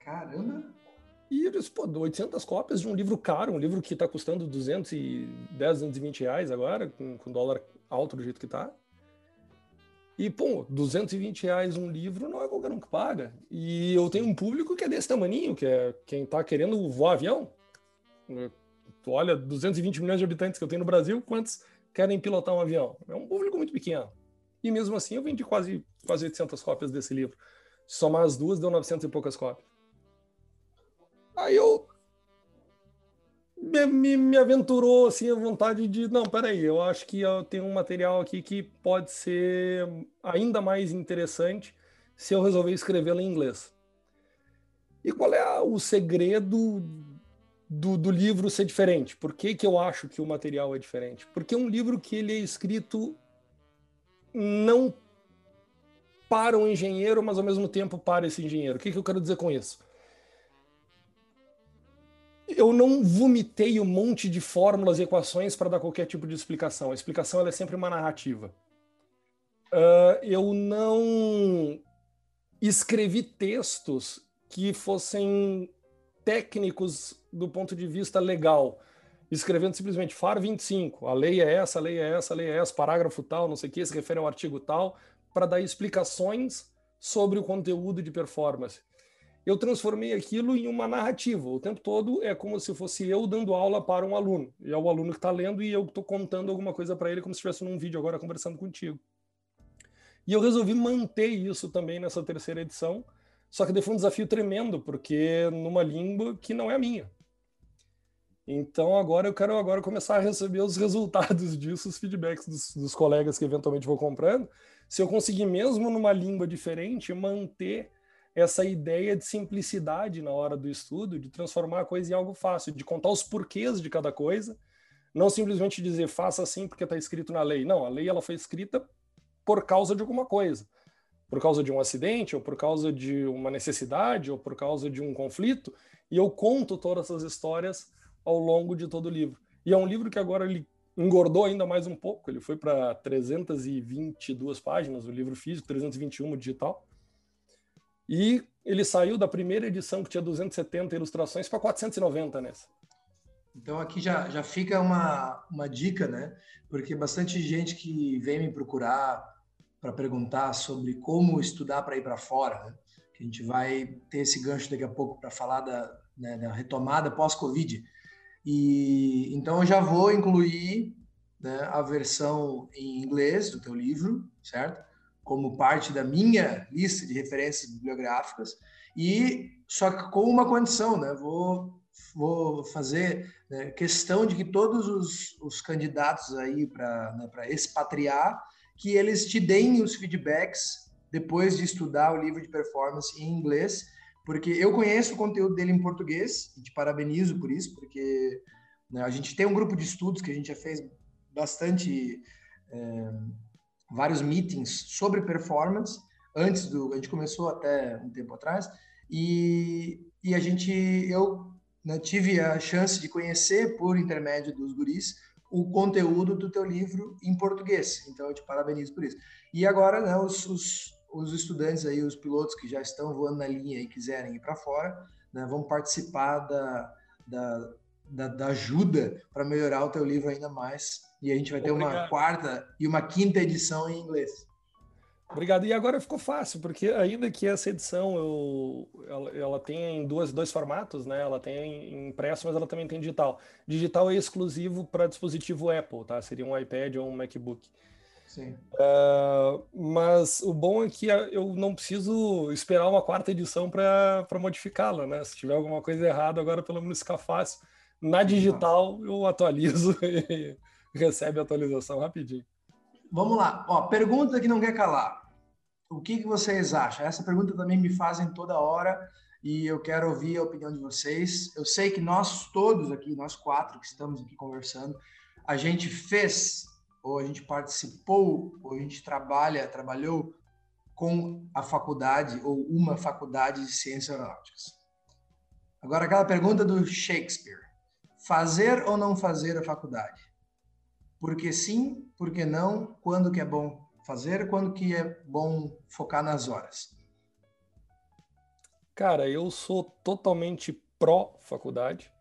Caramba! E eu disse, pô, 800 cópias de um livro caro, um livro que está custando 210, 220 reais agora, com, com dólar alto do jeito que está. E, pô, 220 reais um livro não é qualquer um que paga. E eu tenho um público que é desse tamanho, que é quem está querendo voar avião Tu olha 220 milhões de habitantes que eu tenho no Brasil, quantos querem pilotar um avião? É um público muito pequeno. E mesmo assim eu vendi quase, quase 800 cópias desse livro. Somar as duas deu 900 e poucas cópias. Aí eu me, me, me, aventurou assim a vontade de não, peraí, eu acho que eu tenho um material aqui que pode ser ainda mais interessante se eu resolver escrevê-lo em inglês. E qual é o segredo do, do, livro ser diferente. Por que, que eu acho que o material é diferente? Porque é um livro que ele é escrito não para um engenheiro, mas ao mesmo tempo para esse engenheiro. O que, que eu quero dizer com isso? eu não vomitei um monte de fórmulas e equações para dar qualquer tipo de explicação. A explicação é sempre uma narrativa. Uh, eu não escrevi textos que fossem técnicos do ponto de vista legal, escrevendo simplesmente FAR 25, a lei é essa, a lei é essa, a lei é essa, parágrafo tal, não sei o que, se refere ao artigo tal, para dar explicações sobre o conteúdo de performance. Eu transformei aquilo em uma narrativa. O tempo todo é como se fosse eu dando aula para um aluno. E é o aluno que está lendo e eu estou contando alguma coisa para ele, como se estivesse num vídeo agora conversando contigo. E eu resolvi manter isso também nessa terceira edição, só que daí foi um desafio tremendo, porque numa língua que não é a minha. Então agora eu quero agora começar a receber os resultados disso, os feedbacks dos, dos colegas que eventualmente vou comprando, se eu conseguir mesmo numa língua diferente manter essa ideia de simplicidade na hora do estudo, de transformar a coisa em algo fácil, de contar os porquês de cada coisa, não simplesmente dizer faça assim porque está escrito na lei. Não, a lei ela foi escrita por causa de alguma coisa. Por causa de um acidente, ou por causa de uma necessidade, ou por causa de um conflito, e eu conto todas essas histórias ao longo de todo o livro. E é um livro que agora ele engordou ainda mais um pouco, ele foi para 322 páginas, o livro físico, 321 digital. E ele saiu da primeira edição, que tinha 270 ilustrações, para 490 nessa. Então aqui já, já fica uma, uma dica, né? Porque bastante gente que vem me procurar para perguntar sobre como estudar para ir para fora, né? Que a gente vai ter esse gancho daqui a pouco para falar da, né, da retomada pós-Covid. E então eu já vou incluir né, a versão em inglês do teu livro, certo? Como parte da minha lista de referências bibliográficas e só que com uma condição, né? Vou vou fazer né, questão de que todos os, os candidatos aí para né, para expatriar que eles te deem os feedbacks depois de estudar o livro de performance em inglês porque eu conheço o conteúdo dele em português e te parabenizo por isso, porque né, a gente tem um grupo de estudos que a gente já fez bastante é, vários meetings sobre performance antes do a gente começou até um tempo atrás e, e a gente eu né, tive a chance de conhecer por intermédio dos guris o conteúdo do teu livro em português. Então eu te parabenizo por isso. E agora né, os, os os estudantes aí, os pilotos que já estão voando na linha e quiserem ir para fora, né, vão participar da, da, da, da ajuda para melhorar o teu livro ainda mais. E a gente vai ter Obrigado. uma quarta e uma quinta edição em inglês. Obrigado. E agora ficou fácil, porque ainda que essa edição eu, ela, ela tem duas, dois formatos, né? Ela tem impresso, mas ela também tem digital. Digital é exclusivo para dispositivo Apple, tá? Seria um iPad ou um MacBook. Uh, mas o bom é que eu não preciso esperar uma quarta edição para modificá-la, né? Se tiver alguma coisa errada, agora pelo menos fica fácil. Na digital eu atualizo e recebe a atualização rapidinho. Vamos lá. Ó, pergunta que não quer calar. O que, que vocês acham? Essa pergunta também me fazem toda hora e eu quero ouvir a opinião de vocês. Eu sei que nós todos aqui, nós quatro que estamos aqui conversando, a gente fez ou a gente participou, ou a gente trabalha, trabalhou com a faculdade ou uma faculdade de ciências aeronáuticas. Agora, aquela pergunta do Shakespeare: fazer ou não fazer a faculdade? Porque sim, porque não, quando que é bom fazer, quando que é bom focar nas horas? Cara, eu sou totalmente pró faculdade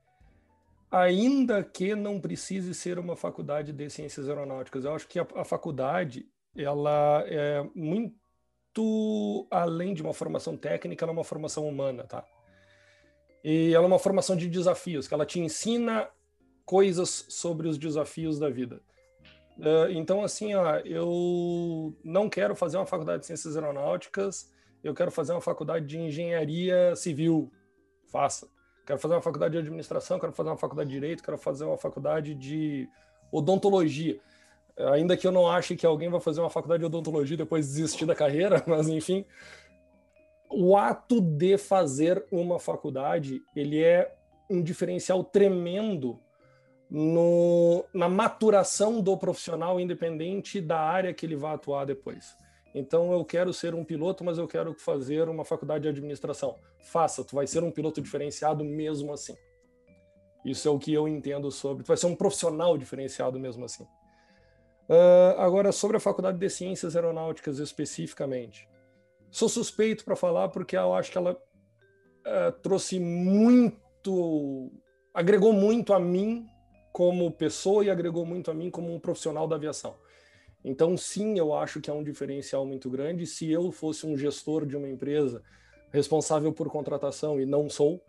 ainda que não precise ser uma faculdade de ciências aeronáuticas. Eu acho que a, a faculdade ela é muito além de uma formação técnica, ela é uma formação humana, tá? E ela é uma formação de desafios, que ela te ensina coisas sobre os desafios da vida. Uh, então, assim, ó, eu não quero fazer uma faculdade de ciências aeronáuticas, eu quero fazer uma faculdade de engenharia civil. Faça quero fazer uma faculdade de administração, quero fazer uma faculdade de direito, quero fazer uma faculdade de odontologia. Ainda que eu não ache que alguém vai fazer uma faculdade de odontologia depois de desistir da carreira, mas enfim, o ato de fazer uma faculdade, ele é um diferencial tremendo no, na maturação do profissional independente da área que ele vai atuar depois. Então eu quero ser um piloto, mas eu quero fazer uma faculdade de administração. Faça, tu vai ser um piloto diferenciado mesmo assim. Isso é o que eu entendo sobre. Tu vai ser um profissional diferenciado mesmo assim. Uh, agora, sobre a Faculdade de Ciências Aeronáuticas especificamente. Sou suspeito para falar porque eu acho que ela uh, trouxe muito, agregou muito a mim como pessoa e agregou muito a mim como um profissional da aviação. Então, sim, eu acho que é um diferencial muito grande. Se eu fosse um gestor de uma empresa responsável por contratação, e não sou,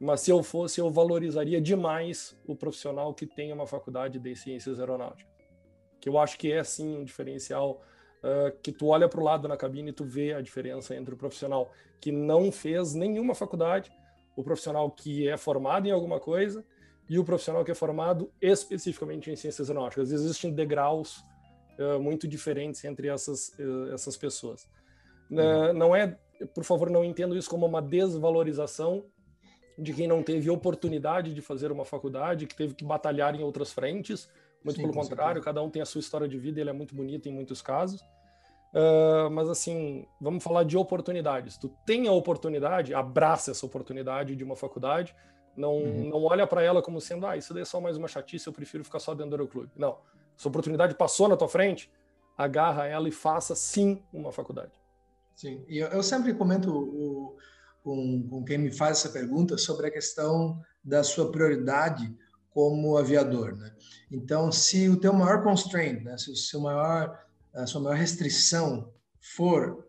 mas se eu fosse, eu valorizaria demais o profissional que tem uma faculdade de ciências aeronáuticas. Que eu acho que é, sim, um diferencial uh, que tu olha para o lado na cabine e tu vê a diferença entre o profissional que não fez nenhuma faculdade, o profissional que é formado em alguma coisa e o profissional que é formado especificamente em ciências aeronáuticas. Existem degraus uh, muito diferentes entre essas, uh, essas pessoas. Uhum. não é por favor, não entendo isso como uma desvalorização de quem não teve oportunidade de fazer uma faculdade, que teve que batalhar em outras frentes. Muito Sim, pelo contrário, certeza. cada um tem a sua história de vida, ele é muito bonito em muitos casos. Uh, mas assim, vamos falar de oportunidades. Tu tem a oportunidade, abraça essa oportunidade de uma faculdade. Não, uhum. não olha para ela como sendo, ah, isso daí é só mais uma chatice, eu prefiro ficar só dentro do aeroclube. Não. Essa oportunidade passou na tua frente, agarra ela e faça sim uma faculdade. Sim, e eu, eu sempre comento o, com, com quem me faz essa pergunta sobre a questão da sua prioridade como aviador, né? Então, se o teu maior constraint, né, se o seu maior, a sua maior restrição for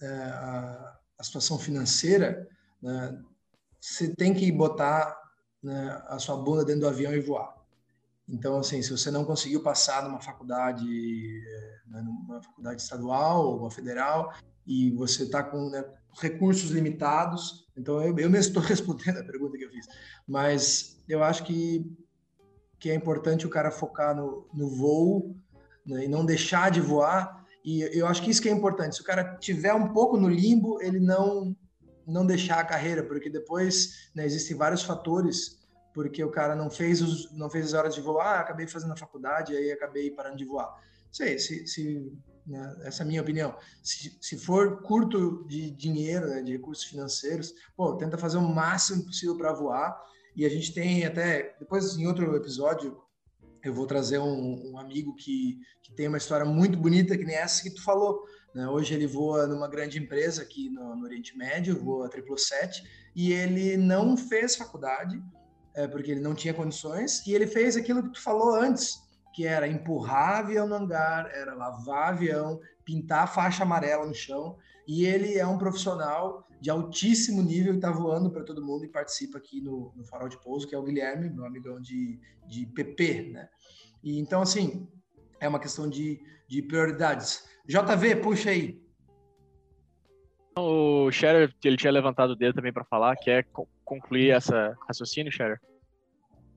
é, a, a, situação financeira, né, você tem que botar né, a sua bunda dentro do avião e voar. Então, assim, se você não conseguiu passar numa faculdade, eh, né, numa faculdade estadual ou uma federal, e você está com né, recursos limitados, então eu, eu mesmo estou respondendo a pergunta que eu fiz, mas eu acho que, que é importante o cara focar no, no voo né, e não deixar de voar, e eu acho que isso que é importante, se o cara tiver um pouco no limbo, ele não não deixar a carreira, porque depois né, existem vários fatores porque o cara não fez os, não fez as horas de voar, ah, acabei fazendo a faculdade, aí acabei parando de voar. Sei, se, se né, essa é a minha opinião. Se, se for curto de dinheiro, né, de recursos financeiros, pô, tenta fazer o máximo possível para voar. E a gente tem até depois em outro episódio eu vou trazer um, um amigo que, que tem uma história muito bonita que nem essa que tu falou. Né? Hoje ele voa numa grande empresa aqui no, no Oriente Médio, voa 777, e ele não fez faculdade, é, porque ele não tinha condições, e ele fez aquilo que tu falou antes, que era empurrar avião no hangar, era lavar avião, pintar a faixa amarela no chão, e ele é um profissional de altíssimo nível e está voando para todo mundo e participa aqui no, no Farol de Pouso, que é o Guilherme, meu amigão de, de PP, né? E então, assim, é uma questão de, de prioridades. JV, puxa aí. O Scherer, ele tinha levantado o dedo também para falar, quer concluir essa raciocínio, Scherer?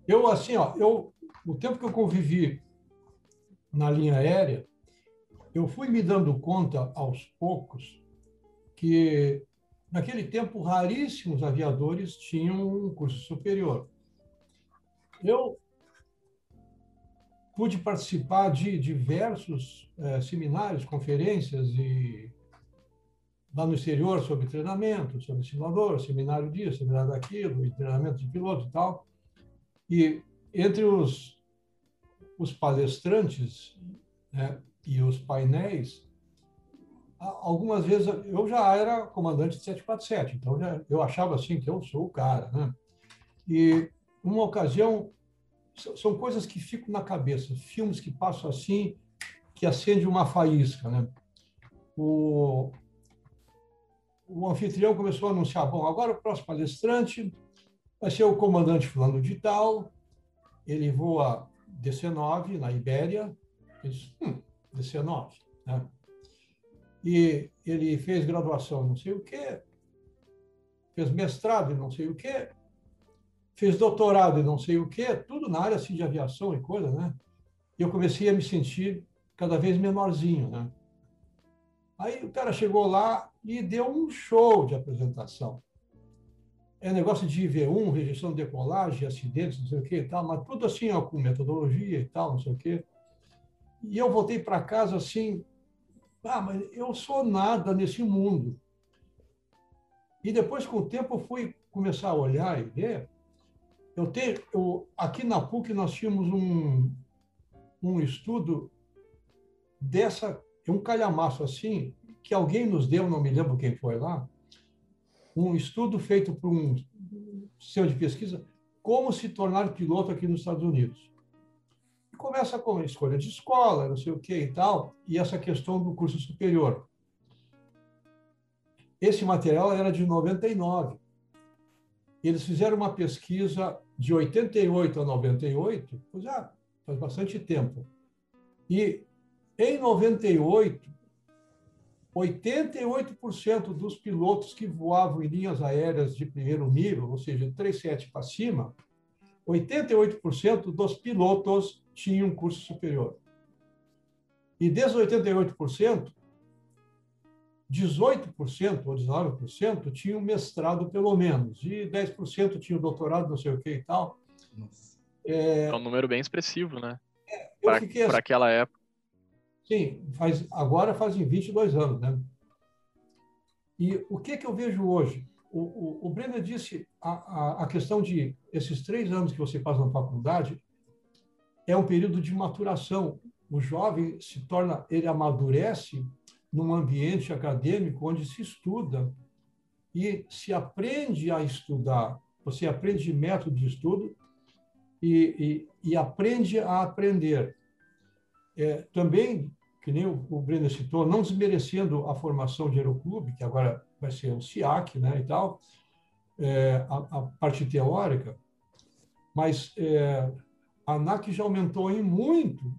Eu, assim, ó, eu, o tempo que eu convivi na linha aérea, eu fui me dando conta aos poucos que naquele tempo raríssimos aviadores tinham um curso superior. Eu pude participar de diversos é, seminários, conferências e lá no exterior sobre treinamento, sobre simulador, seminário disso, seminário daquilo, treinamento de piloto e tal. E entre os, os palestrantes né, e os painéis, algumas vezes eu já era comandante de 747, então já, eu achava assim que eu sou o cara, né? E uma ocasião são coisas que ficam na cabeça, filmes que passam assim, que acende uma faísca, né? O, o anfitrião começou a anunciar, bom, agora o próximo palestrante vai ser o comandante fulano de tal, ele voa DC-9 na Ibéria, hum, DC-9, né? E ele fez graduação não sei o quê, fez mestrado e não sei o quê, fez doutorado e não sei o quê, tudo na área assim, de aviação e coisa, né? E eu comecei a me sentir cada vez menorzinho, né? Aí o cara chegou lá e deu um show de apresentação. É negócio de IV1, rejeição de decolagem, acidentes, não sei o que e tal, mas tudo assim, ó, com metodologia e tal, não sei o quê. E eu voltei para casa assim, ah, mas eu sou nada nesse mundo. E depois, com o tempo, eu fui começar a olhar e ver eu tenho, eu, aqui na PUC nós tínhamos um, um estudo dessa, um calhamaço assim, que alguém nos deu, não me lembro quem foi lá, um estudo feito por um centro de pesquisa, como se tornar piloto aqui nos Estados Unidos. E começa com a escolha de escola, não sei o que e tal, e essa questão do curso superior. Esse material era de 99. Eles fizeram uma pesquisa de 88 a 98, já faz bastante tempo. E em 98, 88% dos pilotos que voavam em linhas aéreas de primeiro nível, ou seja, 37 para cima, 88% dos pilotos tinham curso superior. E desses 88%, 18% ou 19% tinham mestrado pelo menos, e 10% tinham doutorado, não sei o que e tal. É, é um número bem expressivo, né? É, Para assim, aquela época. Sim, faz, agora fazem 22 anos, né? E o que, que eu vejo hoje? O, o, o disse a, a, a questão de esses três anos que você passa na faculdade é um período de maturação. O jovem se torna, ele amadurece num ambiente acadêmico onde se estuda e se aprende a estudar. Você aprende método de estudo e, e, e aprende a aprender. É, também, que nem o, o citou, não desmerecendo a formação de aeroclube, que agora vai ser o SIAC né, e tal, é, a, a, parte teórica, mas é, a ANAC já aumentou em muito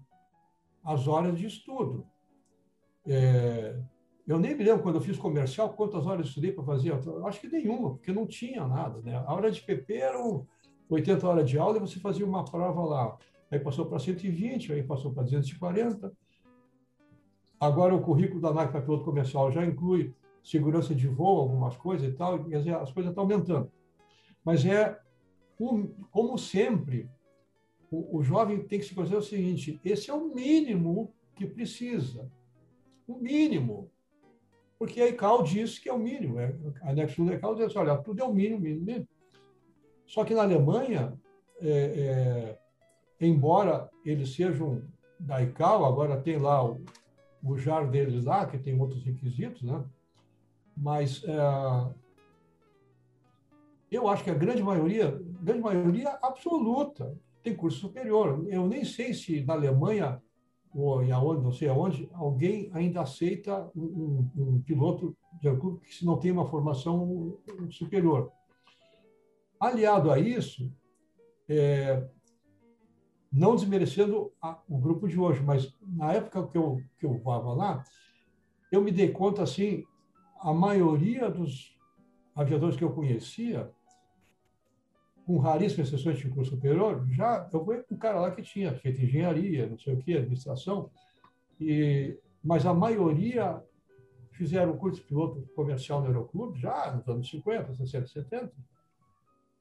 as horas de estudo. É, eu nem me lembro quando eu fiz comercial quantas horas eu estudei para fazer. Eu acho que nenhuma, porque não tinha nada. Né? A hora de PP eram 80 horas de aula e você fazia uma prova lá. Aí passou para 120, aí passou para 240. Agora o currículo da NAC para piloto comercial já inclui segurança de voo, algumas coisas e tal, as coisas estão aumentando. Mas é, como sempre, o, o jovem tem que se considerar o seguinte: esse é o mínimo que precisa o mínimo. Porque a ICAO diz que é o mínimo. É, a anexo da ICAO diz olha, tudo é o mínimo, mínimo, mínimo. Só que na Alemanha, é, é, embora eles sejam da ICAO, agora tem lá o, o JAR deles lá, que tem outros requisitos, né? mas é, eu acho que a grande maioria, grande maioria absoluta, tem curso superior. Eu nem sei se na Alemanha ou em aonde, não sei aonde, alguém ainda aceita um, um, piloto de aeroporto que não tem uma formação superior. Aliado a isso, é, não desmerecendo a, o grupo de hoje, mas na época que eu, que eu voava lá, eu me dei conta, assim, a maioria dos aviadores que eu conhecia com raríssimas exceções de curso superior, já eu fui um cara lá que tinha feito engenharia, não sei o que, administração, e, mas a maioria fizeram curso de piloto comercial no Aeroclube já nos anos 50, 60, 70,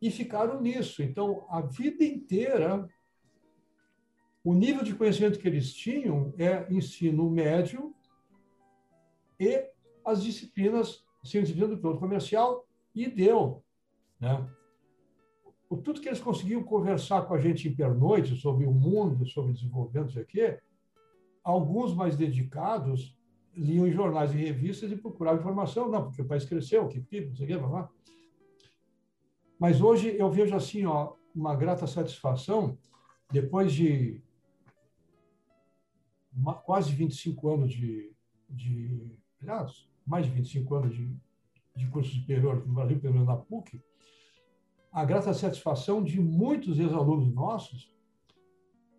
e ficaram nisso. Então, a vida inteira, o nível de conhecimento que eles tinham é ensino médio e as disciplinas, disciplina do piloto comercial, e deu. Né? o tudo que eles conseguiam conversar com a gente em pernoite sobre o mundo, sobre desenvolvimento, isso aqui, alguns mais dedicados liam em jornais e revistas e procuravam informação, não, porque o país cresceu, que pipa, não sei o que, lá. Mas hoje eu vejo assim, ó, uma grata satisfação, depois de quase 25 anos de, de aliás, mais de 25 anos de, de curso superior no Brasil, pelo menos na PUC, a grata satisfação de muitos ex-alunos nossos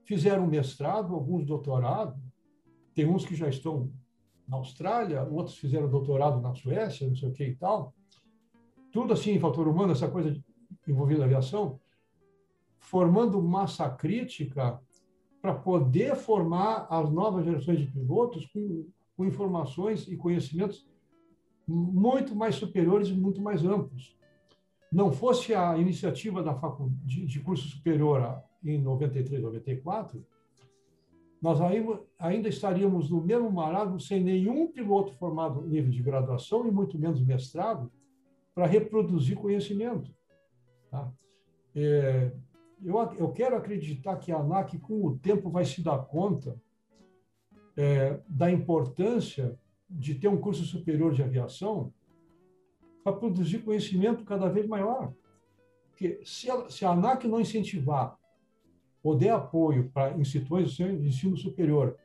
fizeram mestrado, alguns doutorado, tem uns que já estão na Austrália, outros fizeram doutorado na Suécia, não sei o que e tal. Tudo assim, fator humano, essa coisa envolvida na aviação, formando massa crítica para poder formar as novas gerações de pilotos com, com informações e conhecimentos muito mais superiores e muito mais amplos não fosse a iniciativa da de, de curso superior em 93, 94, nós ainda estaríamos no mesmo marasmo sem nenhum piloto formado nível de graduação e muito menos mestrado para reproduzir conhecimento. Tá? É, eu, eu quero acreditar que a ANAC, com o tempo, vai se dar conta é, da importância de ter um curso superior de aviação para produzir conhecimento cada vez maior. Porque se a, se a ANAC não incentivar ou der apoio para instituições de ensino superior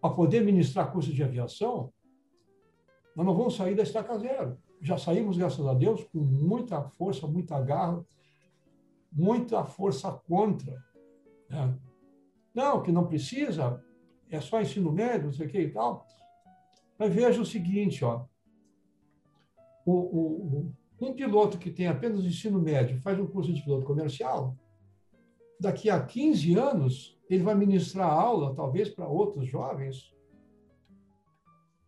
para poder ministrar cursos de aviação, nós não vamos sair da estaca zero. Já saímos, graças a Deus, com muita força, muita garra, muita força contra. Né? Não, que não precisa, é só ensino médio, não sei o que e tal. Mas veja o seguinte, ó, o, o, um piloto que tem apenas ensino médio faz um curso de piloto comercial, daqui a 15 anos ele vai ministrar aula, talvez para outros jovens,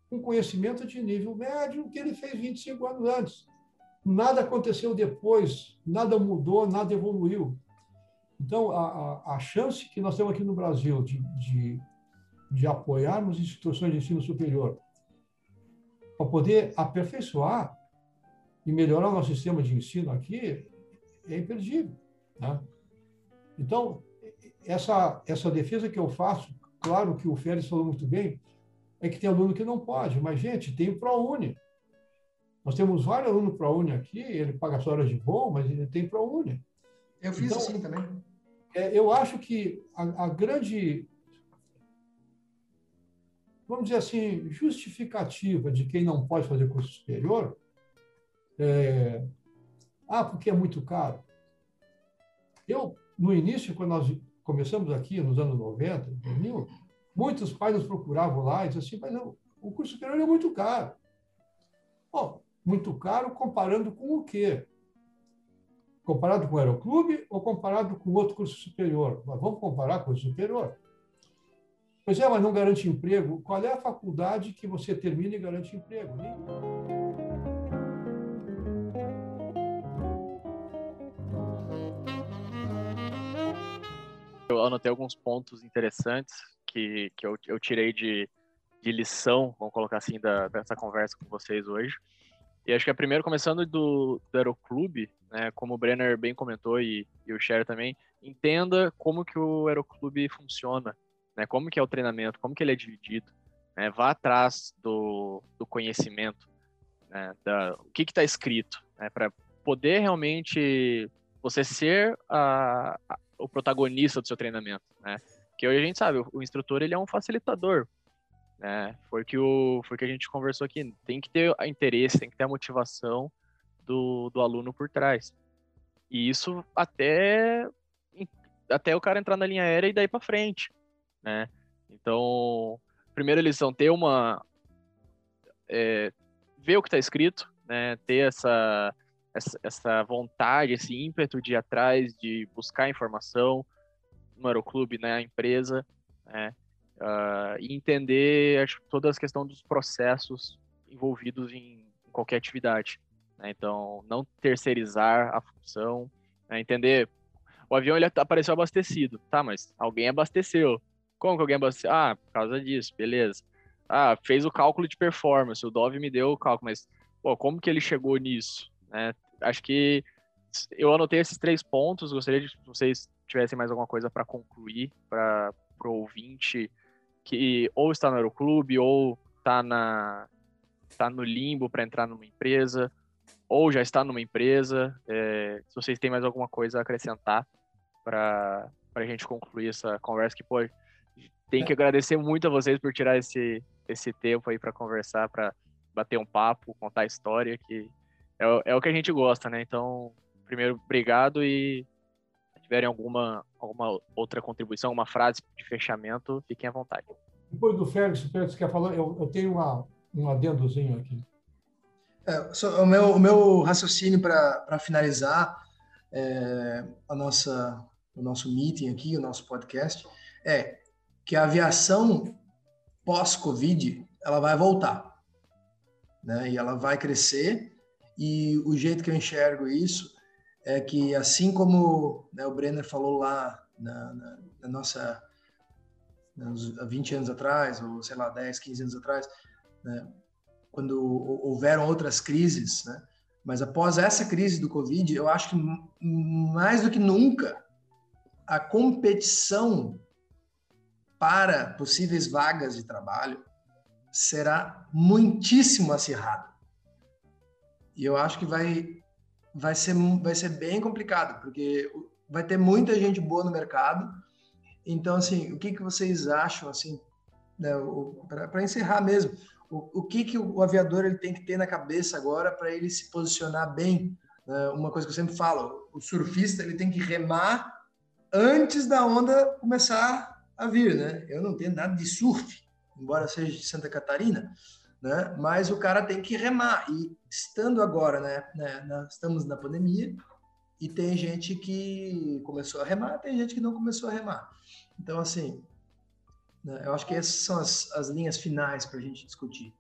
com conhecimento de nível médio que ele fez 25 anos antes. Nada aconteceu depois, nada mudou, nada evoluiu. Então, a, a, a chance que nós temos aqui no Brasil de, de, de apoiarmos instituições de ensino superior para poder aperfeiçoar e melhorar o nosso sistema de ensino aqui é imperdível. Né? Então, essa, essa defesa que eu faço, claro que o Félix falou muito bem, é que tem aluno que não pode, mas, gente, tem o ProUni. Nós temos vários alunos ProUni aqui, ele paga as horas de voo, mas ele tem ProUni. Eu fiz então, assim também. É, eu acho que a, a grande, vamos dizer assim, justificativa de quem não pode fazer curso superior é, ah, porque é muito caro. Eu, no início, quando nós começamos aqui, nos anos 90, 2000, muitos pais nos procuravam lá e diziam assim, mas não, o curso superior é muito caro. Bom, muito caro comparando com o quê? Comparado com o Aeroclube ou comparado com outro curso superior? Mas vamos comparar com o superior. Pois é, mas não garante emprego. Qual é a faculdade que você termina e garante emprego? Eu anotei alguns pontos interessantes que, que eu, eu tirei de, de lição, vamos colocar assim, da, dessa conversa com vocês hoje. E acho que é primeiro, começando do, do Aeroclube, né, como o Brenner bem comentou e, e o Cher também, entenda como que o Aeroclube funciona, né, como que é o treinamento, como que ele é dividido, né, vá atrás do, do conhecimento, né, da, o que está escrito, né, para poder realmente você ser a, a, o protagonista do seu treinamento, né, porque hoje a gente sabe, o, o instrutor ele é um facilitador, né? Foi que o foi que a gente conversou aqui. Tem que ter interesse, tem que ter a motivação do, do aluno por trás. E isso até até o cara entrar na linha aérea e daí para frente, né? Então, primeira lição ter uma é, ver o que está escrito, né? Ter essa, essa essa vontade, esse ímpeto de ir atrás, de buscar informação no aeroclube, né? A empresa, né? Uh, e entender acho, toda a questão dos processos envolvidos em, em qualquer atividade. Né? Então, não terceirizar a função, né? entender. O avião ele apareceu abastecido, tá? Mas alguém abasteceu. Como que alguém abasteceu? Ah, por causa disso, beleza. Ah, fez o cálculo de performance, o Dove me deu o cálculo, mas pô, como que ele chegou nisso? Né? Acho que eu anotei esses três pontos, gostaria de que vocês tivessem mais alguma coisa para concluir, para o ouvinte que ou está no aeroclube ou está na tá no limbo para entrar numa empresa ou já está numa empresa. É, se vocês têm mais alguma coisa a acrescentar para a gente concluir essa conversa, que pô, tem que agradecer muito a vocês por tirar esse, esse tempo aí para conversar, para bater um papo, contar história, que é, é o que a gente gosta, né? Então, primeiro, obrigado e tiverem alguma, alguma outra contribuição, uma frase de fechamento, fiquem à vontade. Depois do Félix, Félix quer falar, eu, eu tenho uma, um adendozinho aqui. É, só, o, meu, o meu raciocínio para finalizar é, a nossa, o nosso meeting aqui, o nosso podcast, é que a aviação pós-Covid ela vai voltar, né? E ela vai crescer. E o jeito que eu enxergo isso é que, assim como né, o Brenner falou lá na, na, na nossa, há 20 anos atrás, ou sei lá, 10, 15 anos atrás, né, quando houveram outras crises, né, Mas após essa crise do Covid, eu acho que mais do que nunca a competição para possíveis vagas de trabalho será muitíssimo acirrada. E eu acho que vai vai ser vai ser bem complicado, porque vai ter muita gente boa no mercado. Então assim, o que que vocês acham assim, né, para encerrar mesmo, o, o que que o aviador ele tem que ter na cabeça agora para ele se posicionar bem? Né? Uma coisa que eu sempre falo, o surfista ele tem que remar antes da onda começar a vir, né? Eu não tenho nada de surf, embora seja de Santa Catarina, né? Mas o cara tem que remar. E estando agora, né, né estamos na pandemia e tem gente que começou a remar, tem gente que não começou a remar. Então, assim, né, eu acho que essas são as, as linhas finais para a gente discutir.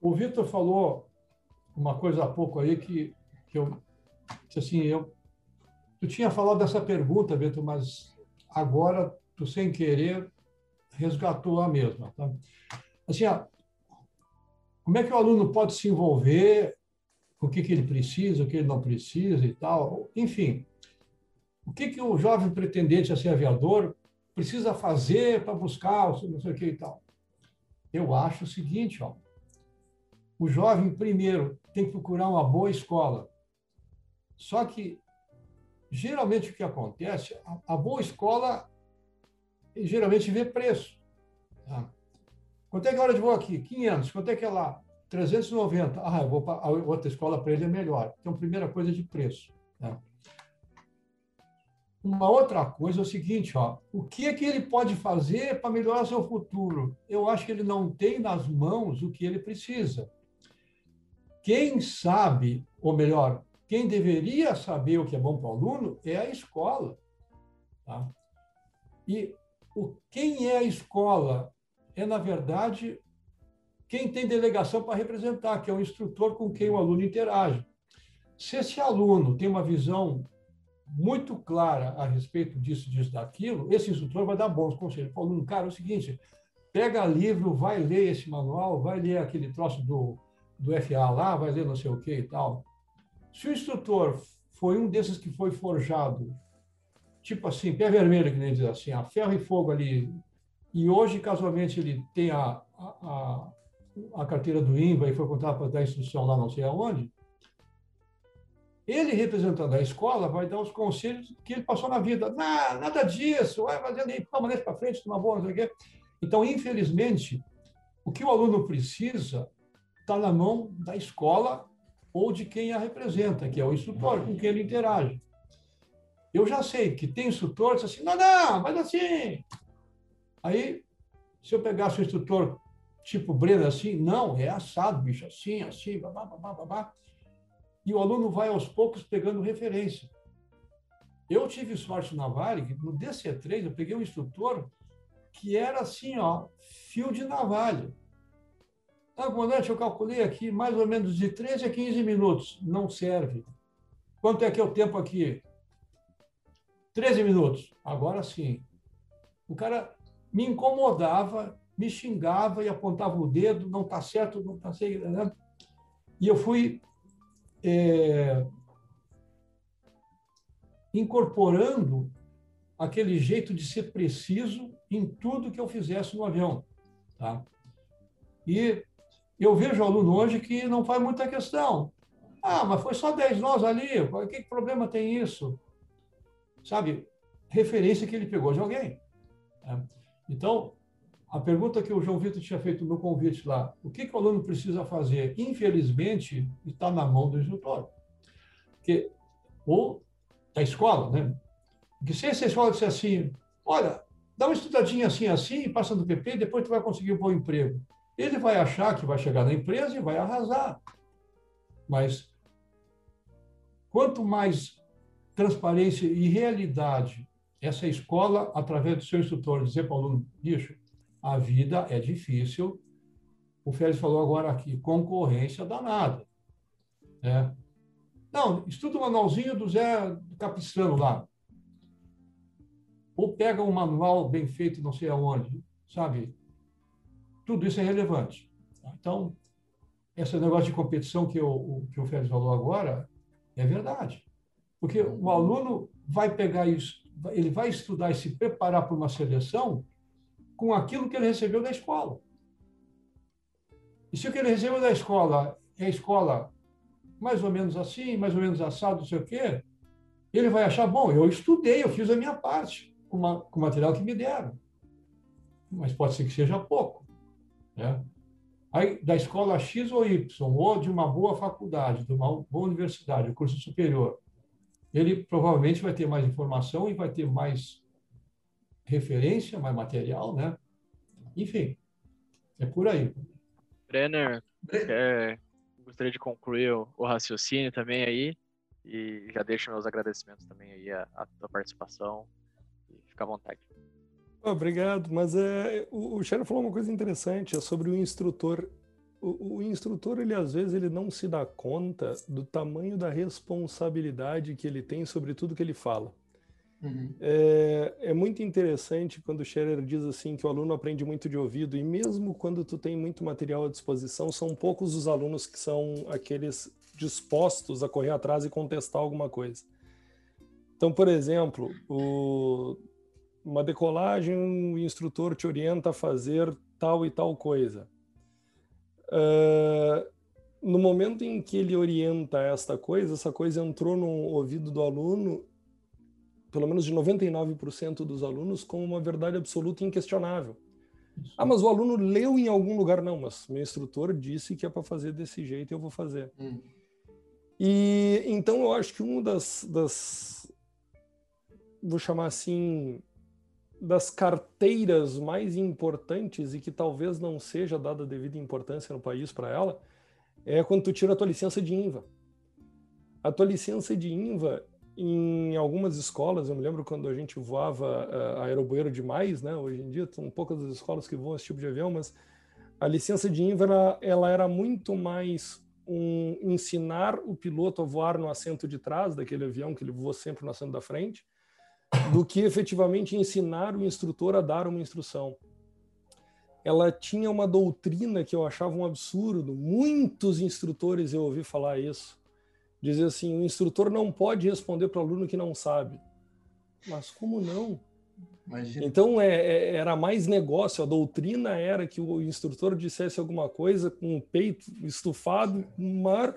O Vitor falou uma coisa há pouco aí que, que eu, assim, eu, tu tinha falado dessa pergunta, Vitor, mas agora tu sem querer resgatou a mesma. Tá? Assim, ó, como é que o aluno pode se envolver, o que, que ele precisa, o que ele não precisa e tal, enfim. O que, que o jovem pretendente a ser aviador precisa fazer para buscar não sei o que e tal? Eu acho o seguinte, ó, o jovem, primeiro, tem que procurar uma boa escola. Só que, geralmente, o que acontece, a, a boa escola geralmente vê preço. Tá? Quanto é que é a hora de voo aqui? 500. Quanto é que é lá? 390. Ah, eu vou para outra escola para ele é melhor. Então, primeira coisa de preço. Né? Uma outra coisa é o seguinte, ó, o que é que ele pode fazer para melhorar seu futuro? Eu acho que ele não tem nas mãos o que ele precisa. Quem sabe, ou melhor, quem deveria saber o que é bom para o aluno é a escola. Tá? E o, quem é a escola é, na verdade, quem tem delegação para representar, que é o instrutor com quem o aluno interage. Se esse aluno tem uma visão muito clara a respeito disso, disso, daquilo, esse instrutor vai dar bons conselhos para o aluno. Cara, é o seguinte, pega livro, vai ler esse manual, vai ler aquele troço do, do FA lá, vai ler não sei o que e tal. Se o instrutor foi um desses que foi forjado, tipo assim, pé vermelho, que nem diz assim, a ferro e fogo ali, e hoje, casualmente, ele tem a, a, a carteira do INVA e foi contratado para dar instrução lá não sei aonde, ele, representando a escola, vai dar os conselhos que ele passou na vida. Nah, nada disso, vai ali, toma deixa para frente, toma boa, não sei o quê. Então, infelizmente, o que o aluno precisa está na mão da escola ou de quem a representa, que é o instrutor com quem ele interage. Eu já sei que tem instrutor que diz assim, não, não, mas assim, Aí, se eu pegasse o instrutor tipo Breno assim, não, é assado, bicho, assim, assim, babá, babá, babá. E o aluno vai aos poucos pegando referência. Eu tive sorte na Varig, no DC3, eu peguei um instrutor que era assim, ó, fio de navalha. Ah, comandante, eu calculei aqui mais ou menos de 13 a 15 minutos. Não serve. Quanto é que é o tempo aqui? 13 minutos. Agora sim. O cara me incomodava, me xingava e apontava o dedo, não está certo, não está certo. Né? E eu fui é, incorporando aquele jeito de ser preciso em tudo que eu fizesse no avião. Tá? E eu vejo aluno hoje que não faz muita questão. Ah, mas foi só 10 nós ali, que problema tem isso? Sabe, referência que ele pegou de alguém. Né? Então, a pergunta que o João Vitor tinha feito no convite lá, o que, que o aluno precisa fazer? Infelizmente, está na mão do instrutor. Porque, ou da escola, né? Porque se essa escola disser assim, olha, dá uma estudadinha assim, assim, passa no PP, depois tu vai conseguir um bom emprego. Ele vai achar que vai chegar na empresa e vai arrasar. Mas, quanto mais transparência e realidade essa escola, através do seu instrutor, dizer para o aluno, bicho, a vida é difícil. O Félix falou agora aqui, concorrência danada. Né? Não, estuda o manualzinho do Zé Capistrano lá. Ou pega um manual bem feito, não sei aonde, sabe? Tudo isso é relevante. Então, esse negócio de competição que o, que o Félix falou agora é verdade. Porque o aluno vai pegar isso, ele vai estudar e se preparar para uma seleção com aquilo que ele recebeu da escola. E se o que ele recebeu da escola é a escola mais ou menos assim, mais ou menos assado, não sei o quê, ele vai achar, bom, eu estudei, eu fiz a minha parte com, uma, com o material que me deram. Mas pode ser que seja pouco. Né? Aí, da escola X ou Y, ou de uma boa faculdade, de uma boa universidade, curso superior, ele provavelmente vai ter mais informação e vai ter mais referência, mais material, né? Enfim, é por aí. Brenner, é, gostaria de concluir o, o, raciocínio também aí e já deixo meus agradecimentos também aí à, à tua participação e fica à vontade. Obrigado, mas é, o, o Sharon falou uma coisa interessante, é sobre o instrutor. O, o, instrutor, ele às vezes ele não se dá conta do tamanho da responsabilidade que ele tem sobre tudo que ele fala. Uhum. É, é, muito interessante quando o Scherer diz assim que o aluno aprende muito de ouvido e mesmo quando tu tem muito material à disposição, são poucos os alunos que são aqueles dispostos a correr atrás e contestar alguma coisa. Então, por exemplo, o, uma decolagem, o instrutor te orienta a fazer tal e tal coisa. Uh, no momento em que ele orienta esta coisa, essa coisa entrou no ouvido do aluno, pelo menos de 99% dos alunos, com uma verdade absoluta e inquestionável. Ah, mas o aluno leu em algum lugar. Não, mas meu instrutor disse que é para fazer desse jeito e eu vou fazer. Hum. E então eu acho que uma das, das, vou chamar assim, das carteiras mais importantes e que talvez não seja dada devida importância no país para ela é quando tu tira a tua licença de INVA. A tua licença de INVA em algumas escolas, eu me lembro quando a gente voava uh, aerobueiro demais, né? Hoje em dia são poucas as escolas que voam esse tipo de avião, mas a licença de INVA ela, ela era muito mais um ensinar o piloto a voar no assento de trás daquele avião que ele voa sempre no assento da frente do que efetivamente ensinar o instrutor a dar uma instrução. Ela tinha uma doutrina que eu achava um absurdo. Muitos instrutores eu ouvi falar isso. Dizer assim: o instrutor não pode responder para o aluno que não sabe. Mas como não? Imagina. Então é, é, era mais negócio. A doutrina era que o instrutor dissesse alguma coisa com o peito estufado, maior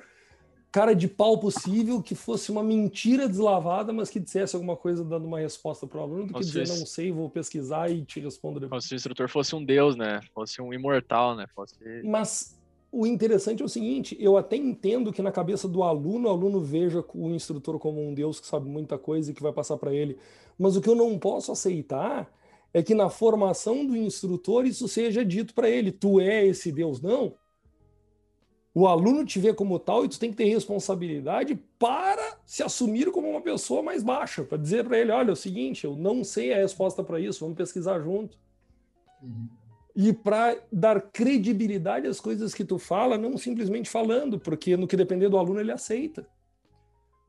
cara de pau possível, que fosse uma mentira deslavada, mas que dissesse alguma coisa dando uma resposta para o aluno, do que dizer, não sei, vou pesquisar e te respondo depois. Como se o instrutor fosse um deus, né? Fosse um imortal, né? Fosse... Mas o interessante é o seguinte, eu até entendo que na cabeça do aluno, o aluno veja o instrutor como um deus que sabe muita coisa e que vai passar para ele, mas o que eu não posso aceitar é que na formação do instrutor isso seja dito para ele, tu é esse deus. Não, o aluno te vê como tal e tu tem que ter responsabilidade para se assumir como uma pessoa mais baixa, para dizer para ele, olha, é o seguinte, eu não sei a resposta para isso, vamos pesquisar junto. Uhum. E para dar credibilidade às coisas que tu fala, não simplesmente falando, porque no que depender do aluno ele aceita.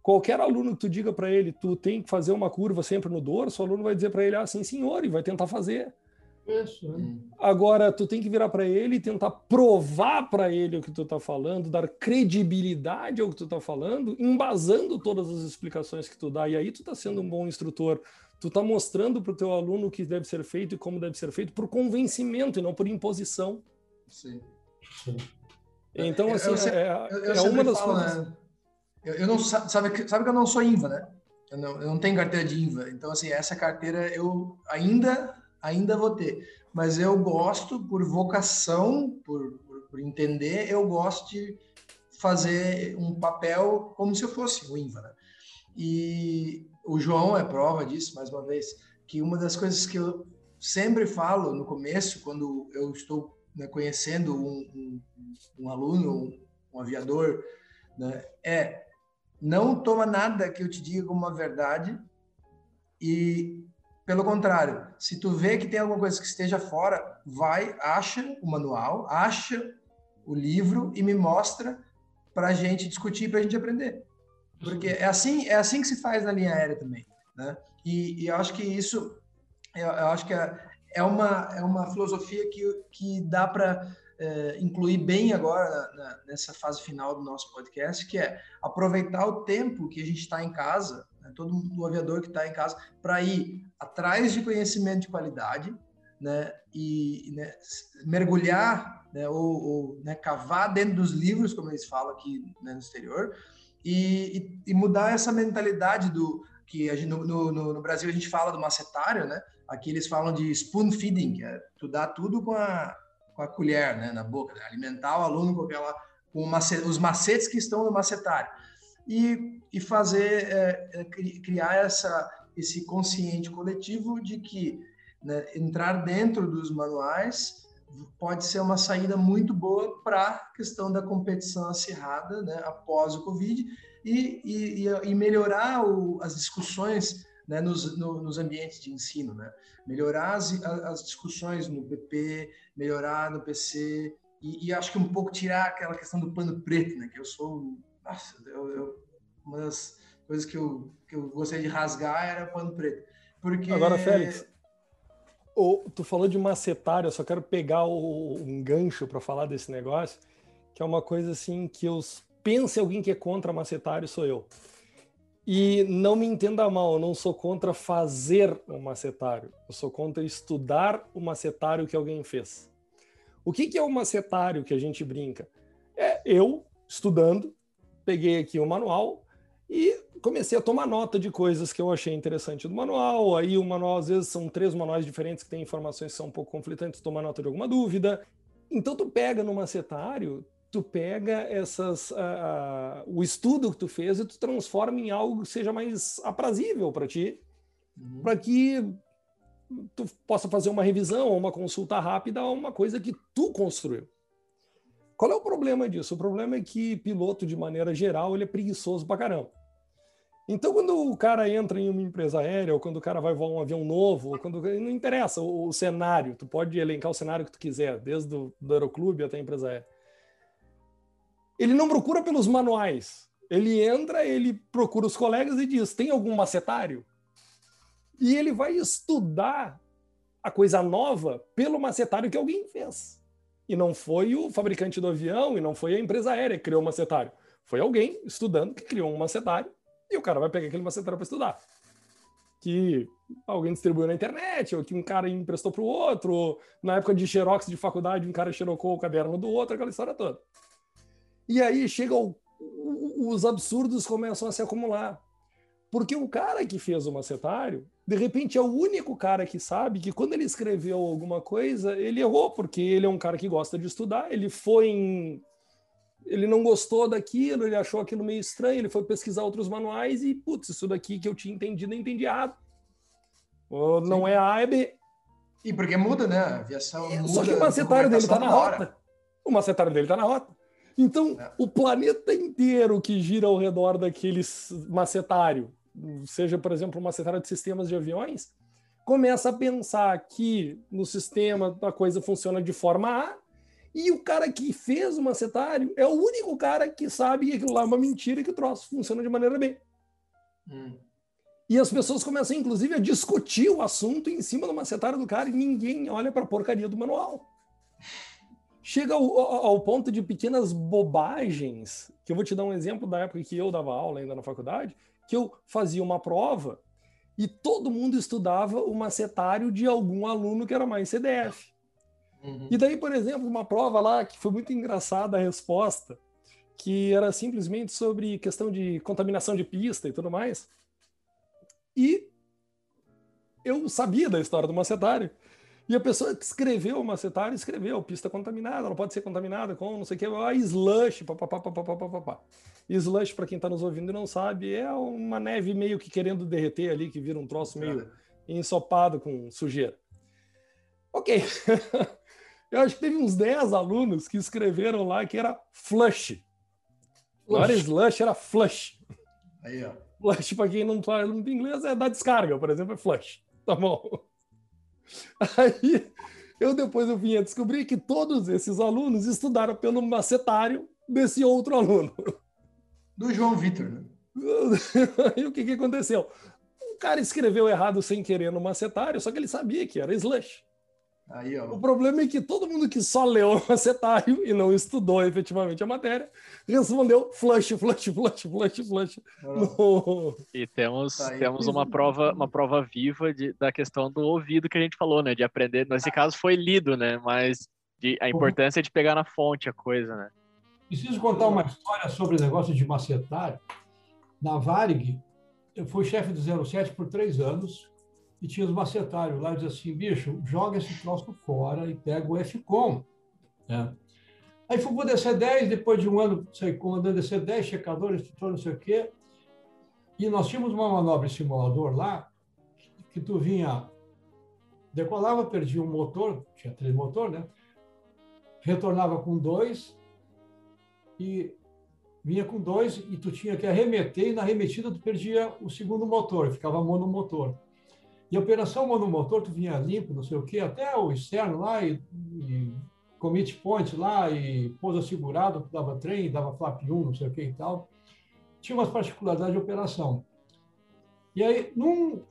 Qualquer aluno que tu diga para ele, tu tem que fazer uma curva sempre no dorso, o aluno vai dizer para ele, ah, sim, senhor, e vai tentar fazer. Isso. Né? Agora, tu tem que virar para ele e tentar provar para ele o que tu está falando, dar credibilidade ao que tu está falando, embasando todas as explicações que tu dá. E aí tu está sendo um bom instrutor. Tu está mostrando para o teu aluno o que deve ser feito e como deve ser feito por convencimento e não por imposição. Sim. Sim. Então, assim, eu, eu, é, eu, é uma das falo, coisas... Né? Eu, não, sabe, sabe que eu não sou INVA, né? Eu não, eu não tenho carteira de INVA. Então, assim, essa carteira eu ainda ainda vou ter. Mas eu gosto, por vocação, por, por, por entender, eu gosto de fazer um papel como se eu fosse o INVA. E o João é prova disso, mais uma vez, que uma das coisas que eu sempre falo no começo, quando eu estou né, conhecendo um, um, um, aluno, um, um aviador, né, é não toma nada que eu te diga como uma verdade e pelo contrário, se tu vê que tem alguma coisa que esteja fora, vai, acha o manual, acha o livro e me mostra para a gente discutir, para a gente aprender. Porque é assim, é assim que se faz na linha aérea também, né? E, e eu acho que isso, eu, eu acho que é, é uma é uma filosofia que, que dá para é, incluir bem agora na, nessa fase final do nosso podcast, que é aproveitar o tempo que a gente está em casa, né, todo o aviador que está em casa, para ir atrás de conhecimento de qualidade, né, e né, mergulhar, né, ou, ou né, cavar dentro dos livros, como eles falam aqui né, no exterior, e, e, e, mudar essa mentalidade do que gente, no, no, no, Brasil a gente fala do macetário, né? Aqui eles falam de spoon feeding, que é tu dá tudo com a, com a colher, né, na boca, né? alimentar o aluno com aquela com os macetes que estão no macetário e, e fazer é, é criar essa esse consciente coletivo de que né, entrar dentro dos manuais pode ser uma saída muito boa para a questão da competição acirrada né, após o Covid e, e, e melhorar o, as discussões né, nos, no, nos ambientes de ensino, né? melhorar as, as discussões no PP, melhorar no PC e, e, acho que um pouco tirar aquela questão do pano preto, né? que eu sou, nossa, eu, eu, uma das coisas que eu, que eu gostaria de rasgar era pano preto. Porque... Agora, Félix, o, tu falou de macetário, eu só quero pegar o, um gancho para falar desse negócio, que é uma coisa assim que eu pense alguém que é contra macetário, sou eu. E não me entenda mal, eu não sou contra fazer um macetário, eu sou contra estudar o macetário que alguém fez. O que, que é o macetário que a gente brinca? É eu estudando, peguei aqui o manual e comecei a tomar nota de coisas que eu achei interessante do manual. Aí o manual, às vezes, são três manuais diferentes que têm informações que são um pouco conflitantes, tomar nota de alguma dúvida. Então, tu pega no macetário, tu pega essas uh, uh, o estudo que tu fez e tu transforma em algo que seja mais aprazível para ti, uhum. para que tu possa fazer uma revisão ou uma consulta rápida uma coisa que tu construiu. Qual é o problema disso? O problema é que piloto, de maneira geral, ele é preguiçoso pra caramba. Então, quando o cara entra em uma empresa aérea, ou quando o cara vai voar um avião novo, ou quando não interessa o, o cenário, tu pode elencar o cenário que tu quiser, desde o do aeroclube até a empresa aérea ele não procura pelos manuais. Ele entra, ele procura os colegas e diz: tem algum macetário? E ele vai estudar a coisa nova pelo macetário que alguém fez. E não foi o fabricante do avião, e não foi a empresa aérea que criou o macetário. Foi alguém estudando que criou um macetário, e o cara vai pegar aquele macetário para estudar. Que alguém distribuiu na internet, ou que um cara emprestou para o outro, ou na época de xerox de faculdade, um cara xerocou o caderno do outro, aquela história toda. E aí chega o, os absurdos começam a se acumular. Porque o cara que fez o macetário, de repente é o único cara que sabe que quando ele escreveu alguma coisa, ele errou, porque ele é um cara que gosta de estudar, ele foi em... Ele não gostou daquilo, ele achou aquilo meio estranho, ele foi pesquisar outros manuais e, putz, isso daqui que eu tinha entendido, eu entendi errado. Ou não é A, é B. E porque muda, né? A aviação é, muda. Só que o macetário dele está na rota. O macetário dele está na rota. Então, é. o planeta inteiro que gira ao redor daquele macetário, seja, por exemplo, um macetário de sistemas de aviões, começa a pensar que no sistema a coisa funciona de forma A, e o cara que fez o macetário é o único cara que sabe que aquilo lá é uma mentira e que o troço funciona de maneira B. Hum. E as pessoas começam, inclusive, a discutir o assunto em cima do macetário do cara e ninguém olha para a porcaria do manual chega ao, ao, ponto de pequenas bobagens, que eu vou te dar um exemplo da época que eu dava aula ainda na faculdade, que eu fazia uma prova e todo mundo estudava o macetário de algum aluno que era mais CDF. Uhum. E daí, por exemplo, uma prova lá que foi muito engraçada a resposta, que era simplesmente sobre questão de contaminação de pista e tudo mais. E eu sabia da história do macetário. E a pessoa que escreveu o macetário escreveu pista contaminada, ela pode ser contaminada com não sei o que, ah, slush, papapá, papapá, papapá. Slush, para quem está nos ouvindo e não sabe, é uma neve meio que querendo derreter ali, que vira um troço meio ensopado com sujeira. Ok. Eu acho que teve uns 10 alunos que escreveram lá que era flush. Não era slush, era flush. Aí, ó. Flush, para quem não fala inglês, é dar descarga, por exemplo, é flush. Tá bom. Aí eu depois eu vim a descobrir que todos esses alunos estudaram pelo macetário desse outro aluno. Do João Vitor, né? e o que, que aconteceu? O cara escreveu errado sem querer no macetário, só que ele sabia que era slush. Aí, ó. O problema é que todo mundo que só leu o macetário e não estudou efetivamente a matéria respondeu flush, flush, flush, flush, flush. No... E temos, tá temos uma prova, uma prova viva de, da questão do ouvido que a gente falou, né? De aprender. Nesse caso foi lido, né? Mas de, a importância de pegar na fonte a coisa, né? Preciso contar uma história sobre o negócio de macetário. Na Varig, eu fui chefe do 07 por três anos e tinha os macetários lá e dizia assim, bicho, joga esse troço fora e pega o FCOM. Né? Aí fui para o DC-10, depois de um ano saí comandando DC-10, checador, instrutor, não sei o quê. E nós tínhamos uma manobra de simulador lá, que tu vinha, decolava, perdia um motor, tinha três motores, né? Retornava com dois e vinha com dois e tu tinha que arremeter e na arremetida tu perdia o segundo motor, ficava monomotor. E a operação monomotor, tu vinha limpo, não sei o quê, até o externo lá e, e commit point lá e pouso assegurado, dava trem, dava flap 1, não sei o que e tal. Tinha umas particularidades de operação. E aí, num,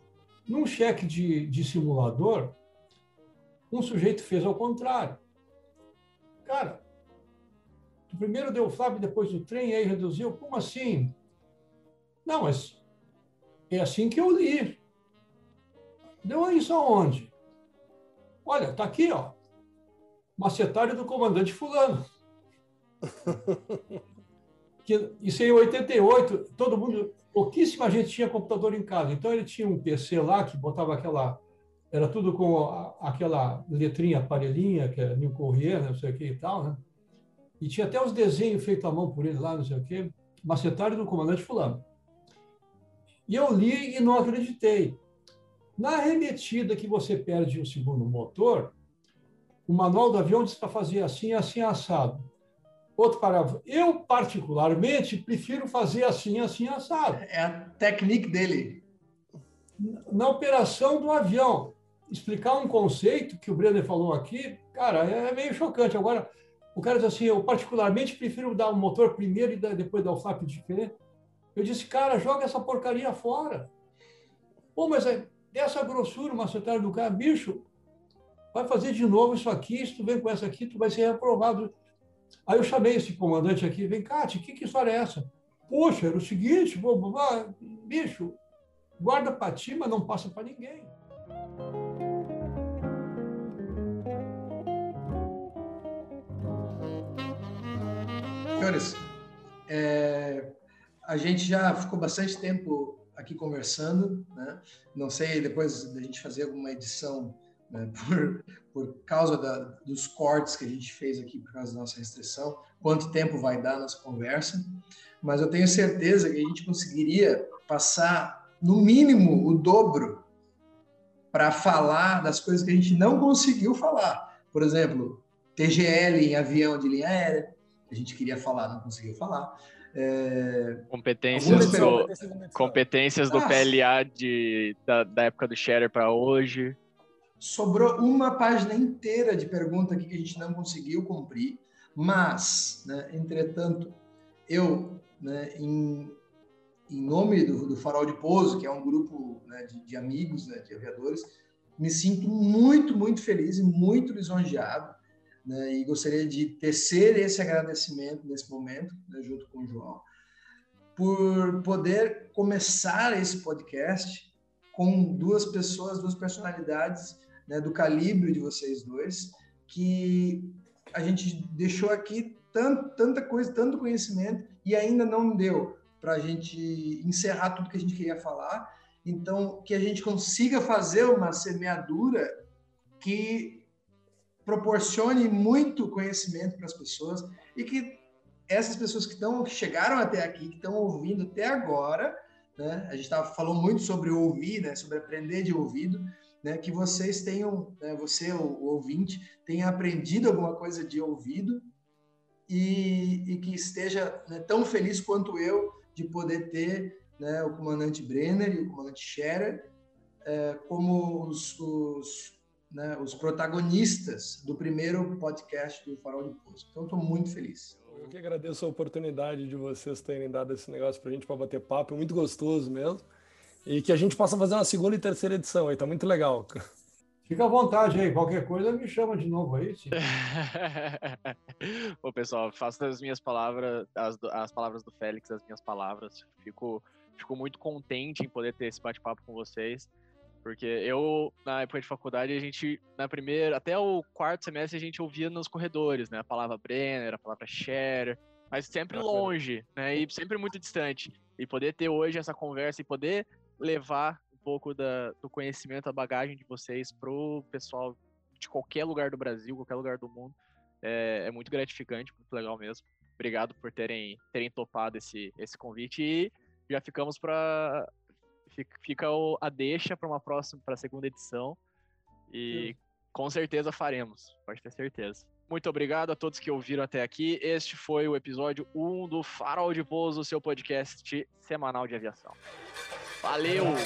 num cheque de, de simulador, um sujeito fez ao contrário. Cara, primeiro deu o flap, depois do trem, aí reduziu. Como assim? Não, mas é assim que eu li. Deu isso aonde? Olha, tá aqui, ó. Macetário do comandante fulano. que, isso em 88, todo mundo, pouquíssima gente tinha computador em casa. Então ele tinha um PC lá que botava aquela era tudo com a, aquela letrinha aparelhinha, que é New Courier, né, não sei o que e tal, né? E tinha até os desenhos feitos à mão por ele lá, não sei o quê. Macetário do comandante fulano. E eu li e não acreditei. Na remetida que você perde o segundo motor, o manual do avião diz para fazer assim, assim, assado. Outro parágrafo. Eu, particularmente, prefiro fazer assim, assim, assado. É a técnica dele. Na operação do avião. Explicar um conceito que o Brenner falou aqui, cara, é meio chocante. Agora, o cara diz assim, eu particularmente prefiro dar o motor primeiro e depois dar o flap diferente. Eu disse, cara, joga essa porcaria fora. Pô, mas é, dessa grossura, macetário do cara, bicho, vai fazer de novo isso aqui, se tu vem com essa aqui, tu vai ser reprovado. Aí eu chamei esse comandante aqui, vem cá, que, que história é essa? Poxa, era o seguinte, bicho, guarda para ti, mas não passa para ninguém. Senhores, é, a gente já ficou bastante tempo aqui conversando, né? Não sei depois da gente fazer alguma edição né, por, por causa da, dos cortes que a gente fez aqui por causa da nossa restrição, quanto tempo vai dar nossa conversa, mas eu tenho certeza que a gente conseguiria passar no mínimo o dobro para falar das coisas que a gente não conseguiu falar. Por exemplo, TGL em avião de linha aérea, a gente queria falar, não conseguiu falar. É... Competências, do, competências do ah, PLA de, da, da época do Sharer para hoje. Sobrou uma página inteira de pergunta aqui que a gente não conseguiu cumprir, mas, né, entretanto, eu, né, em, em nome do, do, Farol de Pouso, que é um grupo né, de, de, amigos, né, de aviadores, me sinto muito, muito feliz e muito lisonjeado né, e gostaria de tecer esse agradecimento nesse momento, né, junto com o João, por poder começar esse podcast com duas pessoas, duas personalidades né, do calibre de vocês dois, que a gente deixou aqui tanto, tanta coisa, tanto conhecimento e ainda não deu para a gente encerrar tudo que a gente queria falar. Então, que a gente consiga fazer uma semeadura que proporcione muito conhecimento para as pessoas e que essas pessoas que estão chegaram até aqui, que estão ouvindo até agora, né? A gente tava, falou muito sobre ouvir, né? Sobre aprender de ouvido, né? Que vocês tenham, né? você o, o ouvinte tenha aprendido alguma coisa de ouvido e, e que esteja né, tão feliz quanto eu de poder ter né, o comandante Brenner e o comandante Scherer é, como os, os né, os protagonistas do primeiro podcast do Farol de Poço. Então, estou muito feliz. Eu que agradeço a oportunidade de vocês terem dado esse negócio para a gente para bater papo, é muito gostoso mesmo. E que a gente possa fazer uma segunda e terceira edição aí, tá muito legal. Fica à vontade aí, qualquer coisa me chama de novo aí. Sim. Ô, pessoal, faço as minhas palavras, as, as palavras do Félix, as minhas palavras. Fico, fico muito contente em poder ter esse bate-papo com vocês. Porque eu, na época de faculdade, a gente, na primeira, até o quarto semestre, a gente ouvia nos corredores, né? A palavra Brenner, a palavra Share, mas sempre longe, né? E sempre muito distante. E poder ter hoje essa conversa e poder levar um pouco da, do conhecimento, a bagagem de vocês pro pessoal de qualquer lugar do Brasil, qualquer lugar do mundo, é, é muito gratificante, muito legal mesmo. Obrigado por terem, terem topado esse, esse convite e já ficamos para fica a deixa para uma próxima, para a segunda edição. E Sim. com certeza faremos, pode ter certeza. Muito obrigado a todos que ouviram até aqui. Este foi o episódio 1 do Farol de Pouso, seu podcast semanal de aviação. Valeu! Valeu.